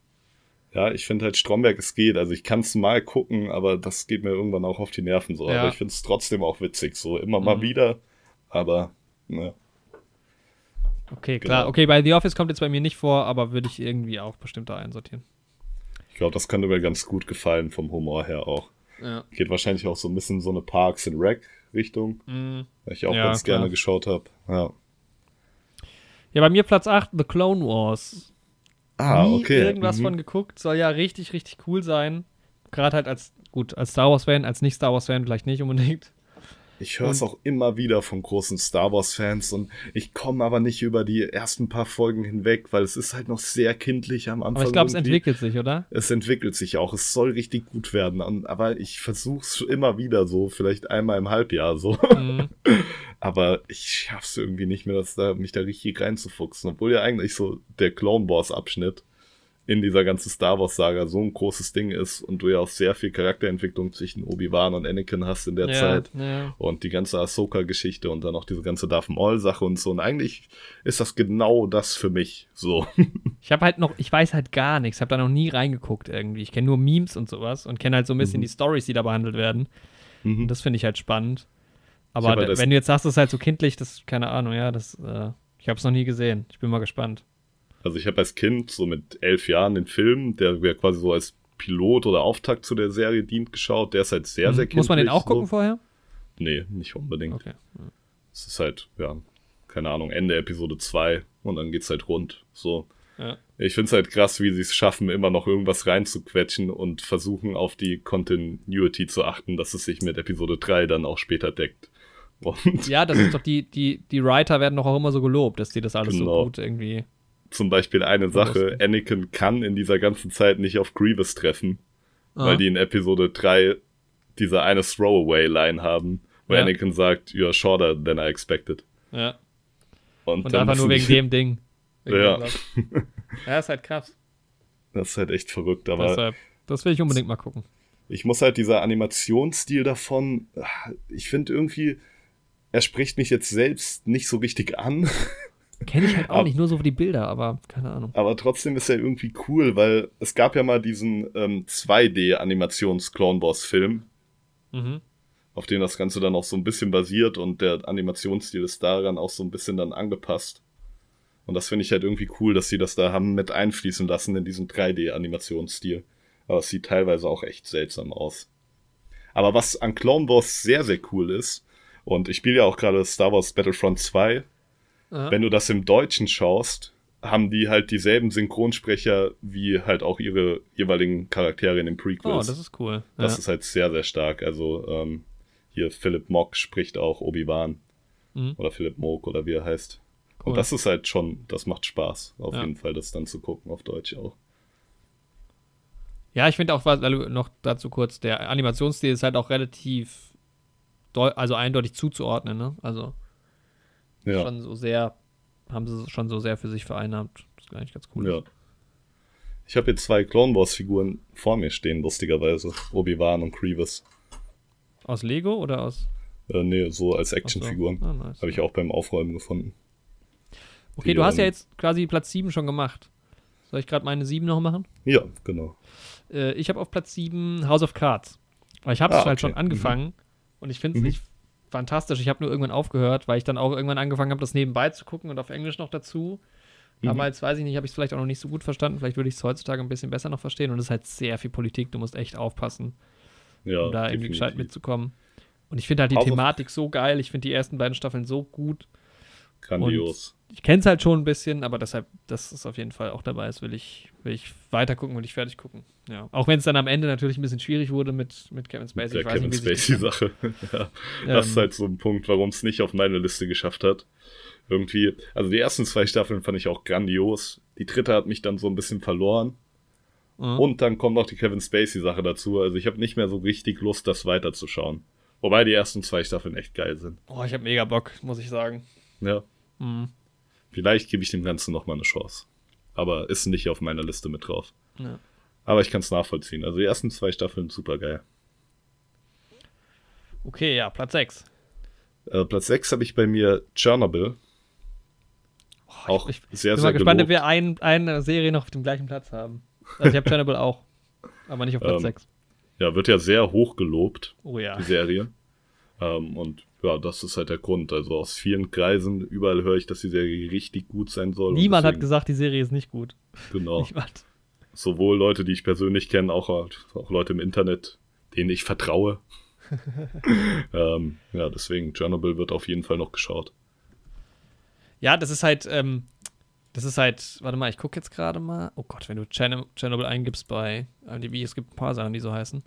Ja, ich finde halt Stromberg, es geht. Also ich kann es mal gucken, aber das geht mir irgendwann auch auf die Nerven so. Ja. Aber ich finde es trotzdem auch witzig, so immer mal Mhm. wieder. Aber, ne. Okay, klar. Genau. Okay, bei The Office kommt jetzt bei mir nicht vor, aber würde ich irgendwie auch bestimmt da einsortieren. Ich glaube, das könnte mir ganz gut gefallen vom Humor her auch. Ja. Geht wahrscheinlich auch so ein bisschen so eine Parks and Rec Richtung, Mhm. weil ich auch Ja, ganz klar. gerne geschaut habe. Ja. Ja, bei mir Platz 8, The Clone Wars. Ah, Nie okay. irgendwas Mhm. von geguckt. Soll ja richtig, richtig cool sein. Gerade halt als, gut, als Star Wars-Fan, als Nicht-Star Wars-Fan vielleicht nicht unbedingt. Ich höre es auch immer wieder von großen Star Wars-Fans und ich komme aber nicht über die ersten paar Folgen hinweg, weil es ist halt noch sehr kindlich am Anfang. Aber ich glaube, es entwickelt sich, oder? Es entwickelt sich auch. Es soll richtig gut werden. Und, aber ich versuche es immer wieder so, vielleicht einmal im Halbjahr so. Mhm. aber ich schaff's irgendwie nicht mehr, das da, mich da richtig reinzufuchsen. Obwohl ja eigentlich so der Clone Wars Abschnitt in dieser ganzen Star Wars Saga so ein großes Ding ist und du ja auch sehr viel Charakterentwicklung zwischen Obi-Wan und Anakin hast in der ja, Zeit. Ja. Und die ganze Ahsoka-Geschichte und dann auch diese ganze Darth Maul-Sache und so. Und eigentlich ist das genau das für mich. So. Ich habe halt noch, ich weiß halt gar nichts, habe da noch nie reingeguckt irgendwie. Ich kenne nur Memes und sowas und kenne halt so ein bisschen Mhm. die Stories, die da behandelt werden. Und Mhm. das finde ich halt spannend. Aber halt wenn du jetzt sagst, das ist halt so kindlich, das, keine Ahnung, ja, das, äh, ich habe es noch nie gesehen. Ich bin mal gespannt. Also ich habe als Kind so mit elf Jahren den Film, der ja quasi so als Pilot oder Auftakt zu der Serie dient, geschaut. Der ist halt sehr, sehr Mhm. kindlich. Muss man den auch gucken so. vorher? Nee, nicht unbedingt. Okay. Es ist halt, ja, keine Ahnung, Ende Episode 2 und dann geht's halt rund. So. Ja. Ich find's halt krass, wie sie es schaffen, immer noch irgendwas reinzuquetschen und versuchen auf die Continuity zu achten, dass es sich mit Episode 3 dann auch später deckt. Und Ja, das ist doch die, die, die Writer werden doch auch immer so gelobt, dass die das alles Genau. so gut irgendwie. Zum Beispiel eine Sache. Anakin kann in dieser ganzen Zeit nicht auf Grievous treffen, Ah. weil die in Episode 3 diese eine Throwaway-Line haben, wo Ja. Anakin sagt, you're shorter than I expected. Ja. Und, Und einfach nur wegen dem Ding. Wegen Ja. dem. Ja, ist halt krass. Das ist halt echt verrückt, aber Deshalb, das will ich unbedingt mal gucken. ich muss halt dieser Animationsstil davon, ich finde irgendwie, er spricht mich jetzt selbst nicht so richtig an, Kenne ich halt auch Aber- nicht, nur so die Bilder, aber keine Ahnung. aber trotzdem ist er irgendwie cool, weil es gab ja mal diesen ähm, 2D-Animations-Clone Wars-Film, Mhm. auf den das Ganze dann auch so ein bisschen basiert und der Animationsstil ist daran auch so ein bisschen dann angepasst. Und das finde ich halt irgendwie cool, dass sie das da haben mit einfließen lassen in diesen 3D-Animationsstil. Aber es sieht teilweise auch echt seltsam aus. Aber was an Clone Wars sehr, sehr cool ist, und ich spiele ja auch gerade Star Wars Battlefront 2, Ja. wenn du das im Deutschen schaust, haben die halt dieselben Synchronsprecher wie halt auch ihre jeweiligen Charaktere in den oh, Prequels. das ist cool. Das ja. ist halt sehr, sehr stark. Also ähm, hier Philip Mock spricht auch Obi-Wan. Mhm. Oder Philip Mock oder wie er heißt. Cool. Und das ist halt schon, das macht Spaß, auf Ja. jeden Fall, das dann zu gucken auf Deutsch auch. Ja, ich finde auch, du noch dazu kurz, der Animationsstil ist halt auch relativ also eindeutig zuzuordnen, ne? Also Ja. schon so sehr, haben sie schon so sehr für sich vereinnahmt. Das ist gar nicht ganz cool. Ja. Ich habe hier zwei Clone Wars Figuren vor mir stehen, lustigerweise. Obi-Wan und Grievous. Aus Lego oder aus. Äh, nee, so als Ach so. Actionfiguren. Ah, nice. Habe ich auch beim Aufräumen gefunden. Okay, die, du hast ja ähm, jetzt quasi Platz 7 schon gemacht. Soll ich gerade meine 7 noch machen? Ja, genau. Äh, ich habe auf Platz 7 House of Cards. Weil ich habe es Ah, halt okay. schon angefangen und ich finde es Mhm. nicht fantastisch. Ich habe nur irgendwann aufgehört, weil ich dann auch irgendwann angefangen habe, das nebenbei zu gucken und auf Englisch noch dazu. Mhm. Damals, weiß ich nicht, habe ich es vielleicht auch noch nicht so gut verstanden. Vielleicht würde ich es heutzutage ein bisschen besser noch verstehen. Und es ist halt sehr viel Politik. Du musst echt aufpassen, Ja, um da irgendwie gescheit definitiv. mitzukommen. Und ich finde halt die Thematik so geil. Ich finde die ersten beiden Staffeln so gut. Grandios. Ich kenne es halt schon ein bisschen, aber deshalb, das ist auf jeden Fall auch dabei ist, will ich, will ich weiter gucken, will ich fertig gucken. Ja. Auch wenn es dann am Ende natürlich ein bisschen schwierig wurde mit, mit Kevin Spacey. der ich weiß Kevin Spacey-Sache. ja. Das ist Ähm. halt so ein Punkt, warum es nicht auf meine Liste geschafft hat. Irgendwie, also die ersten zwei Staffeln fand ich auch grandios. Die dritte hat mich dann so ein bisschen verloren. Mhm. Und dann kommt noch die Kevin Spacey-Sache dazu. Also ich habe nicht mehr so richtig Lust, das weiterzuschauen. Wobei die ersten zwei Staffeln echt geil sind. Oh, ich habe mega Bock, muss ich sagen. Ja. Mhm. Vielleicht gebe ich dem Ganzen nochmal eine Chance. Aber ist nicht auf meiner Liste mit drauf. Ja. Aber ich kann es nachvollziehen. Also die ersten zwei Staffeln super geil. Okay, ja, Platz 6. Äh, Platz 6 habe ich bei mir Chernobyl. Auch ich, sehr, bin sehr mal gespannt, ob wir ein, eine Serie noch auf dem gleichen Platz haben. Also ich habe Chernobyl auch, aber nicht auf Platz Ähm, 6. Ja, wird ja sehr hoch gelobt, Oh ja. die Serie. Ähm, und ja, das ist halt der Grund. Also aus vielen Kreisen, überall höre ich, dass die Serie richtig gut sein soll. Niemand hat deswegen- gesagt, die Serie ist nicht gut. Genau. Niemand. Sowohl Leute, die ich persönlich kenne, auch, auch Leute im Internet, denen ich vertraue. ähm, ja, deswegen, Chernobyl wird auf jeden Fall noch geschaut. Ja, das ist halt, ähm, das ist halt, warte mal, ich gucke jetzt gerade mal. Oh Gott, wenn du Chern Chernobyl eingibst bei IMDb, es gibt ein paar Sachen, die so heißen.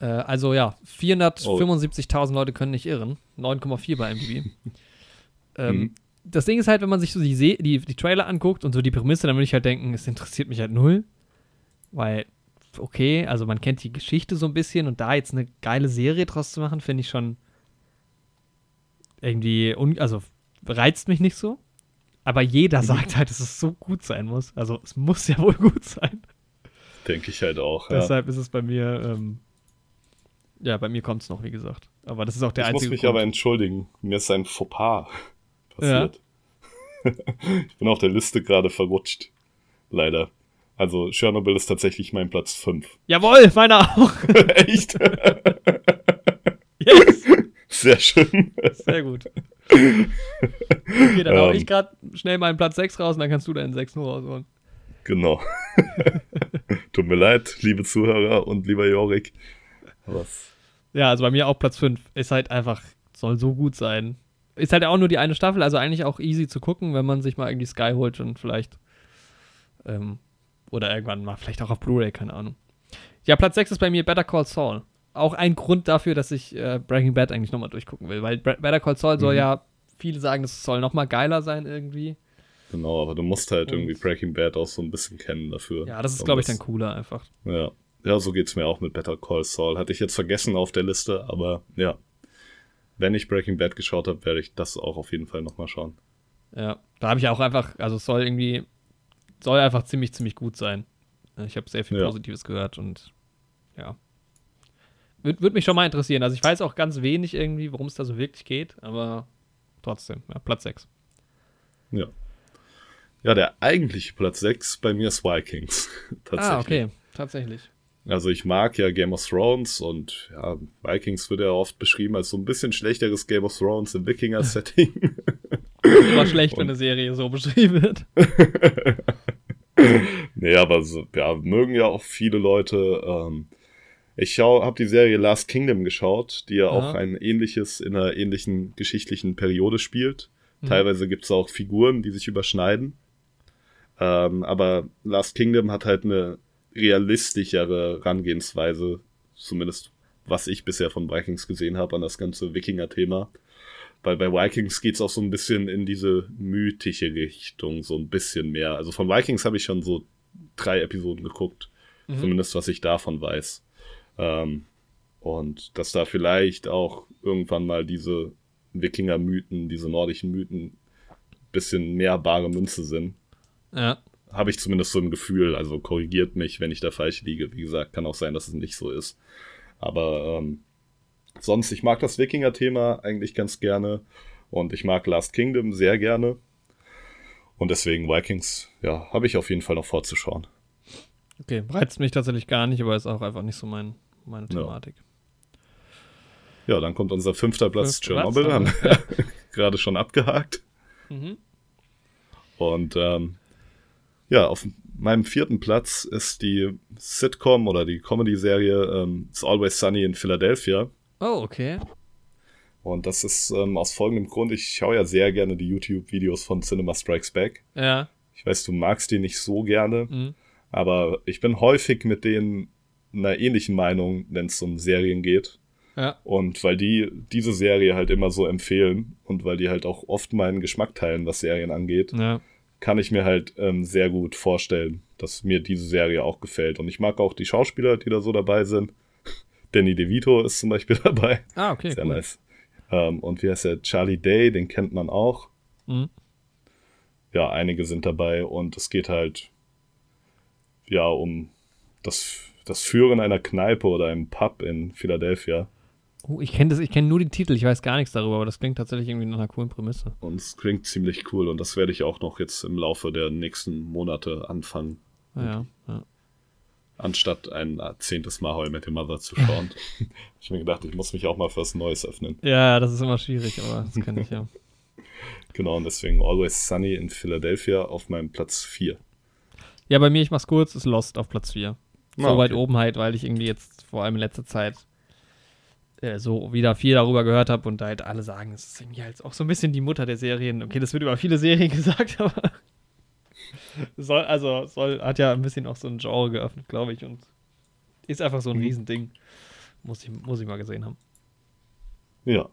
Äh, also ja, 475.000 Leute können nicht irren. 9,4 bei IMDb. ähm, Mhm. Das Ding ist halt, wenn man sich so die, Se die, die Trailer anguckt und so die Prämisse, dann würde ich halt denken, es interessiert mich halt null. Weil, okay, also man kennt die Geschichte so ein bisschen und da jetzt eine geile Serie draus zu machen, finde ich schon irgendwie, also reizt mich nicht so. Aber jeder sagt halt, dass es so gut sein muss. Also es muss ja wohl gut sein. Denke ich halt auch. Ja. Deshalb ist es bei mir, ähm, ja, bei mir kommt es noch, wie gesagt. Aber das ist auch der ich muss einzige mich Grund. aber entschuldigen. Mir ist ein Fauxpas passiert. ich bin auf der Liste gerade verrutscht. Leider. Also Chernobyl ist tatsächlich mein Platz 5. Jawohl, meiner auch. Echt? yes. Sehr schön. Sehr gut. Okay, dann hau Ähm. ich gerade schnell meinen Platz 6 raus und dann kannst du deinen 6 nur rausholen. Genau. Tut mir leid, liebe Zuhörer und lieber Jorik. Was? Ja, also bei mir auch Platz 5. Ist halt einfach, soll so gut sein. Ist halt auch nur die eine Staffel, also eigentlich auch easy zu gucken, wenn man sich mal irgendwie Sky holt und vielleicht. Ähm, oder irgendwann mal, vielleicht auch auf Blu-ray, keine Ahnung. Ja, Platz 6 ist bei mir Better Call Saul. Auch ein Grund dafür, dass ich äh, Breaking Bad eigentlich nochmal durchgucken will, weil Bre- Better Call Saul soll Mhm. ja, viele sagen, das soll nochmal geiler sein irgendwie. Genau, aber du musst halt Und- irgendwie Breaking Bad auch so ein bisschen kennen dafür. Ja, das ist, glaube ich, dann cooler einfach. Ja. Ja, so geht's mir auch mit Better Call Saul. Hatte ich jetzt vergessen auf der Liste, aber ja. Wenn ich Breaking Bad geschaut habe, werde ich das auch auf jeden Fall nochmal schauen. Ja, da habe ich auch einfach, also es soll irgendwie, soll einfach ziemlich, ziemlich gut sein. Ich habe sehr viel Ja. Positives gehört und ja. Würde würd mich schon mal interessieren. Also ich weiß auch ganz wenig irgendwie, worum es da so wirklich geht, aber trotzdem, ja, Platz 6. Ja. Ja, der eigentliche Platz 6 bei mir ist Vikings. Tatsächlich. Ah, okay, tatsächlich. Also ich mag ja Game of Thrones und ja, Vikings wird ja oft beschrieben als so ein bisschen schlechteres Game of Thrones im Wikinger-Setting. War schlecht, wenn eine Serie so beschrieben wird. nee, aber so, ja, mögen ja auch viele Leute. Ähm, ich habe die Serie Last Kingdom geschaut, die ja auch Aha. ein ähnliches, in einer ähnlichen geschichtlichen Periode spielt. Mhm. Teilweise gibt es auch Figuren, die sich überschneiden. Ähm, aber Last Kingdom hat halt eine realistischere Herangehensweise, zumindest was ich bisher von Vikings gesehen habe, an das ganze Wikinger-Thema. Weil bei Vikings geht's auch so ein bisschen in diese mythische Richtung, so ein bisschen mehr. Also von Vikings habe ich schon so drei Episoden geguckt, Mhm. zumindest was ich davon weiß. Ähm, Und dass da vielleicht auch irgendwann mal diese Wikinger-Mythen, diese nordischen Mythen bisschen mehr bare Münze sind. Ja. Habe ich zumindest so ein Gefühl. Also korrigiert mich, wenn ich da falsch liege. Wie gesagt, kann auch sein, dass es nicht so ist. Aber ähm, sonst, ich mag das Wikinger-Thema eigentlich ganz gerne. Und ich mag Last Kingdom sehr gerne. Und deswegen Vikings, ja, habe ich auf jeden Fall noch vorzuschauen. Okay, reizt mich tatsächlich gar nicht, aber ist auch einfach nicht so mein, meine Thematik. Ja, ja dann kommt unser fünfter Platz, Fünfter Chernobyl, Platz, haben dann, wir gerade schon abgehakt. Mhm. Und ähm, ja, auf meinem vierten Platz ist die Sitcom oder die Comedy-Serie ähm, It's Always Sunny in Philadelphia. Oh, okay. Und das ist ähm, aus folgendem Grund, ich schaue ja sehr gerne die YouTube-Videos von Cinema Strikes Back. Ja. Ich weiß, du magst die nicht so gerne, Mhm. aber ich bin häufig mit denen einer ähnlichen Meinung, wenn es um Serien geht. Ja. Und weil die diese Serie halt immer so empfehlen und weil die halt auch oft meinen Geschmack teilen, was Serien angeht, Ja. Kann ich mir halt ähm, sehr gut vorstellen, dass mir diese Serie auch gefällt. Und ich mag auch die Schauspieler, die da so dabei sind. Danny DeVito ist zum Beispiel dabei. Ah, okay. Sehr cool. nice. Ähm, und wie heißt der? Charlie Day, den kennt man auch. Mhm. Ja, einige sind dabei und es geht halt ja um das, das Führen einer Kneipe oder einem Pub in Philadelphia. Oh, ich kenne ich kenne nur den Titel, ich weiß gar nichts darüber, aber das klingt tatsächlich irgendwie nach einer coolen Prämisse. Und es klingt ziemlich cool und das werde ich auch noch jetzt im Laufe der nächsten Monate anfangen, Ah, Ja, ja. anstatt ein zehntes Mal How I Met Your Mother zu schauen. ich habe mir gedacht, ich muss mich auch mal für was Neues öffnen. Ja, das ist immer schwierig, aber das kenne ich ja. Genau, und deswegen Always Sunny in Philadelphia auf meinem Platz 4. Ja, bei mir, ich mach's kurz, ist Lost auf Platz 4. So Ah, okay. weit oben halt, weil ich irgendwie jetzt vor allem in letzter Zeit äh, so wieder viel darüber gehört habe und da halt alle sagen, es ist irgendwie halt auch so ein bisschen die Mutter der Serien. Okay, das wird über viele Serien gesagt, aber soll, also soll, hat ja ein bisschen auch so ein Genre geöffnet, glaube ich, und ist einfach so ein Mhm. Riesending. Muss ich, muss ich mal gesehen haben. Ja.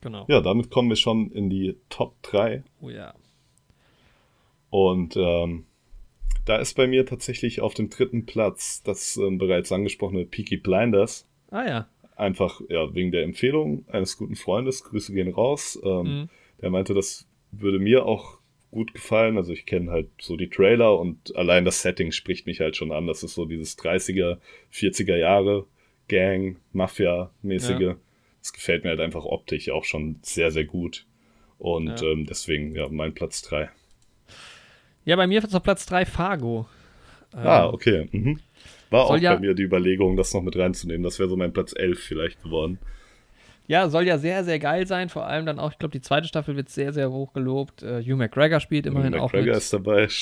Genau. ja, damit kommen wir schon in die Top 3. Oh ja. Und ähm, da ist bei mir tatsächlich auf dem dritten Platz das ähm, bereits angesprochene Peaky Blinders. Ah ja. Einfach ja, wegen der Empfehlung eines guten Freundes. Grüße gehen raus. Ähm, Mhm. Der meinte, das würde mir auch gut gefallen. Also ich kenne halt so die Trailer und allein das Setting spricht mich halt schon an. Das ist so dieses 30er, 40er Jahre Gang, Mafia-mäßige. Ja. Das gefällt mir halt einfach optisch auch schon sehr, sehr gut. Und Ja. ähm, deswegen, ja, mein Platz 3. Ja, bei mir ist auf Platz 3 Fargo. Ah, Ähm, okay. Mhm. War auch soll ja- bei mir die Überlegung, das noch mit reinzunehmen. Das wäre so mein Platz 11 vielleicht geworden. Ja, soll ja sehr, sehr geil sein. Vor allem dann auch, ich glaube, die zweite Staffel wird sehr, sehr hoch gelobt. Äh, Hugh McGregor spielt immerhin auch McGregor mit. ist dabei.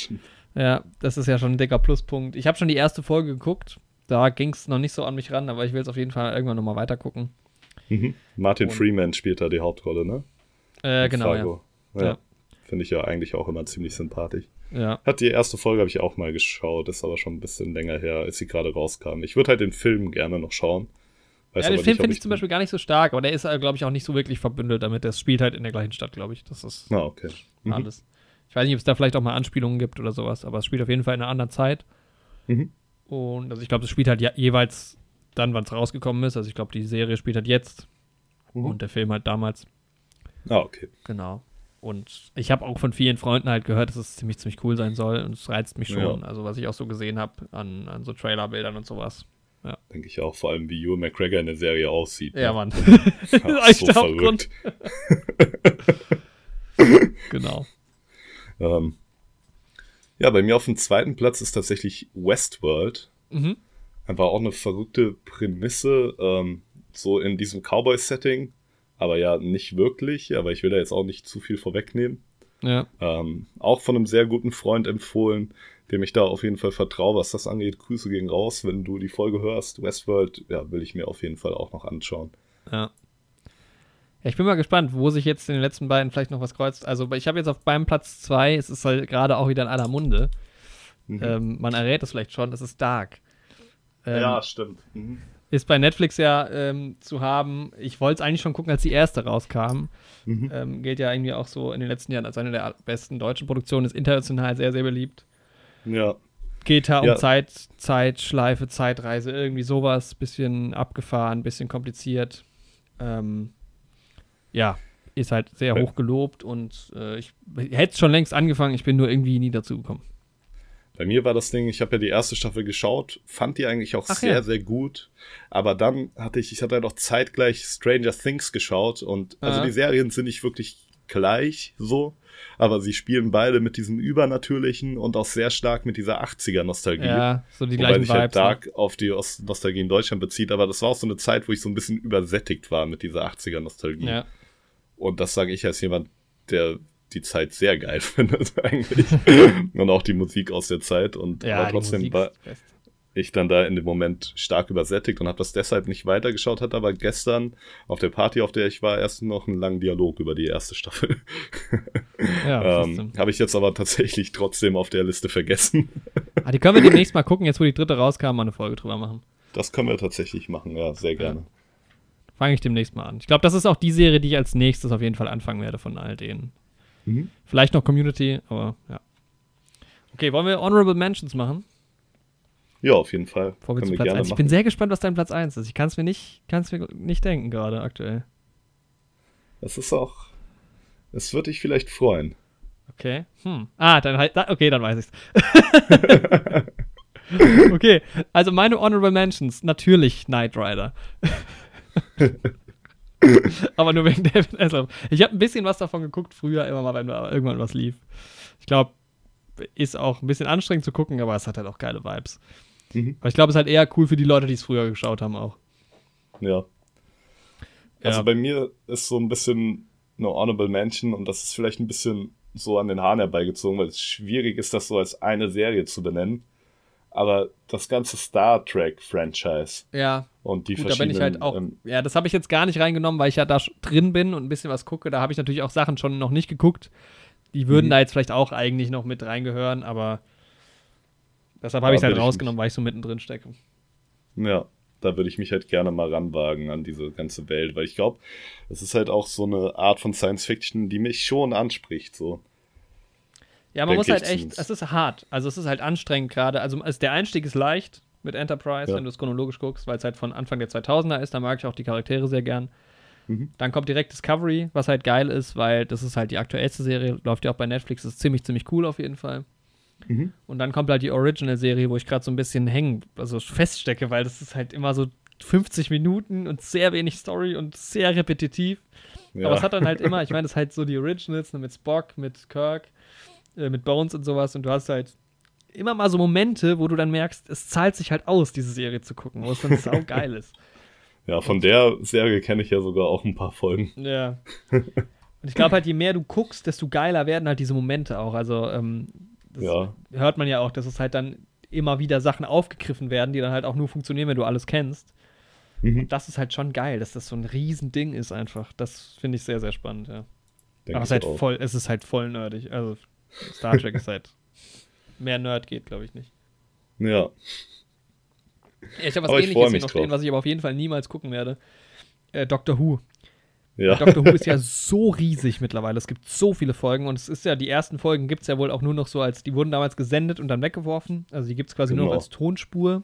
Ja, das ist ja schon ein dicker Pluspunkt. Ich habe schon die erste Folge geguckt. Da ging es noch nicht so an mich ran, aber ich will es auf jeden Fall irgendwann nochmal weiter gucken. Mhm. Martin Und- Freeman spielt da die Hauptrolle, ne? Äh, genau, Fargo. Ja. Ja. Finde ich ja eigentlich auch immer ziemlich sympathisch. Ja. Hat die erste Folge habe ich auch mal geschaut, ist aber schon ein bisschen länger her, als sie gerade rauskam. Ich würde halt den Film gerne noch schauen. Weiß ja, den Film finde ich zum Beispiel gar nicht so stark, aber der ist, glaube ich, auch nicht so wirklich verbündelt damit. Der spielt halt in der gleichen Stadt, glaube ich. Das ist Ah, okay. Mhm. alles. Ich weiß nicht, ob es da vielleicht auch mal Anspielungen gibt oder sowas, aber es spielt auf jeden Fall in einer anderen Zeit. Mhm. Und also ich glaube, es spielt halt jeweils dann, wann es rausgekommen ist. Also ich glaube, die Serie spielt halt jetzt Mhm. und der Film halt damals. Ah, okay. Genau. Und ich habe auch von vielen Freunden halt gehört, dass es ziemlich, ziemlich cool sein soll. Und es reizt mich schon. Ja. Also, was ich auch so gesehen habe an, an so Trailerbildern und sowas. Denke ich auch, vor allem wie Ewan McGregor in der Serie aussieht. Ja, ne? Mann. Ja, so der Hauptgrund. verrückt. Genau. Ähm, ja, bei mir auf dem zweiten Platz ist tatsächlich Westworld. Mhm. Einfach auch eine verrückte Prämisse, ähm, so in diesem Cowboy-Setting. Aber ja, nicht wirklich, aber ich will da jetzt auch nicht zu viel vorwegnehmen. Ja. Ähm, auch von einem sehr guten Freund empfohlen, dem ich da auf jeden Fall vertraue, was das angeht. Grüße gehen raus, wenn du die Folge hörst. Westworld, ja, will ich mir auf jeden Fall auch noch anschauen. Ja. Ja, ich bin mal gespannt, wo sich jetzt in den letzten beiden vielleicht noch was kreuzt. Also, ich habe jetzt auf meinem Platz zwei, es ist halt gerade auch wieder in aller Munde. Mhm. Ähm, man errät es vielleicht schon, das ist Dark. Ähm, stimmt. Mhm. Ist bei Netflix ja ähm, zu haben. Ich wollte es eigentlich schon gucken, als die erste rauskam. Mhm. Ähm, gilt ja irgendwie auch so in den letzten Jahren als eine der besten deutschen Produktionen, ist international sehr, sehr beliebt. Ja. Geht da um Ja. Zeit, Zeitschleife, Zeitreise, irgendwie sowas. Bisschen abgefahren, bisschen kompliziert. Ähm, ja, ist halt sehr Ja. hoch gelobt und äh, ich hätte es schon längst angefangen, ich bin nur irgendwie nie dazu gekommen. Bei mir war das Ding, ich habe ja die erste Staffel geschaut, fand die eigentlich auch Ach sehr, ja. sehr gut. Aber dann hatte ich, ich hatte halt auch zeitgleich Stranger Things geschaut und also Aha. die Serien sind nicht wirklich gleich so, aber sie spielen beide mit diesem Übernatürlichen und auch sehr stark mit dieser 80er-Nostalgie. Ja, so die gleichen sich halt Vibes. ne? Dark auf die Os- Nostalgie in Deutschland bezieht, aber das war auch so eine Zeit, wo ich so ein bisschen übersättigt war mit dieser 80er-Nostalgie. Ja. Und das sage ich als jemand, der die Zeit sehr geil findet eigentlich. und auch die Musik aus der Zeit. Und Ja, aber trotzdem war ich dann da in dem Moment stark übersättigt und habe das deshalb nicht weitergeschaut, hatte aber gestern auf der Party, auf der ich war, erst noch einen langen Dialog über die erste Staffel. Ja, ähm, habe ich jetzt aber tatsächlich trotzdem auf der Liste vergessen. ah, die können wir demnächst mal gucken, jetzt wo die dritte rauskam, mal eine Folge drüber machen. Das können wir tatsächlich machen, ja, sehr gerne. Fange ich demnächst mal an. Ich glaube, das ist auch die Serie, die ich als nächstes auf jeden Fall anfangen werde von all denen. Mhm. Vielleicht noch Community, aber ja. Okay, wollen wir Honorable Mentions machen? Ja, auf jeden Fall. Wir können wir Platz gerne 1. Ich bin sehr gespannt, was dein Platz 1 ist. Ich kann es mir nicht, kann's mir nicht denken gerade aktuell. Das ist auch. Es wird dich vielleicht freuen. Okay. Hm. Ah, dann halt. Okay, dann weiß ich's. okay, also meine Honorable Mentions, natürlich Knight Rider. Aber nur wegen David Hasselhoff. Ich habe ein bisschen was davon geguckt früher, immer mal, wenn irgendwann was lief. Ich glaube, ist auch ein bisschen anstrengend zu gucken, aber es hat halt auch geile Vibes. Mhm. Aber ich glaube, es ist halt eher cool für die Leute, die es früher geschaut haben auch. Ja. Also Ja. bei mir ist so ein bisschen eine Honorable Mention und das ist vielleicht ein bisschen so an den Haaren herbeigezogen, weil es schwierig ist, das so als eine Serie zu benennen. Aber das ganze Star Trek-Franchise Ja, und die Gut, da bin verschiedenen. ich halt auch. ähm, ja, das habe ich jetzt gar nicht reingenommen, weil ich ja da drin bin und ein bisschen was gucke. Da habe ich natürlich auch Sachen schon noch nicht geguckt. Die würden Mhm. da jetzt vielleicht auch eigentlich noch mit reingehören, aber deshalb habe ich es halt rausgenommen, weil ich so mittendrin stecke. Ja, da würde ich mich halt gerne mal ranwagen an diese ganze Welt, weil ich glaube, es ist halt auch so eine Art von Science Fiction, die mich schon anspricht. So. Ja, man Denke muss halt echt, es ist hart. Also es ist halt anstrengend gerade. Also der Einstieg ist leicht mit Enterprise, Ja. wenn du es chronologisch guckst, weil es halt von Anfang der 2000er ist. Da mag ich auch die Charaktere sehr gern. Mhm. Dann kommt direkt Discovery, was halt geil ist, weil das ist halt die aktuellste Serie, läuft ja auch bei Netflix, ist ziemlich, ziemlich cool auf jeden Fall. Mhm. Und dann kommt halt die Original-Serie, wo ich gerade so ein bisschen hängen, also feststecke, weil das ist halt immer so 50 Minuten und sehr wenig Story und sehr repetitiv. Ja. Aber es hat dann halt immer, ich meine, das ist halt so die Originals ne, mit Spock, mit Kirk, äh, mit Bones und sowas und du hast halt immer mal so Momente, wo du dann merkst, es zahlt sich halt aus, diese Serie zu gucken, wo es dann sau geil ist. ja, von der Serie kenne ich ja sogar auch ein paar Folgen. Ja. Und ich glaube halt, je mehr du guckst, desto geiler werden halt diese Momente auch. Also, ähm, das Ja. hört man ja auch, dass es halt dann immer wieder Sachen aufgegriffen werden, die dann halt auch nur funktionieren, wenn du alles kennst. Mhm. Und das ist halt schon geil, dass das so ein Riesending ist einfach. Das finde ich sehr, sehr spannend, ja. Denk Aber es halt voll, es ist halt voll nerdig. Also Star Trek ist halt mehr Nerd geht, glaube ich nicht. Ja, Ja, ich habe was Aber ähnliches hier noch stehen, was ich aber auf jeden Fall niemals gucken werde. Äh, Doctor Who. ja. Doctor Who ist ja so riesig mittlerweile. Es gibt so viele Folgen und es ist ja, die ersten Folgen gibt es ja wohl auch nur noch so als, die wurden damals gesendet und dann weggeworfen. Also die gibt es quasi nur noch Genau. als Tonspur.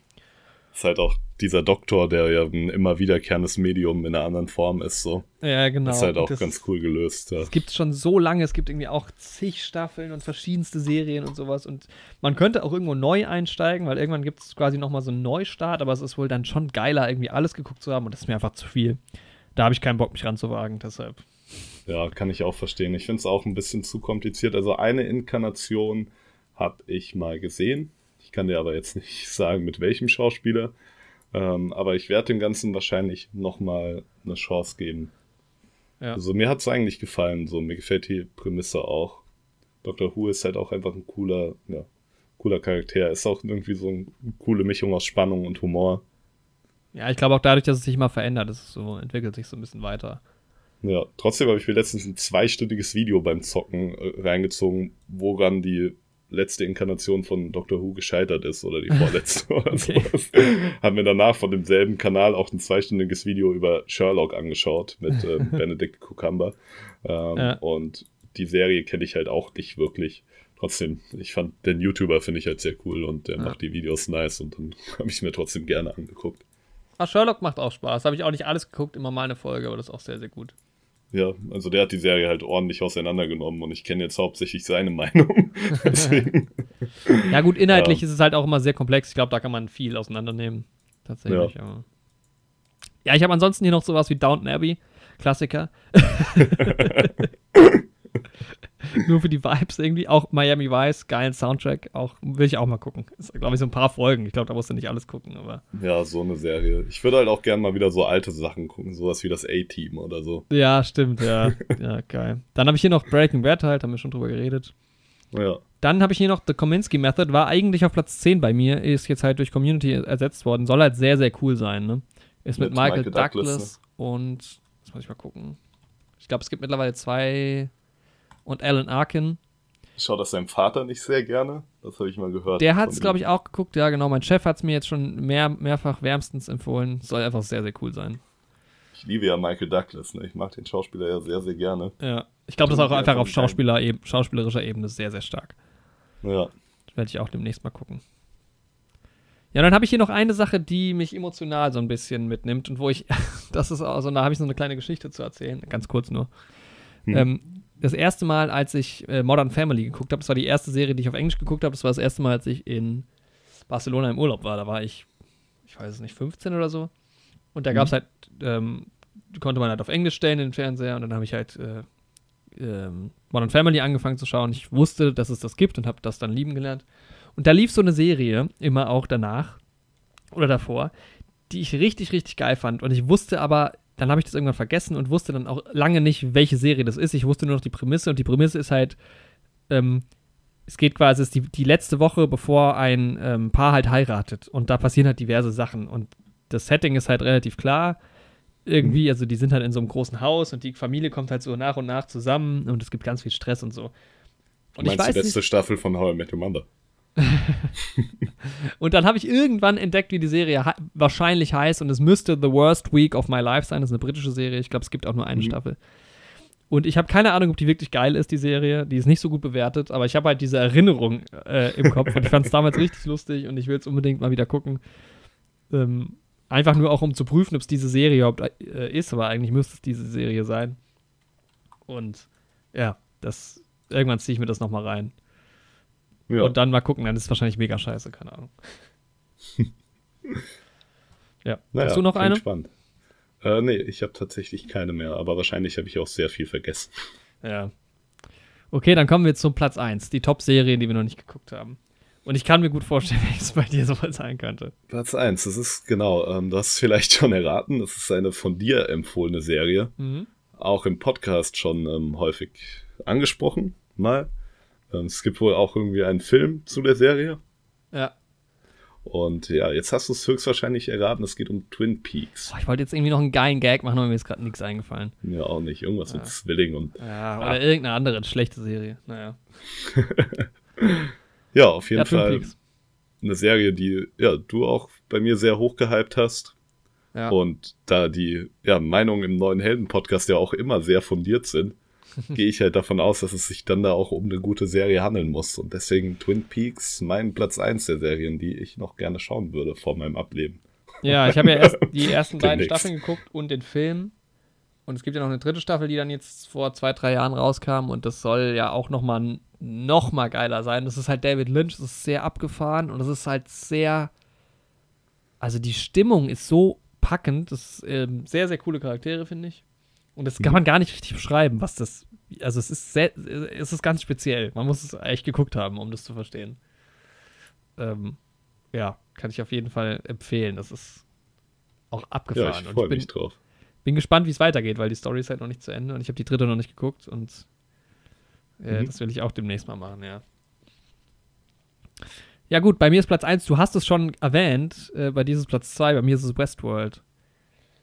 Ist halt auch dieser Doktor, der ja ein immer wiederkehrendes Medium in einer anderen Form ist. So. Ja, genau. ist halt auch das, ganz cool gelöst. Ja. Es gibt schon so lange, es gibt irgendwie auch zig Staffeln und verschiedenste Serien und sowas. Und man könnte auch irgendwo neu einsteigen, weil irgendwann gibt es quasi nochmal so einen Neustart, aber es ist wohl dann schon geiler, irgendwie alles geguckt zu haben und das ist mir einfach zu viel. Da habe ich keinen Bock, mich ranzuwagen, deshalb. Ja, kann ich auch verstehen. Ich finde es auch ein bisschen zu kompliziert. Also eine Inkarnation habe ich mal gesehen. Ich kann dir aber jetzt nicht sagen, mit welchem Schauspieler. Ähm, aber ich werde dem Ganzen wahrscheinlich nochmal eine Chance geben. Ja. Also mir hat es eigentlich gefallen. So, mir gefällt die Prämisse auch. Dr. Who ist halt auch einfach ein cooler, ja, cooler Charakter. Ist auch irgendwie so eine coole Mischung aus Spannung und Humor. Ja, ich glaube auch dadurch, dass es sich immer verändert, ist es so, entwickelt sich so ein bisschen weiter. Ja, trotzdem habe ich mir letztens ein zweistündiges Video beim Zocken äh, reingezogen, woran die letzte Inkarnation von Doctor Who gescheitert ist oder die vorletzte oder sowas. Haben mir danach von demselben Kanal auch ein zweistündiges Video über Sherlock angeschaut mit ähm, Benedict Cucumber. Ähm, Ja. Und die Serie kenne ich halt auch nicht wirklich. trotzdem, ich fand den YouTuber finde ich halt sehr cool und der Ja. macht die Videos nice und dann habe ich mir trotzdem gerne angeguckt. Ah, Sherlock macht auch Spaß. Habe ich auch nicht alles geguckt, immer mal eine Folge, aber das ist auch sehr, sehr gut. Ja, also der hat die Serie halt ordentlich auseinandergenommen und ich kenne jetzt hauptsächlich seine Meinung. Ja, gut, inhaltlich Ja. ist es halt auch immer sehr komplex. Ich glaube, da kann man viel auseinandernehmen. Tatsächlich, ja. Ja, ich habe ansonsten hier noch sowas wie Downton Abbey, Klassiker. Nur für die Vibes irgendwie. Auch Miami Vice, geilen Soundtrack. Auch, will ich auch mal gucken. Ist, glaube ich, so ein paar Folgen. Ich glaube, da musst du nicht alles gucken, aber. ja, so eine Serie. Ich würde halt auch gerne mal wieder so alte Sachen gucken, sowas wie das A-Team oder so. Ja, stimmt, ja. ja, geil. Dann habe ich hier noch Breaking Bad halt, haben wir schon drüber geredet. Ja, Dann habe ich hier noch The Kominsky Method, war eigentlich auf Platz 10 bei mir, ist jetzt halt durch Community ersetzt worden. Soll halt sehr, sehr cool sein, ne? Ist mit, Mit Michael, Michael Douglas, Douglas, und, jetzt muss ich mal gucken. Ich glaube, es gibt mittlerweile zwei und Alan Arkin. ich schaue das seinem Vater nicht sehr gerne. Das habe ich mal gehört. Der hat es, glaube ich, auch geguckt. Ja, genau. Mein Chef hat es mir jetzt schon mehr, mehrfach wärmstens empfohlen. Soll einfach sehr, sehr cool sein. Ich liebe ja Michael Douglas. Ne? Ich mag den Schauspieler ja sehr, sehr gerne. Ja. Ich glaube, das ist auch einfach auf Schauspieler schauspielerischer Ebene sehr, sehr stark. Ja, Werde ich auch demnächst mal gucken. Ja, dann habe ich hier noch eine Sache, die mich emotional so ein bisschen mitnimmt und wo ich, das ist also, da habe ich so eine kleine Geschichte zu erzählen, ganz kurz nur. Hm. Ähm, das erste Mal, als ich äh, Modern Family geguckt habe, das war die erste Serie, die ich auf Englisch geguckt habe, das war das erste Mal, als ich in Barcelona im Urlaub war. Da war ich, ich weiß es nicht, 15 oder so. Und da Mhm. gab es halt, ähm, konnte man halt auf Englisch stellen in den Fernseher und dann habe ich halt äh, ähm, Modern Family angefangen zu schauen. Ich wusste, dass es das gibt und habe das dann lieben gelernt. Und da lief so eine Serie immer auch danach oder davor, die ich richtig, richtig geil fand. Und ich wusste aber, dann habe ich das irgendwann vergessen und wusste dann auch lange nicht, welche Serie das ist. Ich wusste nur noch die Prämisse und die Prämisse ist halt, ähm, es geht quasi, es ist die, die letzte Woche, bevor ein ähm, Paar halt heiratet. Und da passieren halt diverse Sachen. Und das Setting ist halt relativ klar. Irgendwie, also die sind halt in so einem großen Haus und die Familie kommt halt so nach und nach zusammen und es gibt ganz viel Stress und so. Und ich Meinst weiß die letzte nicht, Staffel von How I Met Your Mother? und dann habe ich irgendwann entdeckt, wie die Serie hei- wahrscheinlich heißt und es müsste The Worst Week of My Life sein. Das ist eine britische Serie. Ich glaube, es gibt auch nur eine Mhm. Staffel. Und ich habe keine Ahnung, ob die wirklich geil ist, die Serie. Die ist nicht so gut bewertet, aber ich habe halt diese Erinnerung äh, im Kopf und ich fand es damals richtig lustig und ich will es unbedingt mal wieder gucken. Ähm, einfach nur auch, um zu prüfen, ob es diese Serie überhaupt äh, ist, aber eigentlich müsste es diese Serie sein. Und ja, das irgendwann ziehe ich mir das nochmal rein. Ja, Und dann mal gucken, dann ist es wahrscheinlich mega scheiße, keine Ahnung. ja. naja, Hast du noch eine? Spannend. Äh, nee, ich habe tatsächlich keine mehr, aber wahrscheinlich habe ich auch sehr viel vergessen. Ja. Okay, dann kommen wir zum Platz 1, die Top-Serie, die wir noch nicht geguckt haben. Und ich kann mir gut vorstellen, welches bei dir so sein könnte. Platz 1, das ist genau, ähm, du hast es vielleicht schon erraten, das ist eine von dir empfohlene Serie. Mhm. Auch im Podcast schon ähm, häufig angesprochen, mal. Ähm, es gibt wohl auch irgendwie einen Film zu der Serie. Ja. Und ja, jetzt hast du es höchstwahrscheinlich erraten, es geht um Twin Peaks. Boah, ich wollte jetzt irgendwie noch einen geilen Gag machen, aber mir ist gerade nichts eingefallen. Ja, auch nicht. Irgendwas Ja. mit Zwilling und. Ja, oder irgendeine andere schlechte Serie. Naja. Ja, auf jeden Ja, Twin Fall Peaks. eine Serie, die ja, du auch bei mir sehr hoch gehypt hast. Ja. Und da die ja, Meinungen im neuen Helden-Podcast ja auch immer sehr fundiert sind, gehe ich halt davon aus, dass es sich dann da auch um eine gute Serie handeln muss. Und deswegen Twin Peaks mein Platz 1 der Serien, die ich noch gerne schauen würde vor meinem Ableben. Ja, ich habe ja erst die ersten beiden. Staffeln geguckt und den Film. Und es gibt ja noch eine dritte Staffel, die dann jetzt vor zwei, drei Jahren rauskam. Und das soll ja auch noch mal, noch mal geiler sein. Das ist halt David Lynch, das ist sehr abgefahren und das ist halt sehr. Also die Stimmung ist so packend. Das ist ähm, sehr, sehr coole Charaktere, finde ich. Und das kann Mhm. man gar nicht richtig beschreiben, was das. Also es ist sehr, es ist ganz speziell. Man muss es echt geguckt haben, um das zu verstehen. Ähm, ja, kann ich auf jeden Fall empfehlen. Das ist auch Ja, abgefahren. ich freue ich bin, mich drauf. bin gespannt, wie es weitergeht, weil die Story ist halt noch nicht zu Ende und ich habe die dritte noch nicht geguckt und äh, Mhm. das will ich auch demnächst mal machen, ja. Ja, gut, bei mir ist Platz 1, du hast es schon erwähnt, äh, bei dir ist es Platz 2, bei mir ist es Westworld.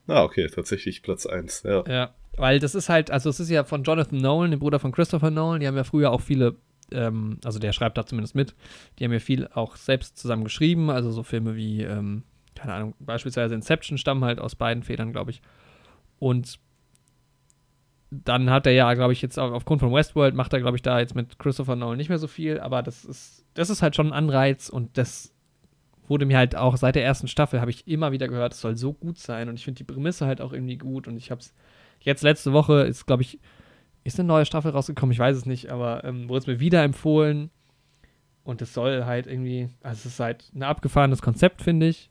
Ah, okay, tatsächlich Platz 1. Ja. Ja, weil das ist halt, also es ist ja von Jonathan Nolan, dem Bruder von Christopher Nolan, die haben ja früher auch viele, ähm, also der schreibt da zumindest mit, die haben ja viel auch selbst zusammen geschrieben, also so Filme wie, ähm, keine Ahnung, beispielsweise Inception stammen halt aus beiden Federn, glaube ich. Und dann hat er ja, glaube ich, jetzt aufgrund von Westworld macht er, glaube ich, da jetzt mit Christopher Nolan nicht mehr so viel, aber das ist, das ist halt schon ein Anreiz und das wurde mir halt auch seit der ersten Staffel, habe ich immer wieder gehört, es soll so gut sein und ich finde die Prämisse halt auch irgendwie gut und ich habe es jetzt letzte Woche, ist, glaube ich, ist eine neue Staffel rausgekommen, ich weiß es nicht, aber ähm, wurde es mir wieder empfohlen und es soll halt irgendwie, also es ist halt ein abgefahrenes Konzept, finde ich.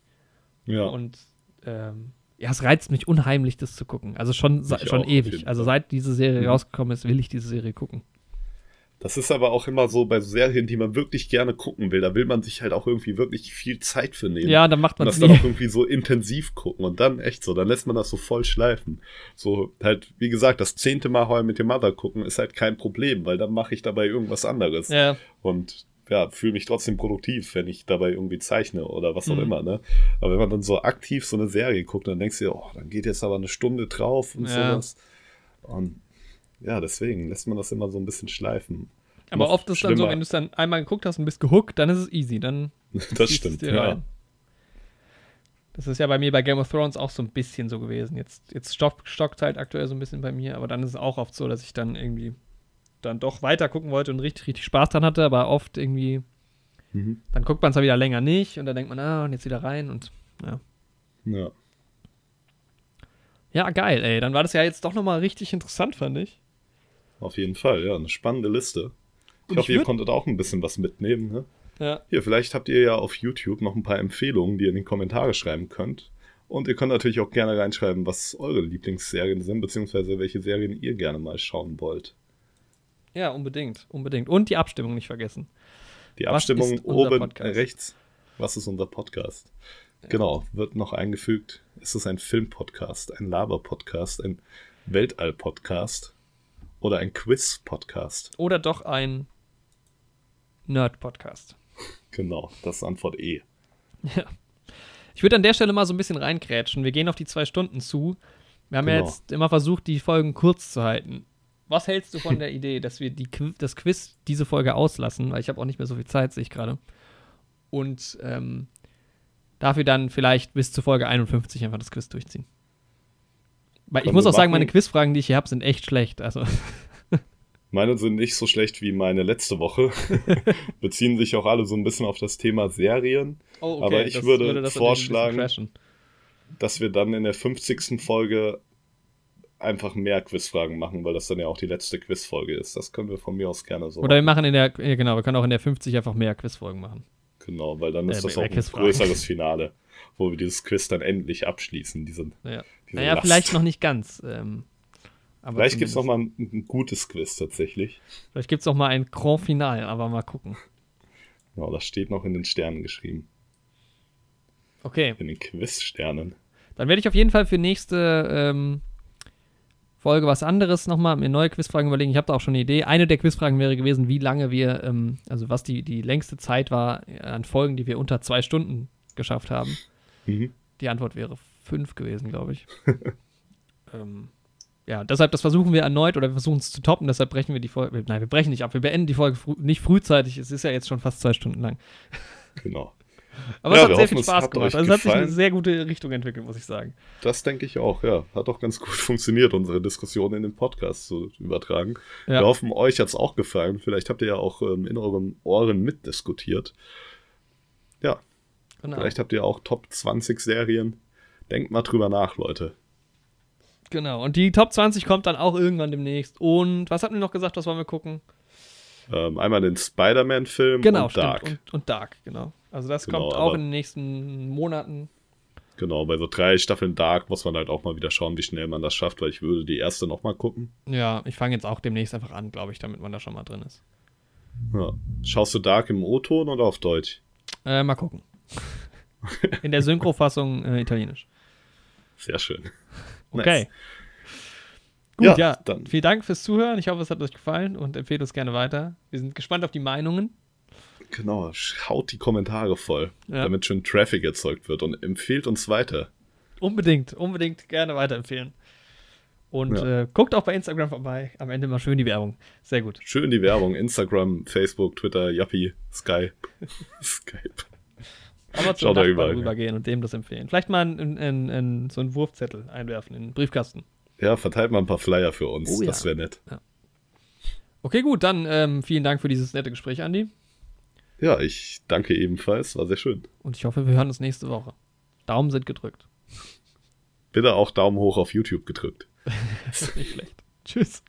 Ja. Und ähm, ja, es reizt mich unheimlich, das zu gucken. Also schon, schon ewig. Also seit diese Serie Mhm. rausgekommen ist, will ich diese Serie gucken. Das ist aber auch immer so bei Serien, die man wirklich gerne gucken will. Da will man sich halt auch irgendwie wirklich viel Zeit für nehmen. Ja, dann macht man das es dann nie. auch irgendwie so intensiv gucken und dann echt so, dann lässt man das so voll schleifen. So halt, wie gesagt, das zehnte Mal I Met Your Mother gucken ist halt kein Problem, weil dann mache ich dabei irgendwas anderes. Ja, Und ja, fühle mich trotzdem produktiv, wenn ich dabei irgendwie zeichne oder was auch Mhm. immer, ne? Aber wenn man dann so aktiv so eine Serie guckt, dann denkst du dir, oh, dann geht jetzt aber eine Stunde drauf und Ja. sowas. Und ja, deswegen lässt man das immer so ein bisschen schleifen. aber Noch oft ist dann so, wenn du es dann einmal geguckt hast und bist gehuckt, dann ist es easy. Dann Das es stimmt, ja. rein. Das ist ja bei mir bei Game of Thrones auch so ein bisschen so gewesen. Jetzt, jetzt stock, stockt halt aktuell so ein bisschen bei mir, aber dann ist es auch oft so, dass ich dann irgendwie dann doch weiter gucken wollte und richtig, richtig Spaß dran hatte, aber oft irgendwie, Mhm. dann guckt man es ja wieder länger nicht und dann denkt man, ah, und jetzt wieder rein und ja. Ja. Ja, geil, ey. Dann war das ja jetzt doch nochmal richtig interessant, fand ich. Auf jeden Fall, ja, eine spannende Liste. Ich Und hoffe, ich ihr konntet auch ein bisschen was mitnehmen. Ne? Ja. Hier, vielleicht habt ihr ja auf YouTube noch ein paar Empfehlungen, die ihr in die Kommentare schreiben könnt. Und ihr könnt natürlich auch gerne reinschreiben, was eure Lieblingsserien sind, beziehungsweise welche Serien ihr gerne mal schauen wollt. Ja, unbedingt, unbedingt. Und die Abstimmung nicht vergessen. Die Abstimmung oben Podcast? rechts. Was ist unser Podcast? Genau, wird noch eingefügt. Ist es ein Filmpodcast, ein Laber-Podcast, ein Weltall-Podcast oder ein Quiz-Podcast? Oder doch ein Nerd-Podcast. Genau, das ist Antwort E. Ja. Ich würde an der Stelle mal so ein bisschen reinkrätschen. Wir gehen auf die zwei Stunden zu. Wir haben ja Genau. jetzt immer versucht, die Folgen kurz zu halten. Was hältst du von der Idee, dass wir die, das Quiz diese Folge auslassen? Weil ich habe auch nicht mehr so viel Zeit, sehe ich gerade. Und ähm, dafür dann vielleicht bis zur Folge 51 einfach das Quiz durchziehen. Weil ich muss auch sagen, meine. Quizfragen, die ich hier habe, sind echt schlecht. Also, Meine sind nicht so schlecht wie meine letzte Woche. Beziehen sich auch alle so ein bisschen auf das Thema Serien, oh, Aber ich das würde das bisschen vorschlagen- dass wir dann in der 50. Folge einfach mehr Quizfragen machen, weil das dann ja auch die letzte Quizfolge ist. Das können wir von mir aus gerne so Oder wir machen. in der, ja, genau, wir können auch in der 50 einfach mehr Quizfolgen machen. Genau, weil dann Äh, ist das mehr auch ein größeres Finale, wo wir dieses Quiz dann endlich abschließen. Diese, Ja. Naja, Last. vielleicht noch nicht ganz. Ähm, aber Vielleicht gibt es mal ein, ein gutes Quiz tatsächlich. Vielleicht gibt es noch mal ein Grand Final, aber mal gucken. Genau, das steht noch in den Sternen geschrieben. Okay, In den Quizsternen. dann werde ich auf jeden Fall für nächste ähm, Folge was anderes nochmal, mir neue Quizfragen überlegen. Ich habe da auch schon eine Idee. Eine der Quizfragen wäre gewesen, wie lange wir, ähm, also was die, die längste Zeit war an Folgen, die wir unter zwei Stunden geschafft haben. Mhm. Die Antwort wäre fünf gewesen, glaube ich. ähm, ja, deshalb, das versuchen wir erneut oder wir versuchen es zu toppen, deshalb brechen wir die Folge. Nein, wir brechen nicht ab, wir beenden die Folge frü nicht frühzeitig. Es ist ja jetzt schon fast zwei Stunden lang. Genau. Aber Ja, es hat sehr hoffen, viel Spaß gemacht. Also es hat sich eine sehr gute Richtung entwickelt, muss ich sagen. Das denke ich auch, ja. Hat auch ganz gut funktioniert, unsere Diskussion in den Podcast zu übertragen. Ja. Wir hoffen, euch hat es auch gefallen. Vielleicht habt ihr ja auch ähm, in euren Ohren mitdiskutiert. Ja, Genau. vielleicht habt ihr auch Top 20 Serien. Denkt mal drüber nach, Leute. genau. Und die Top 20 kommt dann auch irgendwann demnächst. Und was hatten wir noch gesagt, was wollen wir gucken? Ähm, einmal den Spider-Man-Film Genau, und stimmt. Dark. Und, und Dark, genau. Also das Genau, kommt auch in den nächsten Monaten. Genau, bei so drei Staffeln Dark muss man halt auch mal wieder schauen, wie schnell man das schafft, weil ich würde die erste noch mal gucken. Ja, ich fange jetzt auch demnächst einfach an, glaube ich, damit man da schon mal drin ist. Ja. Schaust du Dark im O-Ton oder auf Deutsch? Äh, mal gucken. In der Synchrofassung äh, italienisch. Sehr schön. Okay. Nice. Gut, Ja, ja, dann- Vielen Dank fürs Zuhören. Ich hoffe, es hat euch gefallen und empfehlt uns gerne weiter. Wir sind gespannt auf die Meinungen. Genau, haut die Kommentare voll, Ja. damit schön Traffic erzeugt wird und empfehlt uns weiter. Unbedingt, unbedingt gerne weiterempfehlen. Und Ja. äh, guckt auch bei Instagram vorbei. Am Ende mal schön die Werbung. Sehr gut. Schön die Werbung, Instagram, Facebook, Twitter, Yappi, Skype. Skype. Aber zum Nachbarn überall, rübergehen und dem das empfehlen. Vielleicht mal in, in, in, so einen Wurfzettel einwerfen in den Briefkasten. Ja, verteilt mal ein paar Flyer für uns. Oh ja. Das wäre nett. Okay, gut, dann ähm, vielen Dank für dieses nette Gespräch, Andi. Ja, ich danke ebenfalls. War sehr schön. Und ich hoffe, wir hören uns nächste Woche. Daumen sind gedrückt. Bitte auch Daumen hoch auf YouTube gedrückt. Das ist nicht schlecht. Tschüss.